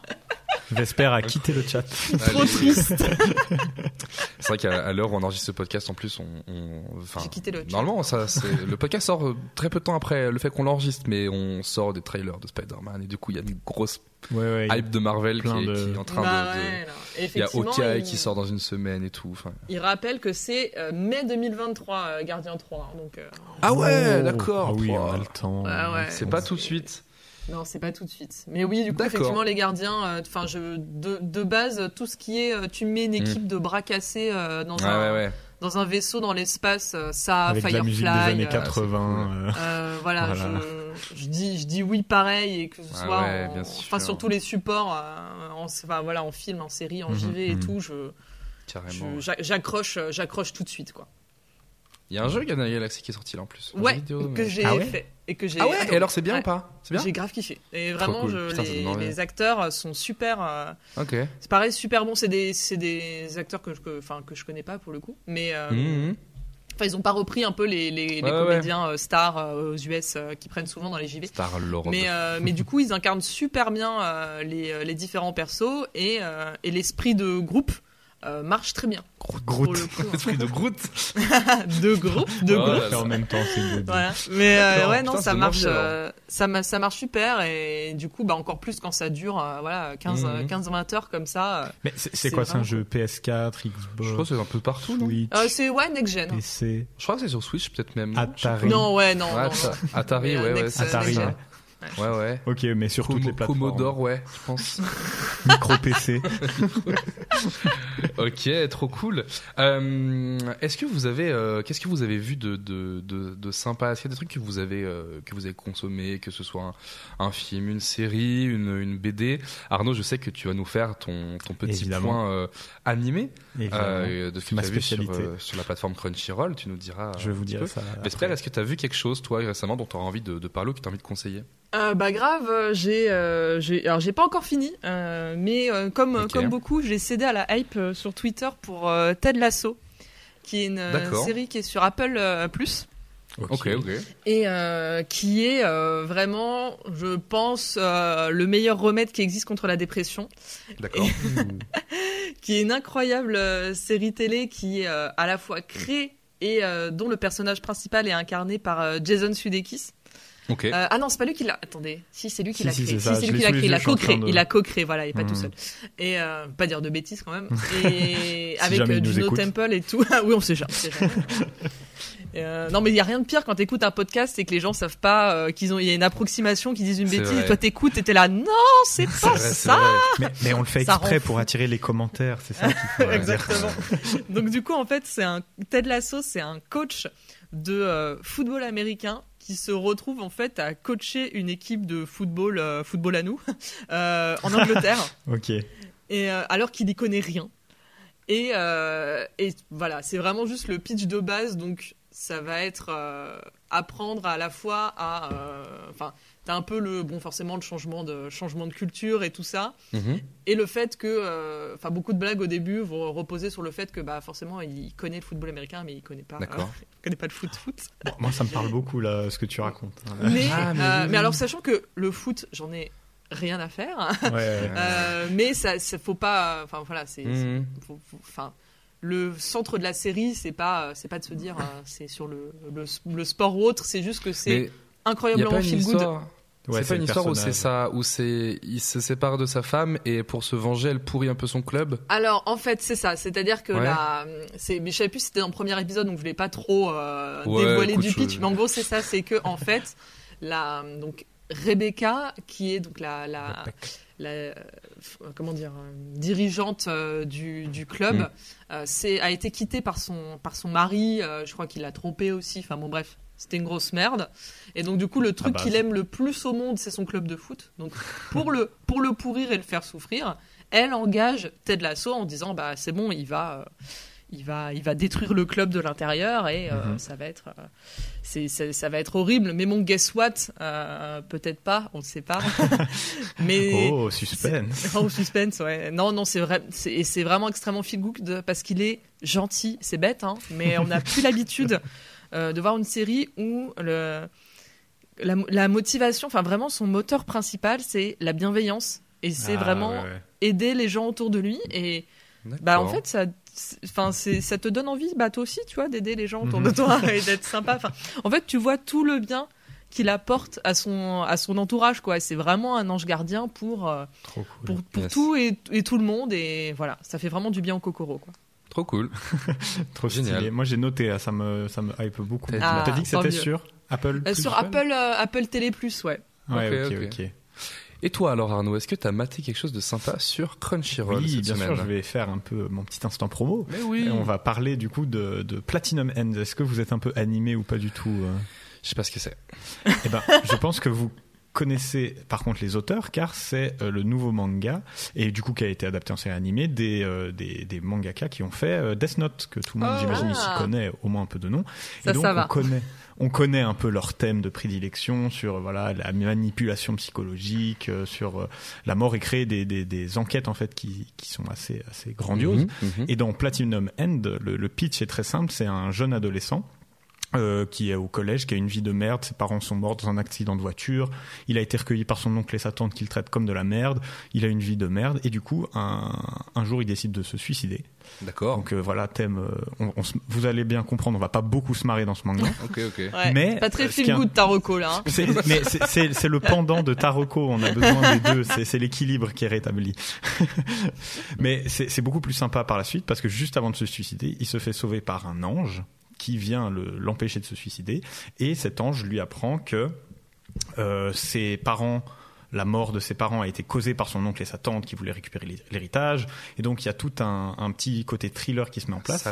J'espère à quitter le chat. Trop Allez. triste. C'est vrai qu'à l'heure où on enregistre ce podcast, en plus, on, on- enfin, J'ai quitté le chat. Normalement, ça, le podcast sort euh, très peu de temps après le fait qu'on l'enregistre, mais on sort des trailers de Spider-Man et du coup, il y a une grosse Ouais, ouais. hype de Marvel qui est, de- qui est en train Bah de. ouais. Il y a Hawkeye il- qui sort dans une semaine et tout. Il rappelle que c'est euh, mai 2023, euh, Gardien 3. hein, donc, euh, Ah ouais, Oh. d'accord. Ah oui, on a le temps. Ouais. C'est pas tout de suite. Non, c'est pas tout de suite. Mais oui, du coup, effectivement, les gardiens, euh, enfin, je de, de base, tout ce qui est, euh, tu mets une équipe de bras cassés euh, dans. Ouais, un, ouais, ouais. dans un vaisseau dans l'espace, ça, Avec de la Firefly. musique des années euh, 80. euh, euh, voilà, Voilà. Je, je dis, je dis oui pareil et que ce Ah soit, ouais, en- bien enfin sur tous les supports, euh, en, enfin, voilà, en film, en série, en Mhm, JV et mhm. tout, je, j'accroche, j'accroche tout de suite quoi. Il y a un jeu Galaxy qui est sorti là en plus. Ouais, vidéo, que j'ai Ah ouais fait et que j'ai. Ah ouais, adoré. et alors c'est bien Ouais. ou pas? C'est bien? J'ai grave kiffé. Et vraiment, cool. je- Putain, ça les, acteurs sont super. euh, Ok. c'est pareil, super bon. C'est des, c'est des acteurs que je, que- enfin, que je connais pas pour le coup. Mais euh, Mhm. enfin, ils ont pas repris un peu les, les, les Ouais, ouais. comédiens euh, stars euh, aux US euh, qui prennent souvent dans les JV. Star Lord. Mais, euh, mais du coup, ils incarnent super bien euh, les, euh, les différents persos et, euh, et l'esprit de groupe euh, marche très bien. Groot. L'esprit de Groot. hein. de groupe, de Oh groupe. là Et en même temps, c'est. Voilà. Mais euh, ouais, non, Putain, ça marche, euh, ça, ça marche super et du coup, bah encore plus quand ça dure, euh, voilà, 15, Mhm. 15-20 heures comme ça. euh. Mais c'est quoi C'est un jeu PS4, Je crois Xbox, que c'est un peu partout, Euh, c'est ouais next gen. PC, Je crois que c'est sur Switch, peut-être même. Atari. Non, ouais, non, Ouais, non, non. Atari, ouais, ouais. Next- Atari, ouais. Ouais, ouais. Ok, mais sur toutes Com- les plateformes. Commodore, ouais, je pense. Micro PC. ok, trop cool. Euh, Est-ce que vous avez, euh, qu'est-ce que vous avez vu de de, de, de sympa? Est-ce qu'il y a des trucs que vous avez euh, que vous avez consommé, que ce soit un, un film, une série, une, une BD Arnaud, je sais que tu vas nous faire ton ton petit Évidemment. point euh, animé de ce que Ma tu as vu sur, spécialité. sur la plateforme Crunchyroll. Tu nous diras. Je vais vous dire ça. Vesprel, après. est-ce que tu as vu quelque chose, toi, récemment, dont tu as envie de, de parler ou que tu as envie de conseiller? Euh, bah grave, euh, j'ai, euh, j'ai, alors j'ai pas encore fini, euh, mais euh, comme comme beaucoup, j'ai cédé à la hype euh, sur Twitter pour euh, Ted Lasso. qui est une série qui est sur Apple euh, Plus Ok, ok. et euh, qui est euh, vraiment, je pense, euh, le meilleur remède qui existe contre la dépression. D'accord. qui est une incroyable euh, série télé qui est euh, à la fois créée et euh, dont le personnage principal est incarné par euh, Jason Sudeikis. Ok. Euh, ah non, c'est pas lui qui l'a. Attendez, si c'est lui qui Si, l'a si, créé. Si c'est lui qui l'a créé, il a co-créé. Il a co-créé, voilà, il est pas tout Mhm. seul. Et euh, pas dire de bêtises quand même. Et Si avec euh, Juno écoute. Temple et tout. Ah oui, on sait jamais. Et, euh, non mais il y a rien de pire quand t'écoutes un podcast et que les gens savent pas euh, qu'ils ont il y a une approximation qui disent une C'est bêtise vrai. toi t'écoutes et t'es là non c'est C'est pas vrai, ça. Mais, mais on le fait exprès pour attirer les commentaires, c'est ça qu'il faut dire. Exactement. Donc du coup, en fait, c'est un Ted Lasso, c'est un coach de euh, football américain qui se retrouve en fait à coacher une équipe de football, euh, football à nous, euh, en Angleterre, Ok. et euh, alors qu'il n'y connaît rien. Et, et voilà, c'est vraiment juste le pitch de base, donc ça va être apprendre à la fois à, euh, t'as un peu le, bon, forcément le changement de changement de culture et tout ça, Mhm. et le fait que, euh, enfin, beaucoup de blagues au début vont reposer sur le fait que, bah, forcément, il connaît le football américain, mais il connaît pas, il connaît pas le foot foot. Bon, moi, ça me parle beaucoup, là, ce que tu racontes. Mais, Ah, mais euh, oui, mais alors, sachant que le foot, j'en ai rien à faire, Ouais, ouais. euh, mais ça, ça faut pas, enfin voilà, c'est, Mhm. enfin. Le centre de la série, c'est pas, c'est pas de se dire, c'est sur le, le, le sport ou autre, c'est juste que c'est incroyablement feel good. histoire. Ouais, c'est pas une histoire où c'est ça, où c'est il se sépare de sa femme et pour se venger, elle pourrit un peu son club. Alors en fait c'est ça, c'est-à-dire que Ouais. c'est, mais je savais plus si c'était dans le premier épisode donc je voulais pas trop euh, Ouais, dévoiler écoute, du pitch, je- mais en gros c'est ça, c'est que en fait la donc Rebecca qui est donc la la, la euh, comment dire euh, dirigeante euh, du, du club, Mm. euh, c'est a été quittée par son par son mari, euh, je crois qu'il l'a trompée aussi, enfin bon bref. C'était une grosse merde. Et donc, du coup, le truc base. qu'il aime le plus au monde, c'est son club de foot. Donc, pour le, pour le pourrir et le faire souffrir, elle engage Ted Lasso en disant bah c'est bon il va euh, il va il va détruire le club de l'intérieur et euh, Mhm. ça va être euh, c'est ça va être horrible mais bon guess what peut-être pas on ne sait pas mais Oh, suspense. Oh, suspense, ouais. Non, non, c'est vrai. c'est- Et c'est vraiment extrêmement feel good parce qu'il est gentil. C'est bête, hein, mais on n'a plus l'habitude euh, de voir une série où le, la, la motivation, enfin vraiment son moteur principal, c'est la bienveillance. Et c'est Ah, vraiment ouais, aider les gens autour de lui. Et bah en fait, ça, enfin ça te donne envie, bah toi aussi, tu vois, d'aider les gens autour de Mhm. toi et d'être sympa. Enfin, en fait, tu vois tout le bien qu'il apporte à son à son entourage, quoi. C'est vraiment un ange gardien pour euh, cool. pour, pour Yes. tout et, et tout le monde et voilà ça fait vraiment du bien au Kokoro quoi. Trop cool. Trop Génial. stylé. Moi, j'ai noté, ah, ça me, ça me hype beaucoup. T'as dit- Ah, T'as dit que tant c'était sur Apple Euh, Plus, sur Apple euh, Apple Télé Plus ouais Ouais, Ok, ok. Et toi alors Arnaud, est-ce que t'as maté quelque chose de sympa sur Crunchyroll Oui, cette bien semaine sûr, je vais faire un peu mon petit instant promo. Mais oui. Et on va parler du coup de, de Platinum End. Est-ce que vous êtes un peu animé ou pas du tout euh? Je sais pas ce que c'est. Eh ben, je pense que vous connaissez par contre les auteurs car c'est euh, le nouveau manga et du coup qui a été adapté en série animée des, euh, des, des mangaka qui ont fait euh, Death Note que tout le monde Oh. j'imagine ici Ah. connaît au moins un peu de nom Ça, et donc ça on connaît on connaît un peu leur thème de prédilection sur voilà la manipulation psychologique euh, sur euh, la mort et créer des, des, des enquêtes en fait qui, qui sont assez assez grandioses Mhm, mhm. et dans Platinum End, le, le pitch est très simple, c'est un jeune adolescent euh, qui est au collège, qui a une vie de merde, ses parents sont morts dans un accident de voiture, il a été recueilli par son oncle et sa tante qu'il traite comme de la merde, il a une vie de merde, et du coup, un, un jour, il décide de se suicider. D'accord. Donc euh, voilà, thème, euh, on- on se- vous allez bien comprendre, on va pas beaucoup se marrer dans ce manga. Ok, ok. ouais Mais, pas très feel good ta reco là hein. C'est, mais c'est- c'est c'est le pendant de Taroko, on a besoin des deux, c'est c'est l'équilibre qui est rétabli. mais c'est c'est beaucoup plus sympa par la suite parce que juste avant de se suicider, il se fait sauver par un ange qui vient le- l'empêcher de se suicider et cet ange lui apprend que euh, ses parents la mort de ses parents a été causée par son oncle et sa tante qui voulaient récupérer l'hé- l'héritage et donc il y a tout un, un petit côté thriller qui se met en place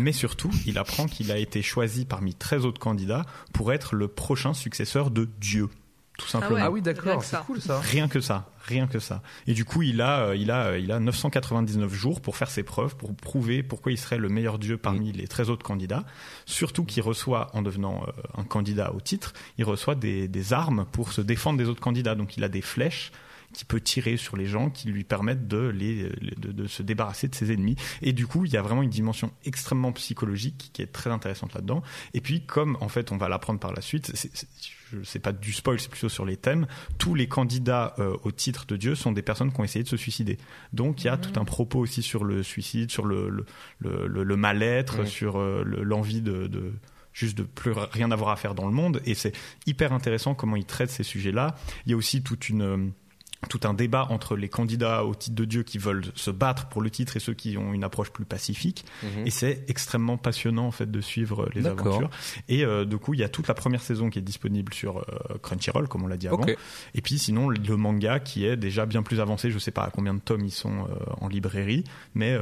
mais surtout, il apprend qu'il a été choisi parmi 13 autres candidats pour être le prochain successeur de Dieu. Tout simplement. ouais. Ah oui, d'accord, c'est cool ça. Rien que ça, rien que ça. Et du coup, il a, euh, il a, euh, il a 999 jours pour faire ses preuves, pour prouver pourquoi il serait le meilleur dieu parmi les 13 autres candidats. Surtout qu'il reçoit, en devenant euh, un candidat au titre, il reçoit des, des armes pour se défendre des autres candidats. Donc il a des flèches qui peut tirer sur les gens, qui lui permettent de, les, de, de se débarrasser de ses ennemis. Et du coup, il y a vraiment une dimension extrêmement psychologique qui est très intéressante là-dedans. Et puis, comme en fait, on va l'apprendre par la suite, c'est, pas du spoil, c'est plutôt sur les thèmes. Tous les candidats euh, au titre de Dieu sont des personnes qui ont essayé de se suicider. Donc il y a tout un propos aussi sur le suicide, sur le, le, le, le- le mal-être, sur euh, le- l'envie de, de juste de plus rien avoir à faire dans le monde. Et c'est hyper intéressant comment ils traitent ces sujets-là. Il y a aussi toute une euh, tout un débat entre les candidats au titre de Dieu qui veulent se battre pour le titre et ceux qui ont une approche plus pacifique. Mhm. Et c'est extrêmement passionnant en fait de suivre les aventures. Et euh, du coup, il y a toute la première saison qui est disponible sur euh, Crunchyroll, comme on l'a dit avant. Et puis sinon, le manga qui est déjà bien plus avancé. Je sais pas à combien de tomes ils sont euh, en librairie, mais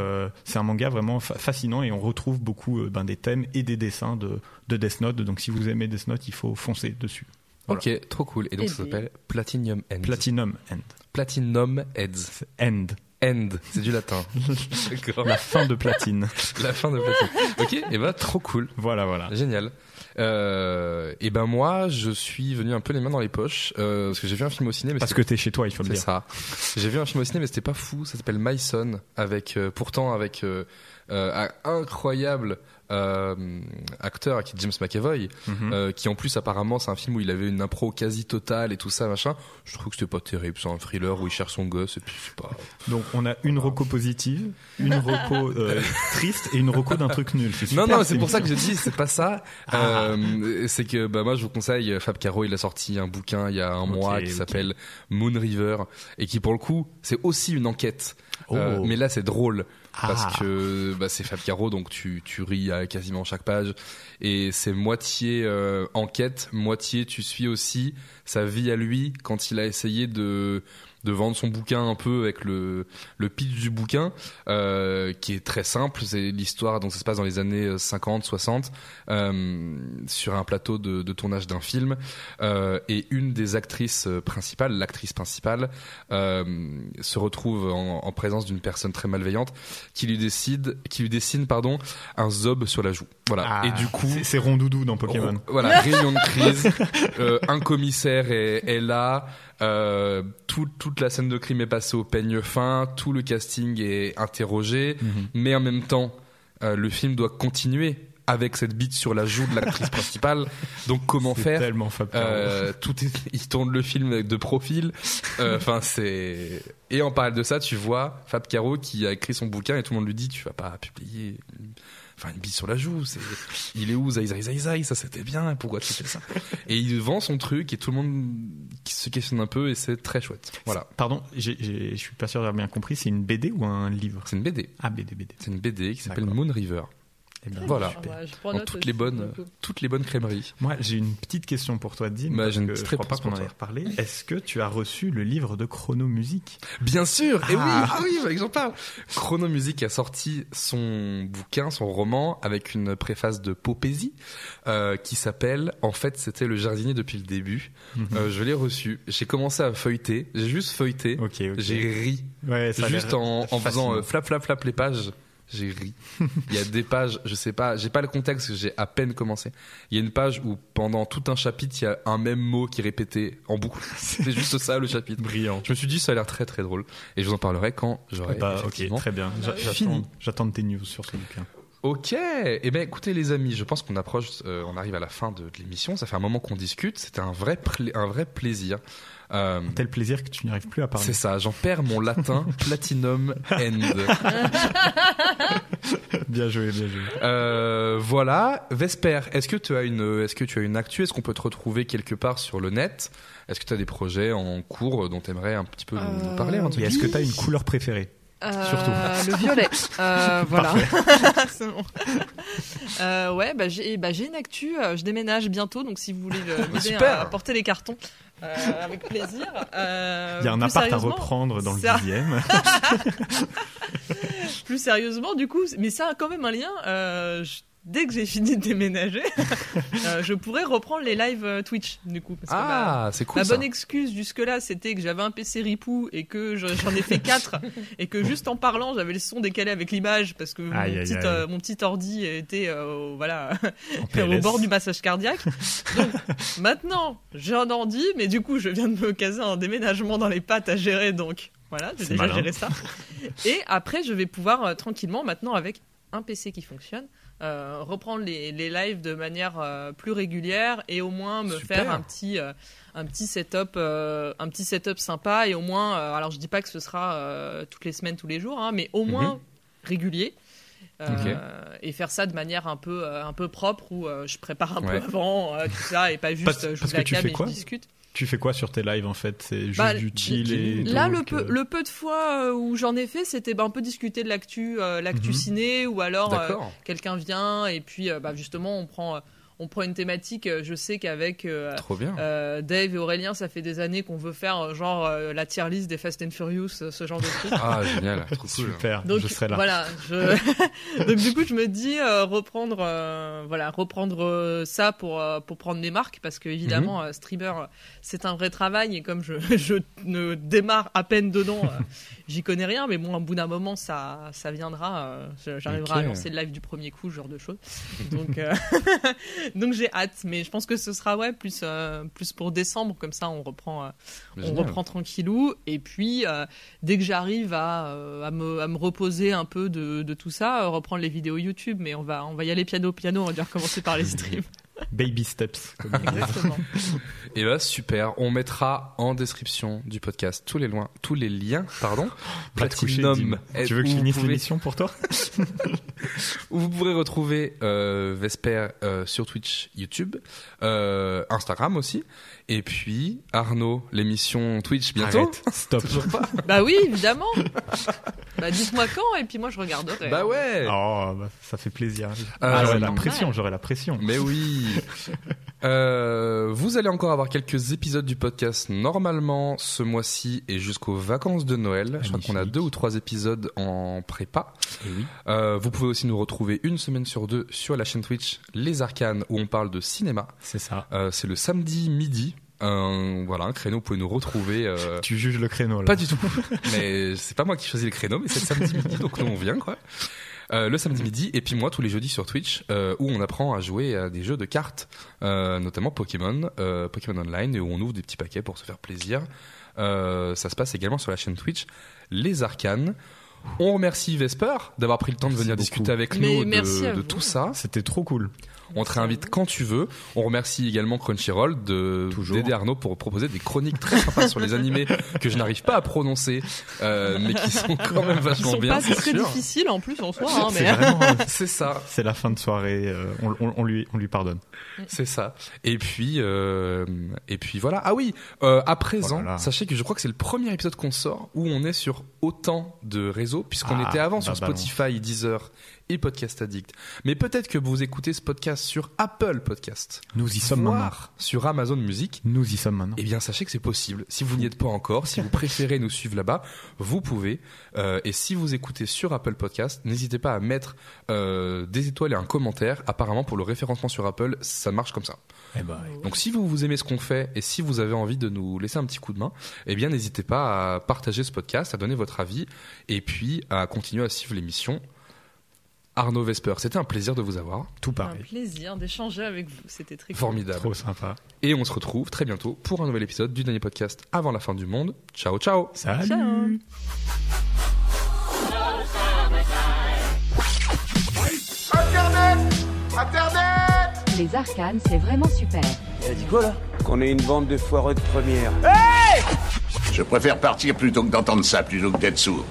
c'est un manga vraiment fa- fascinant et on retrouve beaucoup ben, des thèmes et des dessins de, de Death Note. Donc si vous aimez Death Note, il faut foncer dessus. Voilà. Ok, trop cool. Et donc Et ça s'appelle Platinum End. Platinum End. Platinum Heads. C'est End. End, c'est du latin. La fin de Platine. La fin de Platine. Ok, et bah trop cool. voilà, voilà. Génial. Euh, et ben moi, je suis venu un peu les mains dans les poches euh, parce que j'ai vu un film au ciné. Mais Parce que t'es chez toi, il faut le c'est dire. ça. J'ai vu un film au ciné, mais c'était pas fou. Ça s'appelle My Son, avec euh, pourtant avec euh, euh, un incroyable euh, acteur qui est James McAvoy, Mhm. euh, qui en plus apparemment c'est un film où il avait une impro quasi totale et tout ça machin. Je trouve que c'était pas terrible. C'est un thriller où il cherche son gosse et puis c'est pas. Donc on a une reco positive, une reco euh, triste et une reco d'un truc nul. C'est Non, super, non, c'est pour ça que je dis, c'est pas ça. Ah. Euh, c'est que bah, moi, je vous conseille, Fab Caro, il a sorti un bouquin il y a un mois qui s'appelle Moon River et qui, pour le coup, c'est aussi une enquête. Oh. Euh, mais là, c'est drôle parce Ah. que bah, c'est Fab Caro, donc tu, tu ris à quasiment chaque page. Et c'est moitié euh, enquête, moitié tu suis aussi sa vie à lui quand il a essayé de de vendre son bouquin un peu avec le le pitch du bouquin euh, qui est très simple c'est l'histoire donc ça se passe dans les années 50 60 euh, sur un plateau de, de tournage d'un film euh, et une des actrices euh, principales l'actrice principale euh, se retrouve en, en présence d'une personne très malveillante qui lui décide qui lui dessine pardon un zob sur la joue voilà Ah, et du coup c'est- c'est Rondoudou dans Pokémon. voilà, réunion de crise. euh, un commissaire est, est là. Euh, tout- toute la scène de crime est passée au peigne fin. Tout le casting est interrogé. Mhm. Mais en même temps, euh, le film doit continuer avec cette bite sur la joue de l'actrice principale. Donc comment faire tellement euh, tout est, il tourne le film de profil. Enfin, c'est. Et en parallèle de ça, tu vois Fab Caro qui a écrit son bouquin et tout le monde lui dit tu vas pas publier. une- Enfin, une bite sur la joue. C'est. Il est où Zai Ça c'était bien. Pourquoi tu fais ça? Et il vend son truc et tout le monde qui se questionne un peu et c'est très chouette. Voilà. Pardon, je suis pas sûr d'avoir bien compris. C'est une BD ou un livre? C'est une BD. Ah, BD, BD. C'est une BD qui s'appelle. Moon River. Eh bien, Voilà. super. Ouais, je prends Dans note toutes aussi, les bonnes, toutes les bonnes crèmeries. Moi, j'ai une petite question pour toi, Dim. Bah, parce j'ai une que petite je crois pas qu'on en ait reparlé. Est-ce que tu as reçu le livre de Chronomusique? Bien sûr, et oui, Ah. ah oui, que j'en parle. Chrono Music a sorti son bouquin, son roman, avec une préface de Popésie, euh, qui s'appelle, en fait, c'était le jardinier depuis le début. Euh, je l'ai reçu, j'ai commencé à feuilleter, j'ai juste feuilleté, Ok, ok. j'ai ri, Ouais, ça juste en, en faisant euh, flap flap flap les pages. J'ai ri. Il y a des pages, je sais pas, j'ai pas le contexte, j'ai à peine commencé. Il y a une page où pendant tout un chapitre, il y a un même mot qui est répété en boucle. C'est juste ça le chapitre. Brillant. Je me suis dit, ça a l'air très très drôle. Et je vous en parlerai quand j'aurai Bah, ok, très bien. Fini. J'attends tes news sur ce bouquin. Ok. Eh ben, écoutez les amis, je pense qu'on approche, euh, on arrive à la fin de, de l'émission. Ça fait un moment qu'on discute. C'était un vrai, un vrai plaisir. Euh, Tel plaisir que tu n'y arrives plus à parler. c'est ça. J'en perds mon latin platinum end. Bien joué, bien joué. Euh, voilà. Vesper, est-ce que tu as une, est-ce que tu as une actu? Est-ce qu'on peut te retrouver quelque part sur le net? Est-ce que tu as des projets en cours dont tu aimerais un petit peu nous, nous parler Euh, petit Et peu est-ce que tu as une couleur préférée? Euh, Surtout. Le violet. Euh, voilà. C'est bon. Euh, ouais, bah, j'ai bah, j'ai une actu. je déménage bientôt, donc si vous voulez euh, m'aider à porter les cartons, euh, avec plaisir. Euh, Il y a un plus appart à reprendre dans le ça- dixième. Plus sérieusement, du coup, mais ça a quand même un lien. euh, je dès que j'ai fini de déménager, euh, je pourrais reprendre les lives euh, Twitch du coup. Parce que, bah, Ah, c'est cool la bonne excuse jusque-là, c'était que j'avais un PC ripou et que je- j'en ai fait quatre et que juste en parlant, j'avais le son décalé avec l'image parce que Aïe, mon, aïe, petit, aïe. euh, mon petit ordi était euh, voilà au bord du massage cardiaque. Donc maintenant, j'ai un ordi, mais du coup, je viens de me caser un déménagement dans les pattes à gérer, donc voilà, j'ai C'est déjà malin. géré ça. Et après, je vais pouvoir tranquillement, maintenant avec un PC qui fonctionne, euh, reprendre les, les lives de manière euh, plus régulière et au moins me Super. faire un petit euh, un petit setup un petit setup sympa et au moins alors je dis pas que ce sera toutes les semaines tous les jours hein, mais au moins Mhm. régulier et faire ça de manière un peu un peu propre où je prépare un Ouais. peu avant tout ça et pas juste Parce- je joue la cam et quoi? je discute Tu fais quoi sur tes lives en fait? C'est juste Bah, du chill et. Là, talk, le peu, euh, le peu de fois euh, où j'en ai fait, c'était bah, un peu discuter de l'actu, euh, l'actu Mhm. ciné, ou alors euh, quelqu'un vient et puis euh, bah, justement on prend, euh, on prend une thématique. euh, Je sais qu'avec euh, euh, Dave et Aurélien, ça fait des années qu'on veut faire genre euh, la tier list des Fast and Furious, ce genre de truc. Ah, génial. Trop cool. Super, Donc je serai là. voilà, je... donc du coup je me dis euh, reprendre euh, voilà reprendre euh, ça pour euh, pour prendre mes marques parce que évidemment Mhm. euh, streamer c'est un vrai travail et comme je, je ne démarre à peine dedans euh, j'y connais rien mais bon au bout d'un moment ça ça viendra euh, j'arriverai à lancer le live du premier coup ce genre de choses donc euh, donc j'ai hâte mais je pense que ce sera ouais plus euh, plus pour décembre comme ça on reprend euh, on Génial. reprend tranquillou et puis euh, dès que j'arrive à, euh, à, me, à me reposer un peu de, de tout ça, euh, reprendre les vidéos YouTube, mais on va, on va y aller piano piano, on va dire commencer par les streams. Baby steps. Exactement. Et bah super, on mettra en description du podcast tous les, loin, tous les liens, pardon, coucher, Platinum. Tu veux que je finisse pouvez- l'émission pour toi? Où vous pourrez retrouver euh, Vesper euh, sur Twitch, YouTube, euh, Instagram aussi, et puis Arnaud, l'émission Twitch bientôt. Arrête, stop. Toujours pas bah oui, évidemment. bah dites-moi quand et puis moi je regarderai. Bah ouais. Oh, bah, ça fait plaisir. Euh, Ah, j'aurais la pression, j'aurais la pression. Mais oui. Euh, vous allez encore avoir quelques épisodes du podcast normalement ce mois-ci et jusqu'aux vacances de Noël. Je crois qu'on a deux ou trois épisodes en prépa. Et oui. Euh, vous pouvez aussi nous retrouver une semaine sur deux sur la chaîne Twitch Les Arcanes où on parle de cinéma. C'est ça. Euh, c'est le samedi midi. Un, voilà, un créneau, vous pouvez nous retrouver. euh, Tu juges le créneau là. Pas du tout. mais c'est pas moi qui choisis le créneau, mais c'est le samedi midi, donc nous on vient quoi. Euh, le samedi midi et puis moi tous les jeudis sur Twitch euh, où on apprend à jouer à des jeux de cartes, euh, notamment Pokémon, euh, Pokémon Online et où on ouvre des petits paquets pour se faire plaisir. Euh, ça se passe également sur la chaîne Twitch Les Arcanes. On remercie Vesper d'avoir pris le temps de venir beaucoup. discuter avec Mais nous de, tout ça. C'était trop cool. On te réinvite quand tu veux. On remercie également Crunchyroll de Toujours. d'aider Arnaud pour proposer des chroniques très sympas sur les animés que je n'arrive pas à prononcer, euh, mais qui sont quand même Ils vachement sont bien. pas c'est très sûr. difficiles en plus en soi, hein, C'est mais vraiment. C'est ça, C'est la fin de soirée. euh, on, on- on lui, on lui pardonne. c'est ça. Et puis, euh, et puis voilà. Ah oui, euh, à présent, Oh sachez que je crois que c'est le premier épisode qu'on sort où on est sur autant de réseaux, puisqu'on Ah, était avant bah, sur ballon. Spotify, Deezer et Podcast Addict. Mais peut-être que vous écoutez ce podcast sur Apple Podcast, Nous y sommes maintenant. sur Amazon Music. Nous y sommes maintenant. Eh bien, sachez que c'est possible. Si vous n'y êtes pas encore, si vous préférez nous suivre là-bas, vous pouvez. Euh, et si vous écoutez sur Apple Podcast, n'hésitez pas à mettre euh, des étoiles et un commentaire. Apparemment, pour le référencement sur Apple, ça marche comme ça. Eh ben, Donc, si vous, vous aimez ce qu'on fait et si vous avez envie de nous laisser un petit coup de main, eh bien, n'hésitez pas à partager ce podcast, à donner votre avis et puis à continuer à suivre l'émission. Arnaud Vesper, c'était un plaisir de vous avoir. tout un pareil. plaisir d'échanger avec vous. C'était très cool. Formidable. Trop sympa. Et on se retrouve très bientôt pour un nouvel épisode du dernier podcast avant la fin du monde. Ciao, ciao Salut. Ciao. Les arcanes, c'est vraiment super. Elle a dit quoi là? Qu'on est une bande de foireux de première. Je préfère partir plutôt que d'entendre ça, plutôt que d'être sourd.